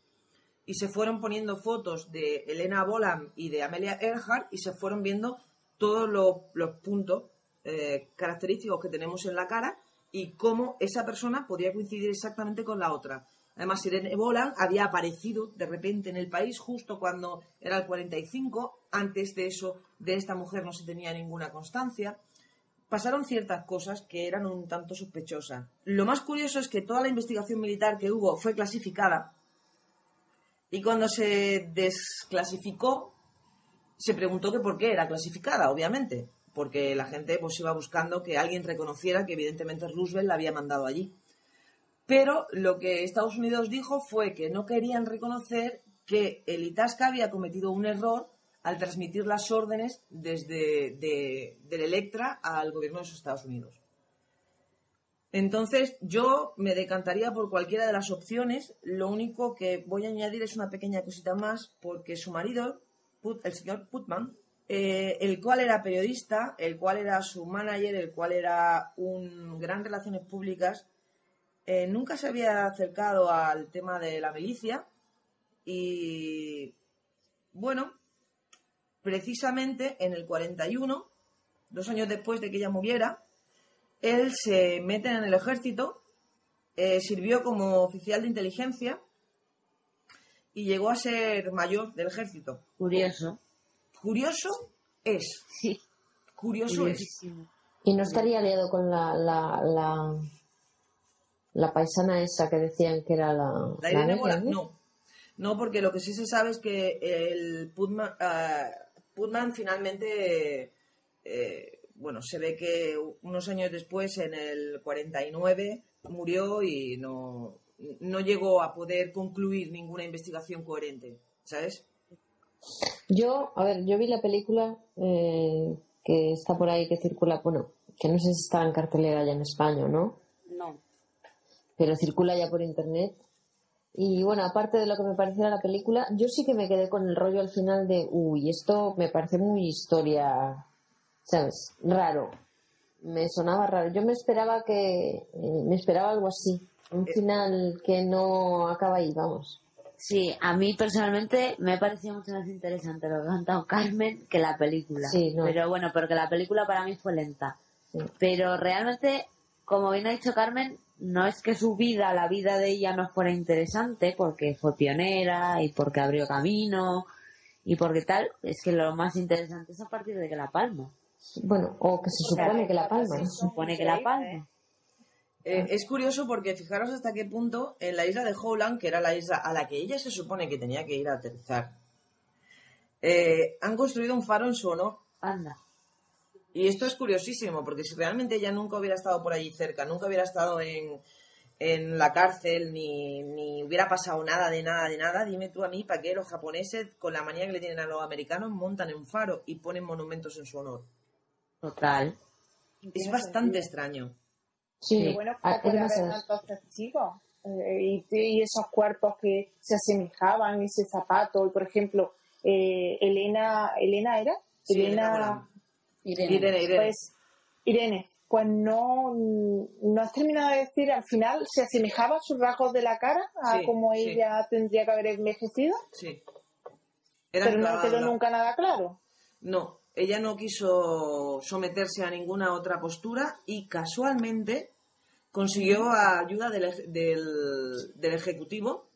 y se fueron poniendo fotos de Elena Bolam y de Amelia Earhart y se fueron viendo todos los, puntos eh, característicos que tenemos en la cara y cómo esa persona podía coincidir exactamente con la otra. Además, Irene Bolam había aparecido de repente en el país justo cuando era el 45. Antes de eso, de esta mujer no se tenía ninguna constancia. Pasaron ciertas cosas que eran un tanto sospechosas. Lo más curioso es que toda la investigación militar que hubo fue clasificada y cuando se desclasificó se preguntó que por qué era clasificada, obviamente, porque la gente pues iba buscando que alguien reconociera que evidentemente Roosevelt la había mandado allí. Pero lo que Estados Unidos dijo fue que no querían reconocer que el Itasca había cometido un error al transmitir las órdenes desde de, del Electra al gobierno de los Estados Unidos. Entonces, yo me decantaría por cualquiera de las opciones. Lo único que voy a añadir es una pequeña cosita más, porque su marido, el señor Putman, eh, el cual era periodista, el cual era su manager, el cual era un gran relaciones públicas, eh, nunca se había acercado al tema de la milicia y, bueno, precisamente en el 41, dos años después de que ella muriera, él se mete en el ejército, eh, sirvió como oficial de inteligencia y llegó a ser mayor del ejército.
Curioso.
Curioso es.
Sí.
Curioso es.
Y no estaría aliado con la, la, la, la paisana esa que decían que era la.
La Irene Bola,
¿no?
no. Porque lo que sí se sabe es que el Putman, ah, Putman finalmente, eh, bueno, se ve que unos años después, en el 49, murió y no, no llegó a poder concluir ninguna investigación coherente, ¿sabes?
Yo, a ver, yo vi la película eh, que está por ahí, que circula, bueno, que no sé si está en cartelera ya en España, ¿no?
No.
Pero circula ya por internet. Y bueno, aparte de lo que me pareciera la película, yo sí que me quedé con el rollo al final de, uy, esto me parece muy historia, ¿sabes? Raro. Me sonaba raro. Yo me esperaba que, eh, me esperaba algo así. Un final que no acaba ahí, vamos.
Sí, a mí personalmente me ha parecido mucho más interesante lo que ha cantado Carmen que la película.
Sí, no.
Pero bueno, porque la película para mí fue lenta. Pero realmente, como bien ha dicho Carmen, no es que su vida, la vida de ella no fuera interesante porque fue pionera y porque abrió camino y porque tal, es que lo más interesante es a partir de que la palma.
Bueno, o que se supone que la palma.
Se supone que la palma.
Eh, es curioso porque fijaros hasta qué punto en la isla de Howland, que era la isla a la que ella se supone que tenía que ir a aterrizar, eh, han construido un faro en su honor.
Anda.
Y esto es curiosísimo, porque si realmente ella nunca hubiera estado por allí cerca, nunca hubiera estado en, en la cárcel, ni, ni hubiera pasado nada de nada de nada, dime tú a mí para qué los japoneses, con la manía que le tienen a los americanos, montan un faro y ponen monumentos en su honor.
Total.
Es bastante extraño.
Sí, bueno,
Ah,
puede haber tantos testigos. eh, y, y esos cuerpos que se asemejaban, ese zapato, y por ejemplo, eh, Elena, ¿Elena era?
Sí,
Elena.
Irene.
Irene, Irene.
Pues, Irene, pues no, no has terminado de decir, al final se asemejaba a sus rasgos de la cara, a
Sí,
cómo
sí.
ella tendría que haber envejecido,
Sí.
Pero no quedó nunca nada claro.
No, ella no quiso someterse a ninguna otra postura y casualmente consiguió ayuda del, del, del Ejecutivo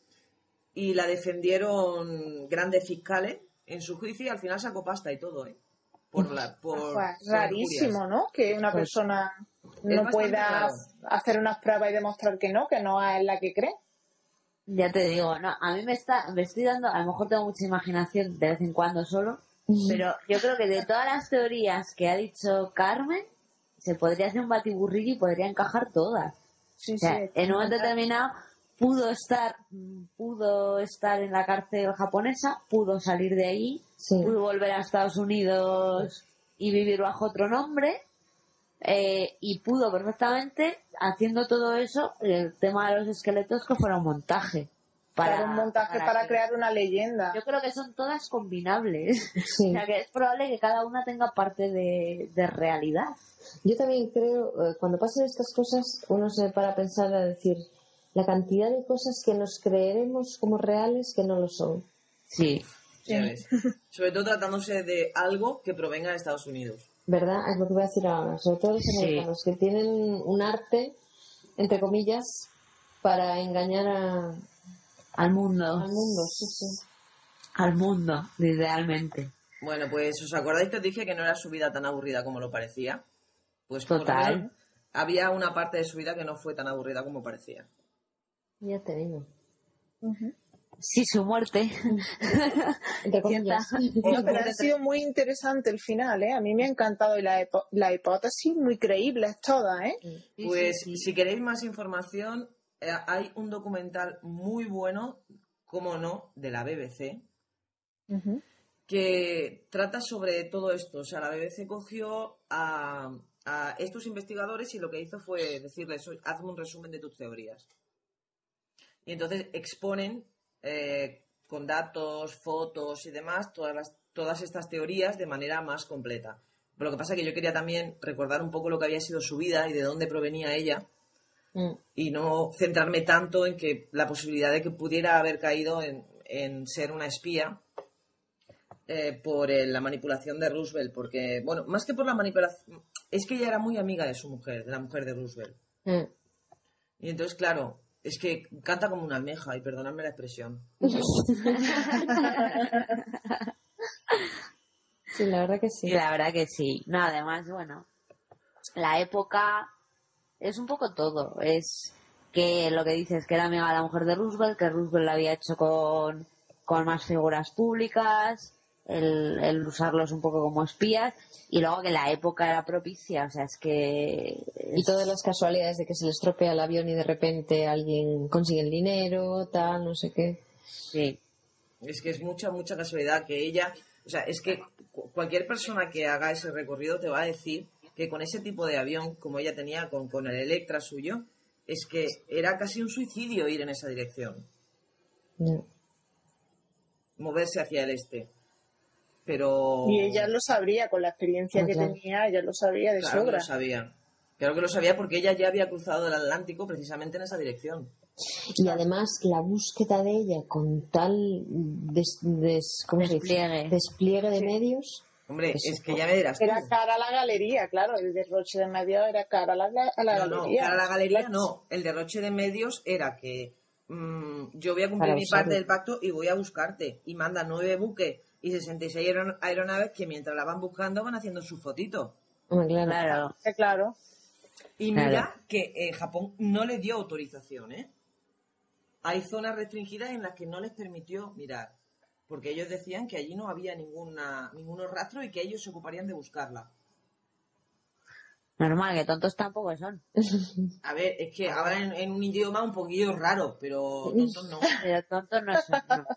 y la defendieron grandes fiscales en su juicio y al final sacó pasta y todo, ¿eh? Por la, por,
Pues,
por
rarísimo. ¿no? Que una
Pues,
persona no pueda
raro.
hacer unas pruebas y demostrar que no, que no es la que cree.
Ya te digo, no, a mí me está, me estoy dando, a lo mejor tengo mucha imaginación de vez en cuando solo, pero yo creo que de todas las teorías que ha dicho Carmen, se podría hacer un batiburrillo y podría encajar todas.
Sí,
O sea,
sí,
en un momento determinado pudo estar, pudo estar en la cárcel japonesa, pudo salir de ahí, pudo volver a Estados Unidos y vivir bajo otro nombre, eh, y pudo perfectamente, haciendo todo eso, el tema de los esqueletos que fuera un montaje. Para,
Para un montaje para, crear una leyenda.
Yo creo que son todas combinables. O sea, que es probable que cada una tenga parte de, de realidad.
Yo también creo, eh, cuando pasan estas cosas, uno se para a pensar a decir la cantidad de cosas que nos creeremos como reales que no lo son.
Sí.
Ya ves. Sobre todo tratándose de algo que provenga de Estados Unidos.
¿Verdad? Es lo que voy a decir ahora. Sobre todo los
Sí.
americanos que tienen un arte, entre comillas, para engañar a,
al mundo.
Al mundo, sí, sí.
Al mundo, idealmente.
Bueno, pues ¿os acordáis que os dije que no era su vida tan aburrida como lo parecía? Pues
Total.
había una parte de su vida que no fue tan aburrida como parecía.
Ya te digo.
Sí, su muerte.
Entre comillas.
No, pero ha sido muy interesante el final, ¿eh? A mí me ha encantado y la, hipo- la hipótesis muy creíbles todas, ¿eh?
Pues si queréis más información, eh, hay un documental muy bueno, como no, de la BBC, que trata sobre todo esto. O sea, la BBC cogió a, a estos investigadores y lo que hizo fue decirles, "Oye, hazme un resumen de tus teorías. Y entonces exponen eh, con datos, fotos y demás todas, las, todas estas teorías de manera más completa. Pero lo que pasa es que yo quería también recordar un poco lo que había sido su vida y de dónde provenía ella
Mm.
y no centrarme tanto en que la posibilidad de que pudiera haber caído en, en ser una espía eh, por eh, la manipulación de Roosevelt, porque, bueno, más que por la manipulación, es que ella era muy amiga de su mujer, de la mujer de Roosevelt.
Mm.
Y entonces, claro, es que canta como una almeja, y perdonadme la expresión.
Sí, la verdad que sí.
La verdad que sí. No, además, bueno, la época es un poco todo. Es que lo que dices, que era amiga de la mujer de Roosevelt, que Roosevelt la había hecho con, con más figuras públicas, el, el usarlos un poco como espías, y luego que la época era propicia, o sea, es que...
Y todas las casualidades de que se le estropea el avión y de repente alguien consigue el dinero, tal, no sé qué.
Sí.
Es que es mucha, mucha casualidad que ella, o sea, es que cu- cualquier persona que haga ese recorrido te va a decir que con ese tipo de avión, como ella tenía con, con el Electra suyo, es que era casi un suicidio ir en esa dirección, moverse hacia el este. Pero...
Y ella lo sabría, con la experiencia
Ah,
que
claro.
tenía, ella lo sabría de
Claro que
sobra.
lo sabía. Claro que lo sabía porque ella ya había cruzado el Atlántico precisamente en esa dirección.
Y además la búsqueda de ella con tal des- des- ¿cómo se dice?
Despliegue.
despliegue de medios.
Hombre,
Eso
es que ya me dirás tú.
Era cara a la galería, claro. El derroche de medio era cara a la, a la
No, no,
galería.
cara a la galería no. El derroche de medios era que mm, yo voy a cumplir
Para
mi
usarlo.
parte del pacto y voy a buscarte. Y manda nueve buques y 66 aeron- aeronaves que mientras la van buscando van haciendo sus fotitos.
Hombre, claro.
Claro.
Y mira
Claro.
que eh, Japón no le dio autorización, ¿eh? Hay zonas restringidas en las que no les permitió mirar. Porque ellos decían que allí no había ninguna, ningunos rastros y que ellos se ocuparían de buscarla.
Normal, que tontos tampoco son.
A ver, es que hablan en, en un idioma un poquillo raro, pero tontos no.
Pero tontos no son. no.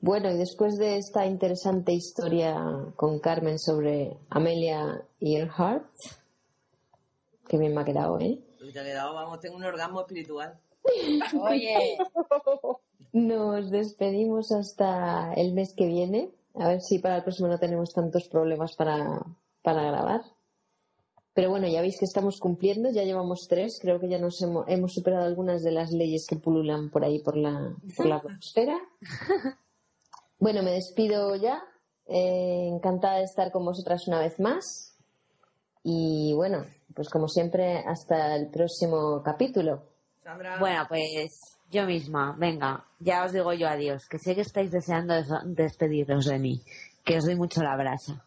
Bueno, y después de esta interesante historia con Carmen sobre Amelia Earhart, que bien me ha quedado, ¿eh?
Y te ha quedado, vamos, tengo un orgasmo espiritual.
Oye,
Nos despedimos hasta el mes que viene. A ver si para el próximo no tenemos tantos problemas para, para grabar. Pero bueno, ya veis que estamos cumpliendo, ya llevamos tres, creo que ya nos hemos, hemos superado algunas de las leyes que pululan por ahí por la, por la atmósfera. Bueno, me despido ya. Eh, encantada de estar con vosotras una vez más. Y bueno, pues como siempre, hasta el próximo capítulo.
Sandra.
Bueno, pues yo misma, venga, ya os digo yo adiós, que sé que estáis deseando des- despediros de mí, que os doy mucho la brasa.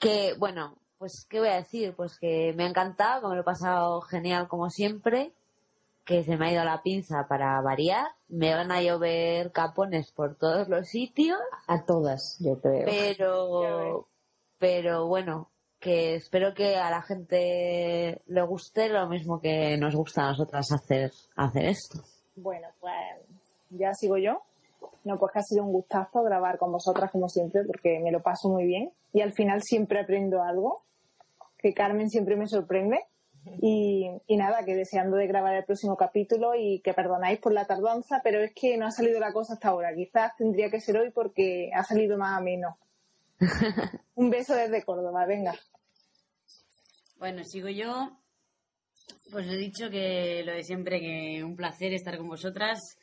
Que, bueno, pues, ¿qué voy a decir? Pues que me ha encantado, que me lo he pasado genial como siempre, que se me ha ido la pinza para variar, me van a llover capones por todos los sitios,
A todas, yo creo.
pero, pero bueno, que espero que a la gente le guste lo mismo que nos gusta a nosotras hacer, hacer esto.
Bueno, pues ya sigo yo. No, pues que ha sido un gustazo grabar con vosotras como siempre porque me lo paso muy bien y al final siempre aprendo algo, que Carmen siempre me sorprende y, y nada, que deseando de grabar el próximo capítulo y que perdonáis por la tardanza, pero es que no ha salido la cosa hasta ahora. Quizás tendría que ser hoy porque ha salido más a menos. un beso desde Córdoba, venga.
bueno, sigo yo. Pues he dicho que lo de siempre, que un placer estar con vosotras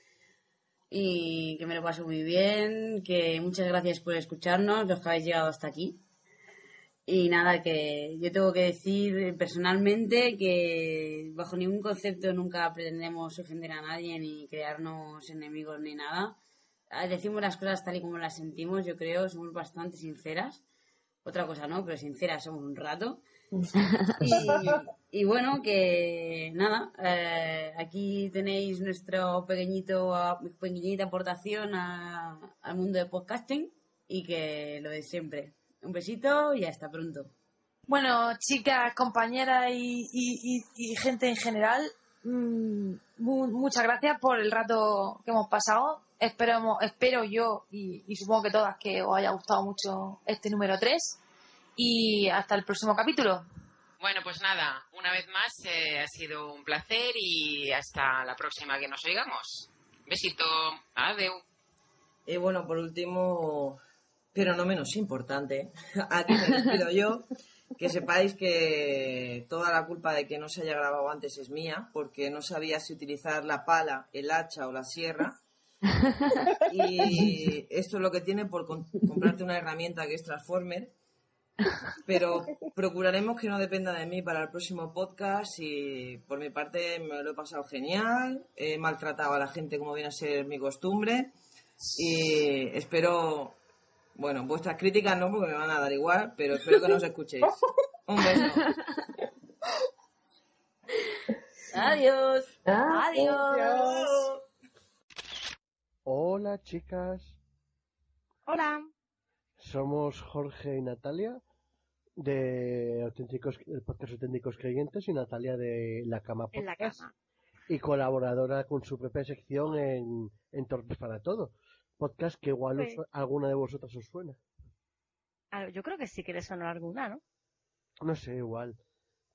y que me lo paso muy bien, que muchas gracias por escucharnos, los que habéis llegado hasta aquí. Y nada, que yo tengo que decir personalmente que bajo ningún concepto nunca pretendemos ofender a nadie ni crearnos enemigos ni nada. Ah, Decimos las cosas tal y como las sentimos, yo creo, somos bastante sinceras. Otra cosa no, pero sinceras somos un rato. Y, y bueno, que nada, eh, aquí tenéis nuestro pequeñito, pequeñita aportación a- al mundo de podcasting y que lo de siempre. Un besito y hasta pronto.
Bueno, chicas, compañeras y, y- y- y gente en general, mm, mu- muchas gracias por el rato que hemos pasado. Esperamos, espero yo y, y supongo que todas que os haya gustado mucho este número 3. Y hasta el próximo capítulo.
Bueno, pues nada, una vez más eh, ha sido un placer y hasta la próxima que nos oigamos. Besito, adeu.
Y bueno, por último, pero no menos importante, aquí me despido yo. Que sepáis que toda la culpa de que no se haya grabado antes es mía, porque no sabía si utilizar la pala, el hacha o la sierra. Y esto es lo que tiene por comprarte una herramienta que es Transformer. Pero procuraremos que no dependa de mí para el próximo podcast y por mi parte me lo he pasado genial. He maltratado a la gente como viene a ser mi costumbre y espero, bueno, vuestras críticas no porque me van a dar igual, pero espero que nos escuchéis. Un beso.
Adiós.
Adiós.
Hola chicas,
Hola.
somos Jorge y Natalia de auténticos, del podcast Auténticos Creyentes y Natalia de La Cama
En la
Podcast
cama.
y colaboradora con su propia sección en, en Torpes para Todo. Podcast que igual
Sí.
os- alguna de vosotras os suena.
Ah, Yo creo que sí que le sonó alguna, ¿no?
No sé, igual.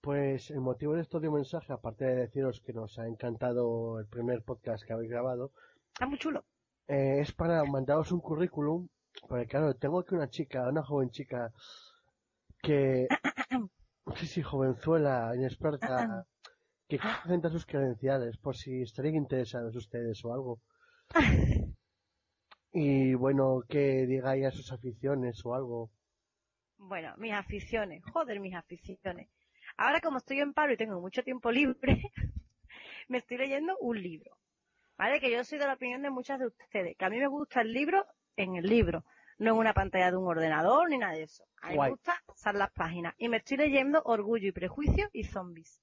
Pues el motivo de este audio mensaje, aparte de deciros que nos ha encantado el primer podcast que habéis grabado,
Está muy chulo.
eh, es para mandaros un currículum, porque claro, tengo aquí una chica, una joven chica, que, sí, sí, jovenzuela, inexperta, que presenta sus credenciales, por si estarían interesados ustedes o algo. Y bueno, que diga ya sus aficiones o algo.
Bueno, mis aficiones, joder, mis aficiones. Ahora como estoy en paro y tengo mucho tiempo libre, me estoy leyendo un libro. ¿Vale? Que yo soy de la opinión de muchas de ustedes, que a mí me gusta el libro en el libro, no en una pantalla de un ordenador ni nada de eso. A mí
Guay.
me gusta pasar las páginas. Y me estoy leyendo Orgullo y Prejuicio y Zombies.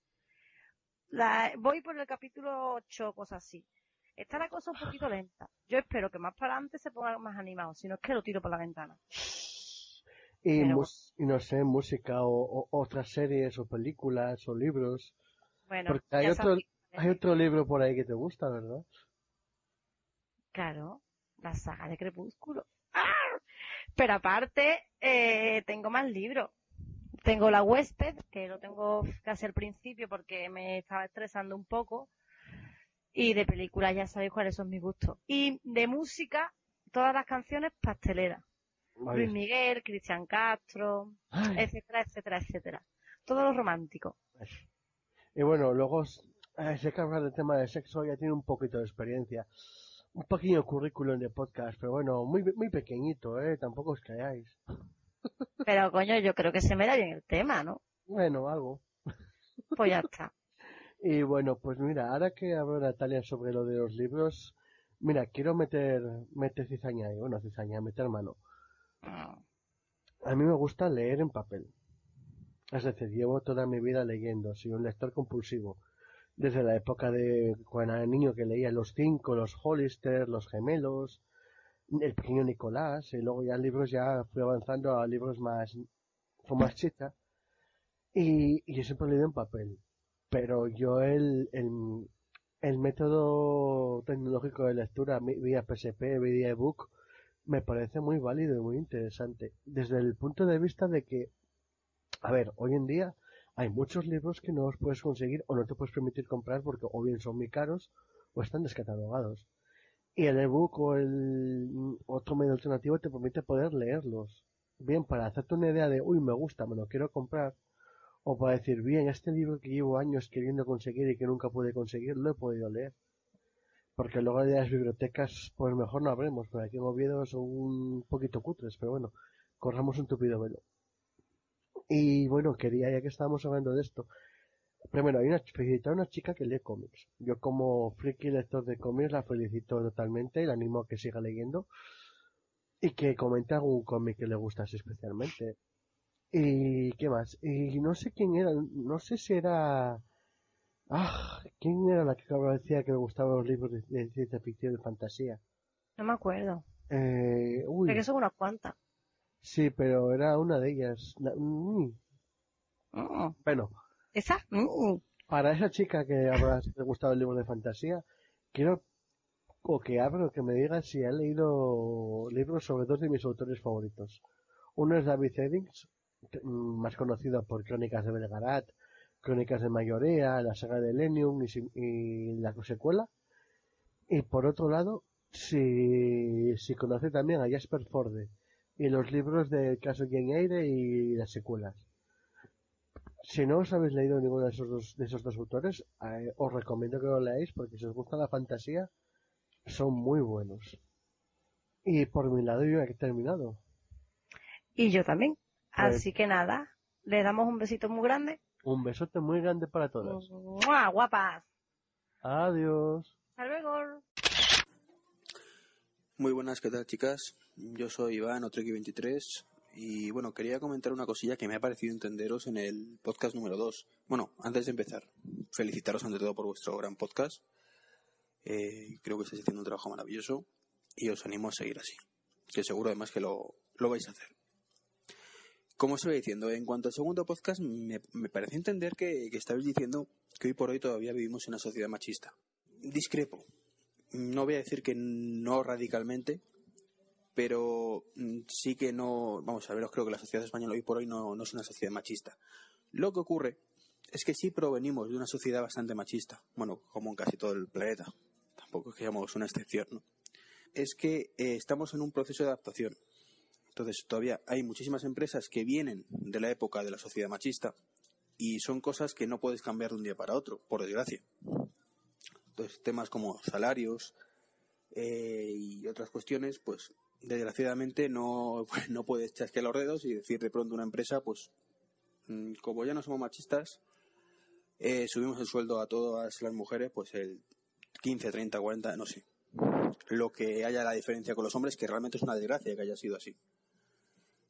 La- voy por el capítulo 8 o cosas así. Está la cosa un poquito lenta. Yo espero que más para adelante se ponga más animado, si no es que lo tiro por la ventana.
Y,
Pero
mus- y no sé, música o, o otras series o películas o libros.
Bueno,
Porque otro, hay otro libro por ahí que te gusta, ¿verdad?
Claro, la saga de Crepúsculo. ¡Ah! Pero aparte, eh, tengo más libros. Tengo La Huésped, que lo tengo casi al principio porque me estaba estresando un poco. Y de películas ya sabéis cuáles son mis gustos. Y de música, todas las canciones pasteleras. Luis Miguel, Cristian Castro, etcétera, etcétera, etcétera. Todo lo romántico.
Y bueno, luego, eh, sé que hablar del tema de sexo ya tiene un poquito de experiencia. Un pequeño currículum de podcast, pero bueno, muy, muy pequeñito, ¿eh? Tampoco os creáis.
Pero coño, yo creo que se me da bien el tema, ¿no?
Bueno, algo.
Pues ya está.
Y bueno, pues mira, ahora que habló Natalia sobre lo de los libros, mira, quiero meter, meter cizaña ahí, bueno, cizaña, meter mano. A mí me gusta leer en papel. Es decir, llevo toda mi vida leyendo, soy un lector compulsivo. Desde la época de cuando era niño que leía los cinco, los Hollister, los gemelos, el pequeño Nicolás, y luego ya libros ya fui avanzando a libros más, con más chicha. Y, y yo siempre he leído en papel. Pero yo el, el, el método tecnológico de lectura vía PSP, vía ebook, me parece muy válido y muy interesante. Desde el punto de vista de que, a ver, hoy en día hay muchos libros que no los puedes conseguir o no te puedes permitir comprar porque o bien son muy caros o están descatalogados. Y el ebook o el otro medio alternativo te permite poder leerlos. Bien, para hacerte una idea de, uy, me gusta, me lo quiero comprar. O para decir, bien, este libro que llevo años queriendo conseguir y que nunca pude conseguir, lo he podido leer. Porque luego de las bibliotecas, pues mejor no habremos, porque aquí en Oviedo son un poquito cutres, pero bueno, corramos un tupido velo. Y bueno, quería, ya que estábamos hablando de esto, primero, hay una, felicitar a una chica que lee cómics. Yo como friki lector de cómics la felicito totalmente y la animo a que siga leyendo y que comente algún cómic que le gustase especialmente. ¿Y qué más? Y no sé quién era, no sé si era... Ah, ¿quién era la que decía que le gustaban los libros de, de ciencia ficción y fantasía?
No me acuerdo.
Eh, uy,
Sé que son unas cuantas.
sí, pero era una de ellas. Na- mm. Bueno,
¿Esa? Mm.
para esa chica que ahora le gustaba el libro de fantasía, quiero o que abra o que me diga si ha leído libros sobre dos de mis autores favoritos. Uno es David Eddings, mm, más conocido por Crónicas de Belgarat, Crónicas de Mayorea, la saga de Lenium y, si- y la secuela. Y por otro lado, si, si conoce también a Jasper Forde y los libros del caso Jane Eyre y las secuelas. Si no os habéis leído ninguno de esos dos, de esos dos autores, eh, os recomiendo que lo leáis porque si os gusta la fantasía, son muy buenos. Y por mi lado yo he terminado.
Y yo también.
Pues-
Así que nada, le damos un besito muy grande.
Un besote muy grande para todas.
¡Mua, guapas!
Adiós.
Hasta luego.
Muy buenas, ¿qué tal chicas? Yo soy Iván, Otreki23, y bueno, quería comentar una cosilla que me ha parecido entenderos en el podcast número 2. Bueno, antes de empezar, felicitaros ante todo por vuestro gran podcast. Eh, creo que estáis haciendo un trabajo maravilloso y os animo a seguir así, que seguro además que lo, lo vais a hacer. Como os iba diciendo, en cuanto al segundo podcast, me, me parece entender que, que estabais diciendo que hoy por hoy todavía vivimos en una sociedad machista. Discrepo. No voy a decir que no radicalmente, pero mm, sí que no. Vamos a ver, creo que la sociedad española hoy por hoy no, no es una sociedad machista. Lo que ocurre es que sí provenimos de una sociedad bastante machista. Bueno, como en casi todo el planeta. Tampoco es que seamos una excepción, ¿no? Es que eh, estamos en un proceso de adaptación. Entonces, todavía hay muchísimas empresas que vienen de la época de la sociedad machista y son cosas que no puedes cambiar de un día para otro, por desgracia. Entonces, temas como salarios eh, y otras cuestiones, pues desgraciadamente no, no puedes chasquear los dedos y decir de pronto una empresa, pues mm, como ya no somos machistas, eh, subimos el sueldo a todas las mujeres, pues el 15, 30, 40, no sé. Lo que haya la diferencia con los hombres, que realmente es una desgracia que haya sido así.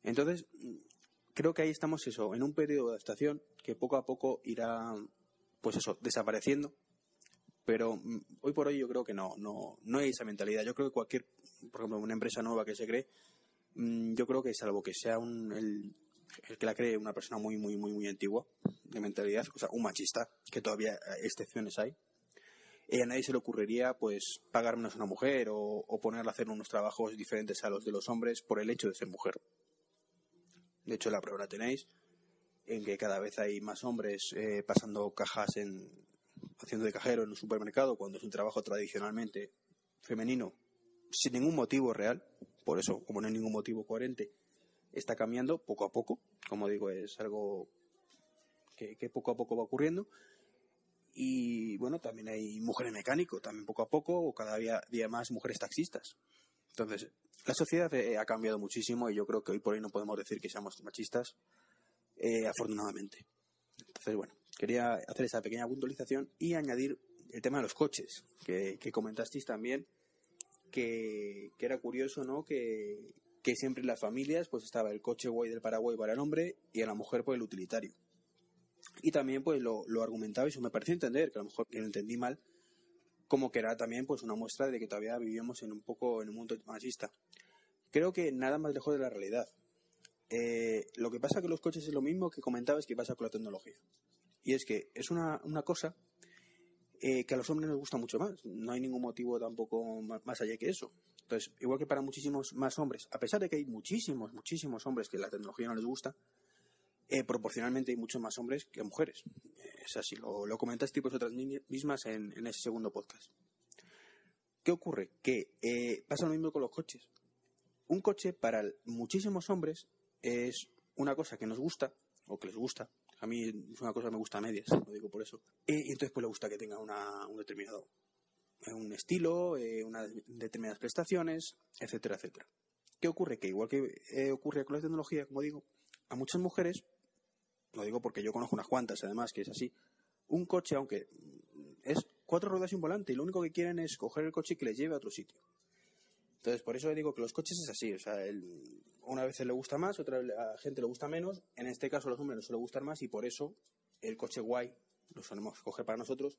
Entonces, creo que ahí estamos eso, en un periodo de adaptación que poco a poco irá, pues eso, desapareciendo. Pero mm, hoy por hoy yo creo que no, no, no hay esa mentalidad. Yo creo que cualquier, por ejemplo, una empresa nueva que se cree, mm, yo creo que salvo que sea un, el, que la cree una persona muy, muy, muy, muy antigua de mentalidad, o sea, un machista, que todavía excepciones hay, eh, a nadie se le ocurriría pues pagar menos a una mujer o ponerla a hacer unos trabajos diferentes a los de los hombres por el hecho de ser mujer. De hecho, la prueba la tenéis en que cada vez hay más hombres eh, pasando cajas en haciendo de cajero en un supermercado cuando es un trabajo tradicionalmente femenino sin ningún motivo real. Por eso, como no hay ningún motivo coherente, está cambiando poco a poco. Como digo, es algo que, poco a poco va ocurriendo. Y bueno, también hay mujeres mecánicos, también poco a poco, o cada día más mujeres taxistas. Entonces, la sociedad eh, ha cambiado muchísimo y yo creo que hoy por hoy no podemos decir que seamos machistas, eh, afortunadamente. Entonces, bueno, quería hacer esa pequeña puntualización y añadir el tema de los coches, que, que comentasteis también, que, que era curioso, ¿no? Que, que siempre en las familias pues estaba el coche guay del Paraguay para el hombre y a la mujer pues el utilitario. Y también pues lo, lo argumentabais, o me pareció entender, que a lo mejor que lo entendí mal, como que era también pues una muestra de que todavía vivíamos en un poco en un mundo machista. Creo que nada más lejos de la realidad. Eh, lo que pasa con los coches es lo mismo que comentabas que pasa con la tecnología. Y es que es una, una cosa eh, que a los hombres nos gusta mucho más. No hay ningún motivo tampoco más, más allá que eso. Entonces, igual que para muchísimos más hombres, a pesar de que hay muchísimos, muchísimos hombres que la tecnología no les gusta, eh, proporcionalmente hay muchos más hombres que mujeres. Es así, lo, lo comentaste vosotras mi- mismas en, en ese segundo podcast. ¿Qué ocurre? Que eh, pasa lo mismo con los coches. Un coche para muchísimos hombres es una cosa que nos gusta, o que les gusta. A mí es una cosa que me gusta a medias, lo digo por eso. Y entonces pues le gusta que tenga una, un determinado eh, un estilo, eh, unas determinadas prestaciones, etcétera, etcétera. ¿Qué ocurre? Que igual que ocurre con la tecnología, como digo, a muchas mujeres, lo digo porque yo conozco unas cuantas además que es así, un coche, aunque es cuatro ruedas y un volante, y lo único que quieren es coger el coche que les lleve a otro sitio. Entonces, por eso digo que los coches es así, o sea, una vez le gusta más, otra vez a la gente le gusta menos, en este caso a los hombres les suele gustar más y por eso el coche guay lo solemos coger para nosotros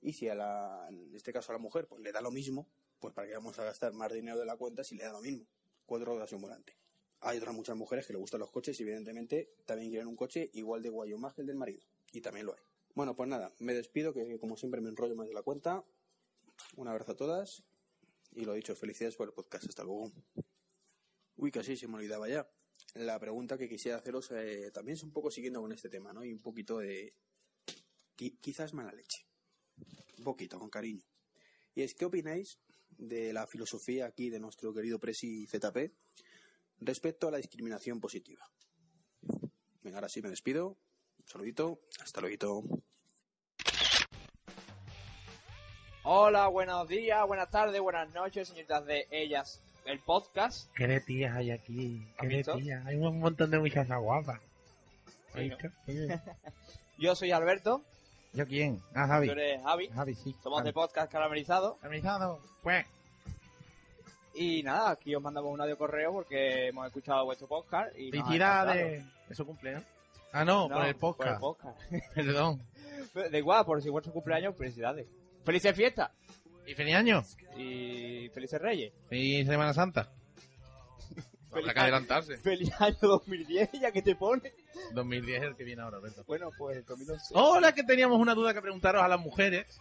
y si a la, en este caso a la mujer pues le da lo mismo, pues para qué vamos a gastar más dinero de la cuenta si le da lo mismo, cuatro ruedas y un volante. Hay otras muchas mujeres que le gustan los coches y evidentemente también quieren un coche igual de guay o más que el del marido y también lo hay. Bueno, pues nada, me despido que como siempre me enrollo más de la cuenta. Un abrazo a todas y lo dicho, felicidades por el podcast. Hasta luego. Uy, casi se me olvidaba ya. La pregunta que quisiera haceros eh, también es un poco siguiendo con este tema, ¿no? Y un poquito de... qui- quizás mala leche. Un poquito, con cariño. Y es, ¿qué opináis de la filosofía aquí de nuestro querido Presi ZP respecto a la discriminación positiva? Venga, ahora sí me despido. Un saludito. Hasta luego.
Hola, buenos días, buenas tardes, buenas noches, señoritas de ellas. El podcast.
¿Qué de tías hay aquí? ¿Qué
¿Has
de tías? Hay un montón de muchachas guapas. Sí.
Yo soy Alberto.
¿Yo quién? Ah, Javi.
Tú eres Javi.
Javi, sí.
Somos
Javi.
de podcast caramelizado.
Caramelizado. Pues.
Y nada, aquí os mandamos un audio correo porque hemos escuchado vuestro podcast. y
Felicidades. Es su cumpleaños. Ah, no, por el
por el
podcast. Perdón.
Da igual, por si es vuestro cumpleaños, felicidades. ¡Felices fiestas!
Y feliz año.
Y felices reyes.
Feliz Semana Santa. Habrá que adelantarse.
Feliz año 2010, ya que te pone.
2010 es el que viene ahora, Alberto.
Bueno, pues 2011.
Hola, que teníamos una duda que preguntaros a las mujeres.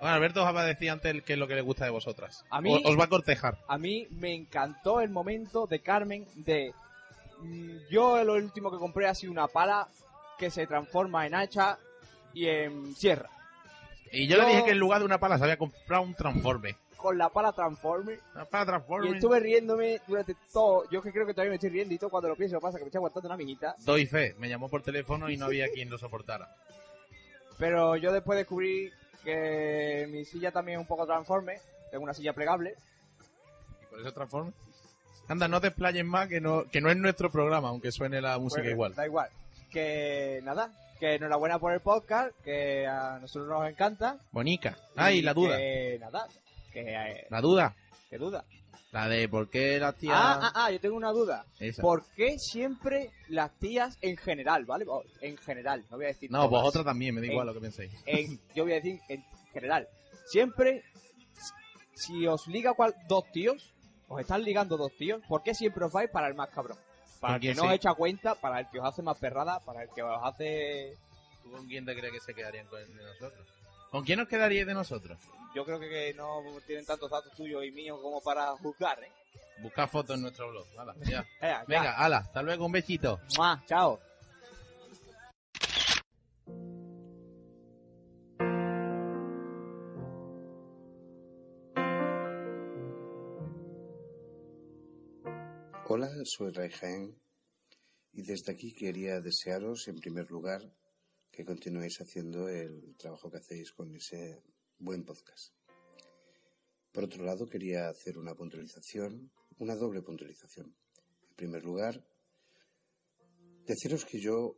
Bueno, Alberto os va a decir antes qué es lo que le gusta de vosotras.
A mí-
os va a cortejar.
A mí me encantó el momento de Carmen de... mm, Yo lo último que compré ha sido una pala que se transforma en hacha y en sierra.
Y yo, le dije que en lugar de una pala se había comprado un transforme.
con la pala Transforme.
La pala Transforme.
Y estuve riéndome durante todo. Yo que creo que todavía me estoy riendo y todo cuando lo pienso. Pasa que me estoy aguantando una minita.
Doy fe, me llamó por teléfono y no había quien lo soportara.
Pero yo después descubrí que mi silla también es un poco Transforme. Tengo una silla plegable.
¿Y por eso Transforme? Anda, no te explayes más que no, que no es nuestro programa, aunque suene la música
Bueno,
igual.
Da igual. Que nada, que enhorabuena por el podcast, que a nosotros nos encanta.
Bonica. Ah, y la duda.
Que nada, que... eh,
La duda.
¿Qué duda?
La de por qué las tías...
Ah, ah, ah, yo tengo una duda.
Esa.
¿Por qué siempre las tías en general, ¿vale? O, En general, no voy a decir
No,
todas.
vosotras también, me da
En-
igual lo que penséis.
en- yo voy a decir en general. Siempre, si os liga cual, dos tíos, os están ligando dos tíos, ¿por qué siempre os vais para el más cabrón? Para el que no
sí.
os echa cuenta, para el que os hace más perrada, para el que os hace...
¿Tú con quién te crees que se quedarían con de nosotros? ¿Con quién os quedaríais de nosotros?
Yo creo que, no tienen tantos datos tuyos y míos como para juzgar, ¿eh?
Buscad fotos en nuestro blog. Hala, ya.
Venga,
Venga, ala, hasta luego, un besito.
¡Mua! ¡Chao!
Hola, soy Jaén y desde aquí quería desearos en primer lugar que continuéis haciendo el trabajo que hacéis con ese buen podcast. Por otro lado, quería hacer una puntualización, una doble puntualización. En primer lugar, deciros que yo,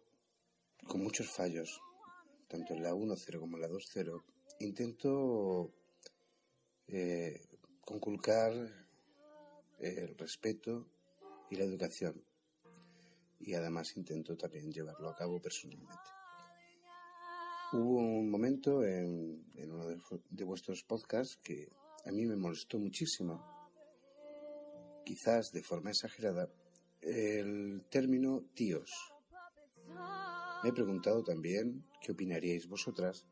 con muchos fallos, tanto en la 1.0 como en la 2.0, intento eh, conculcar el respeto y la educación. Y además intento también llevarlo a cabo personalmente. Hubo un momento en, uno de, de vuestros podcasts que a mí me molestó muchísimo, quizás de forma exagerada, el término tíos. Me he preguntado también qué opinaríais vosotras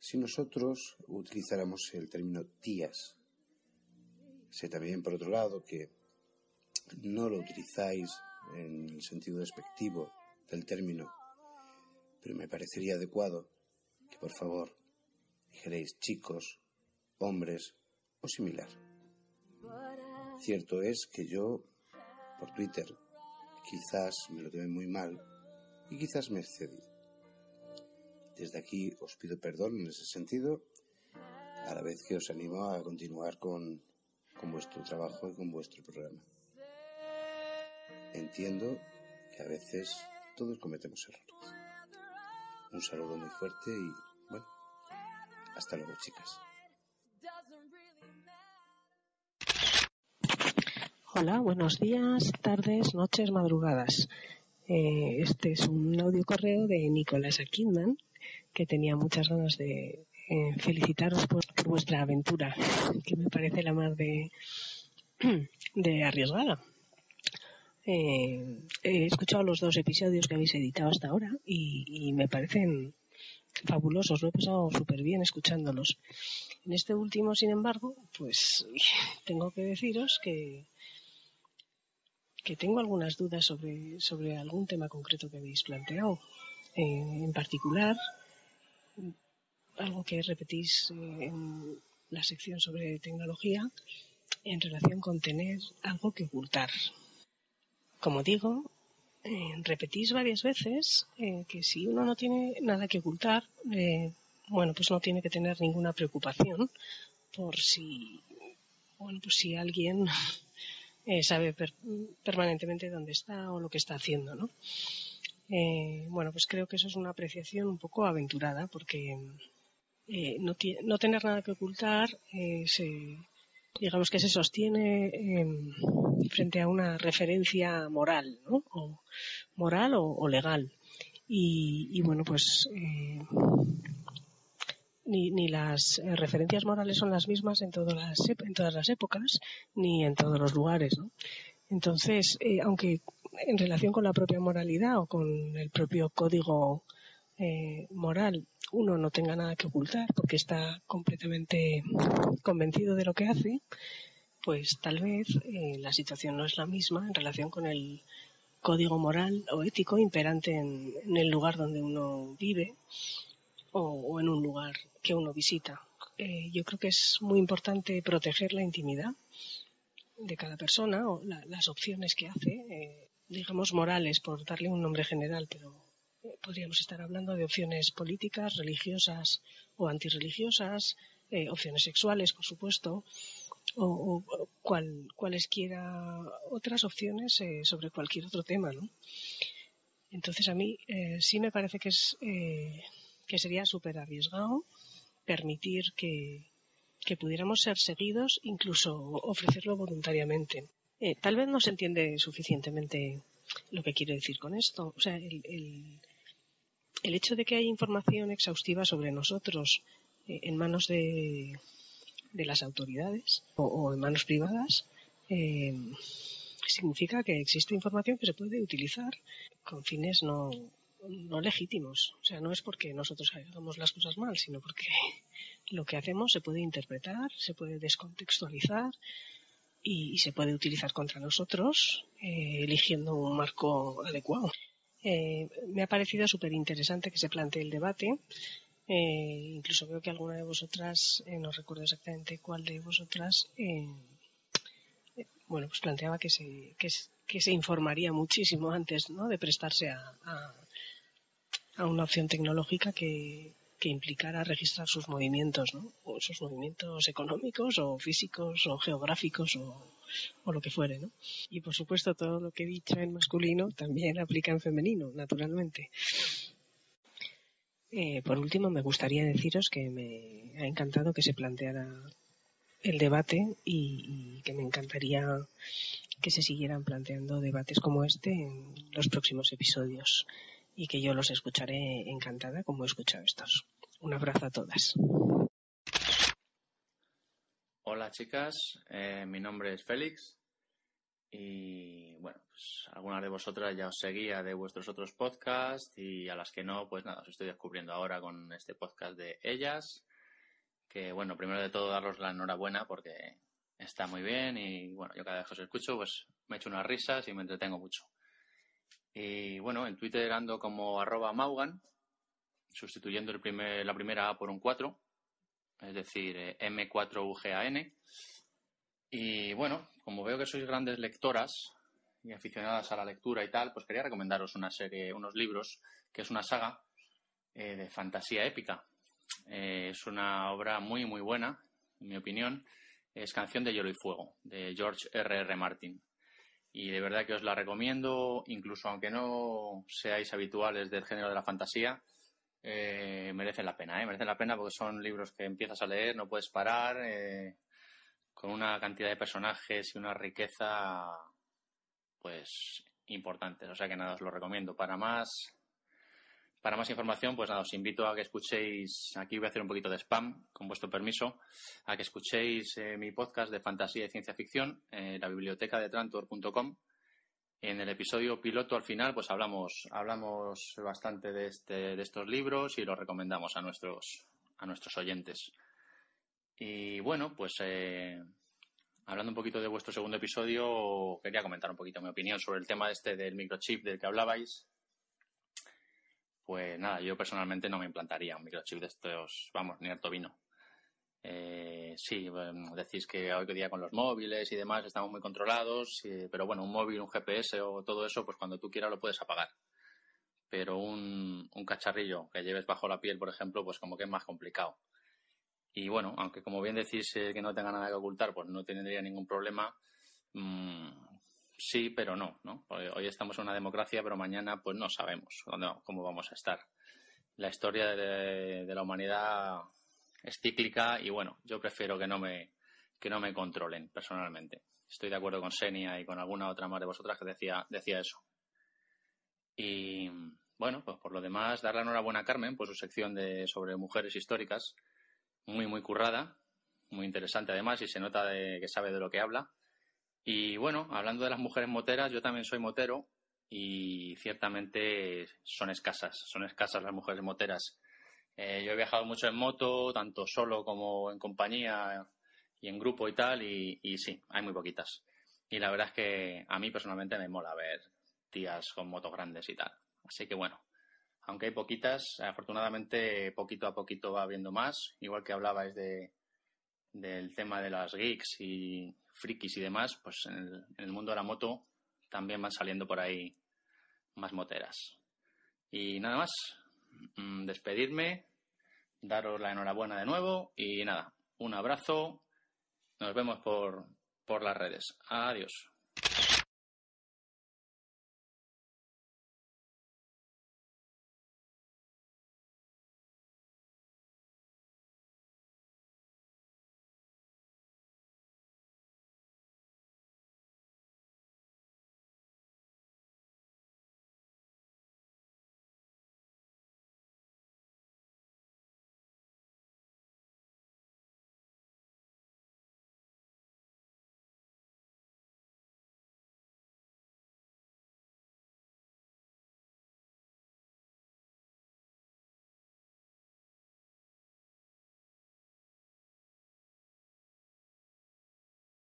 si nosotros utilizáramos el término tías. Sé también, por otro lado, que no lo utilizáis en el sentido despectivo del término, pero me parecería adecuado que por favor dijerais chicos, hombres o similar. Cierto es que yo, por Twitter, quizás me lo tomé muy mal y quizás me excedí. Desde aquí os pido perdón en ese sentido, a la vez que os animo a continuar con, con vuestro trabajo y con vuestro programa. Entiendo que a veces todos cometemos errores. Un saludo muy fuerte y, bueno, hasta luego chicas.
Hola, buenos días, tardes, noches, madrugadas. Eh, este es un audio correo de Nicolás Akindman, que tenía muchas ganas de eh, felicitaros por, vuestra aventura, que me parece la más de arriesgada. Eh, he escuchado los dos episodios que habéis editado hasta ahora y, me parecen fabulosos, lo he pasado súper bien escuchándolos. En este último, sin embargo, pues tengo que deciros que, que tengo algunas dudas sobre, sobre algún tema concreto que habéis planteado. Eh, en particular, algo que repetís eh, en la sección sobre tecnología en relación con tener algo que ocultar. Como digo, eh, repetís varias veces eh, que si uno no tiene nada que ocultar, eh, bueno, pues no tiene que tener ninguna preocupación por si, bueno, pues si alguien sabe per- permanentemente dónde está o lo que está haciendo, ¿no? Bueno, pues creo que eso es una apreciación un poco aventurada porque no, no tener nada que ocultar se, digamos que se sostiene eh, frente a una referencia moral, ¿no? O moral o, legal. Y, y bueno, pues eh, ni, ni las referencias morales son las mismas en todas las, en todas las épocas ni en todos los lugares, ¿no? Entonces, eh, aunque en relación con la propia moralidad o con el propio código eh, moral uno no tenga nada que ocultar porque está completamente convencido de lo que hace, pues tal vez eh, la situación no es la misma en relación con el código moral o ético imperante en, el lugar donde uno vive o, en un lugar que uno visita. Eh, yo creo que es muy importante proteger la intimidad de cada persona o la- las opciones que hace, eh, digamos morales, por darle un nombre general, pero podríamos estar hablando de opciones políticas, religiosas o antirreligiosas, eh, opciones sexuales, por supuesto, o, o- cual- cualesquiera otras opciones eh, sobre cualquier otro tema, ¿no? Entonces a mí eh, sí me parece que es eh, que sería súper arriesgado permitir que, que pudiéramos ser seguidos, incluso ofrecerlo voluntariamente. Eh, tal vez no se entiende suficientemente lo que quiero decir con esto. O sea, el- el hecho de que haya información exhaustiva sobre nosotros eh, en manos de, de las autoridades o, en manos privadas eh, significa que existe información que se puede utilizar con fines no, no legítimos. O sea, no es porque nosotros hagamos las cosas mal, sino porque lo que hacemos se puede interpretar, se puede descontextualizar y, y se puede utilizar contra nosotros eh, eligiendo un marco adecuado. Eh, me ha parecido súper interesante que se plantee el debate. Eh, incluso veo que alguna de vosotras, eh, no recuerdo exactamente cuál de vosotras, eh, bueno, pues planteaba que se, que, que se informaría muchísimo antes ¿no? de prestarse a, a, a una opción tecnológica que, que implicara registrar sus movimientos, ¿no? O sus movimientos económicos o físicos o geográficos o, lo que fuere, ¿no? Y por supuesto todo lo que he dicho en masculino también aplica en femenino, naturalmente. Eh, por último, me gustaría deciros que me ha encantado que se planteara el debate y, y que me encantaría que se siguieran planteando debates como este en los próximos episodios y que yo los escucharé encantada como he escuchado estos. Un abrazo a todas.
Hola chicas, eh, mi nombre es Félix y bueno, pues algunas de vosotras ya os seguía de vuestros otros podcasts y a las que no, pues nada, os estoy descubriendo ahora con este podcast de ellas. Que bueno, primero de todo daros la enhorabuena porque está muy bien y bueno, yo cada vez que os escucho pues me echo unas risas y me entretengo mucho. Y bueno, en Twitter ando como arroba Maugan, sustituyendo la primera A por un 4, es decir, eh, M4UGAN. Y bueno, como veo que sois grandes lectoras y aficionadas a la lectura y tal, pues quería recomendaros una serie, unos libros, que es una saga eh, de fantasía épica. Eh, es una obra muy, muy buena, en mi opinión. Es Canción de Hielo y Fuego, de George R. R. Martin. Y de verdad que os la recomiendo, incluso aunque no seáis habituales del género de la fantasía, eh, merecen la pena, ¿eh? merecen la pena porque son libros que empiezas a leer, no puedes parar, eh, con una cantidad de personajes y una riqueza, pues, importantes. O sea que nada, os lo recomiendo. Para más, para más información, pues nada, os invito a que escuchéis, aquí voy a hacer un poquito de spam, con vuestro permiso, a que escuchéis eh, mi podcast de fantasía y ciencia ficción, la biblioteca de trantor.com. En el episodio piloto al final, pues hablamos, hablamos bastante de, este, de estos libros y los recomendamos a nuestros, a nuestros oyentes. Y bueno, pues eh, hablando un poquito de vuestro segundo episodio, quería comentar un poquito mi opinión sobre el tema este del microchip del que hablabais. Pues nada, yo personalmente no me implantaría un microchip de estos, vamos, ni harto vino. Eh, sí, decís que hoy día con los móviles y demás estamos muy controlados, pero bueno, un móvil, un GPS o todo eso, pues cuando tú quieras lo puedes apagar. Pero un, un cacharrillo que lleves bajo la piel, por ejemplo, pues como que es más complicado. Y bueno, aunque como bien decís eh, que no tenga nada que ocultar, pues no tendría ningún problema. Mm, sí, pero no, ¿no? Hoy, estamos en una democracia, pero mañana pues no sabemos dónde, cómo vamos a estar. La historia de la humanidad es cíclica y bueno, yo prefiero que no me que no me controlen personalmente. Estoy de acuerdo con Senia y con alguna otra más de vosotras que decía decía eso. Y bueno, pues por lo demás, darle la enhorabuena a Carmen por su sección de sobre mujeres históricas, muy muy currada, muy interesante además y se nota que sabe de lo que habla. Y bueno, hablando de las mujeres moteras, yo también soy motero y ciertamente son escasas, son escasas las mujeres moteras. Eh, yo he viajado mucho en moto, tanto solo como en compañía y en grupo y tal, y, y sí, hay muy poquitas. Y la verdad es que a mí personalmente me mola ver tías con motos grandes y tal. Así que bueno, aunque hay poquitas, afortunadamente poquito a poquito va habiendo más, igual que hablabais de, del tema de las geeks y frikis y demás, pues en el, en el mundo de la moto también van saliendo por ahí más moteras. Y nada más, mm, despedirme, daros la enhorabuena de nuevo y nada, un abrazo, nos vemos por, por las redes. Adiós.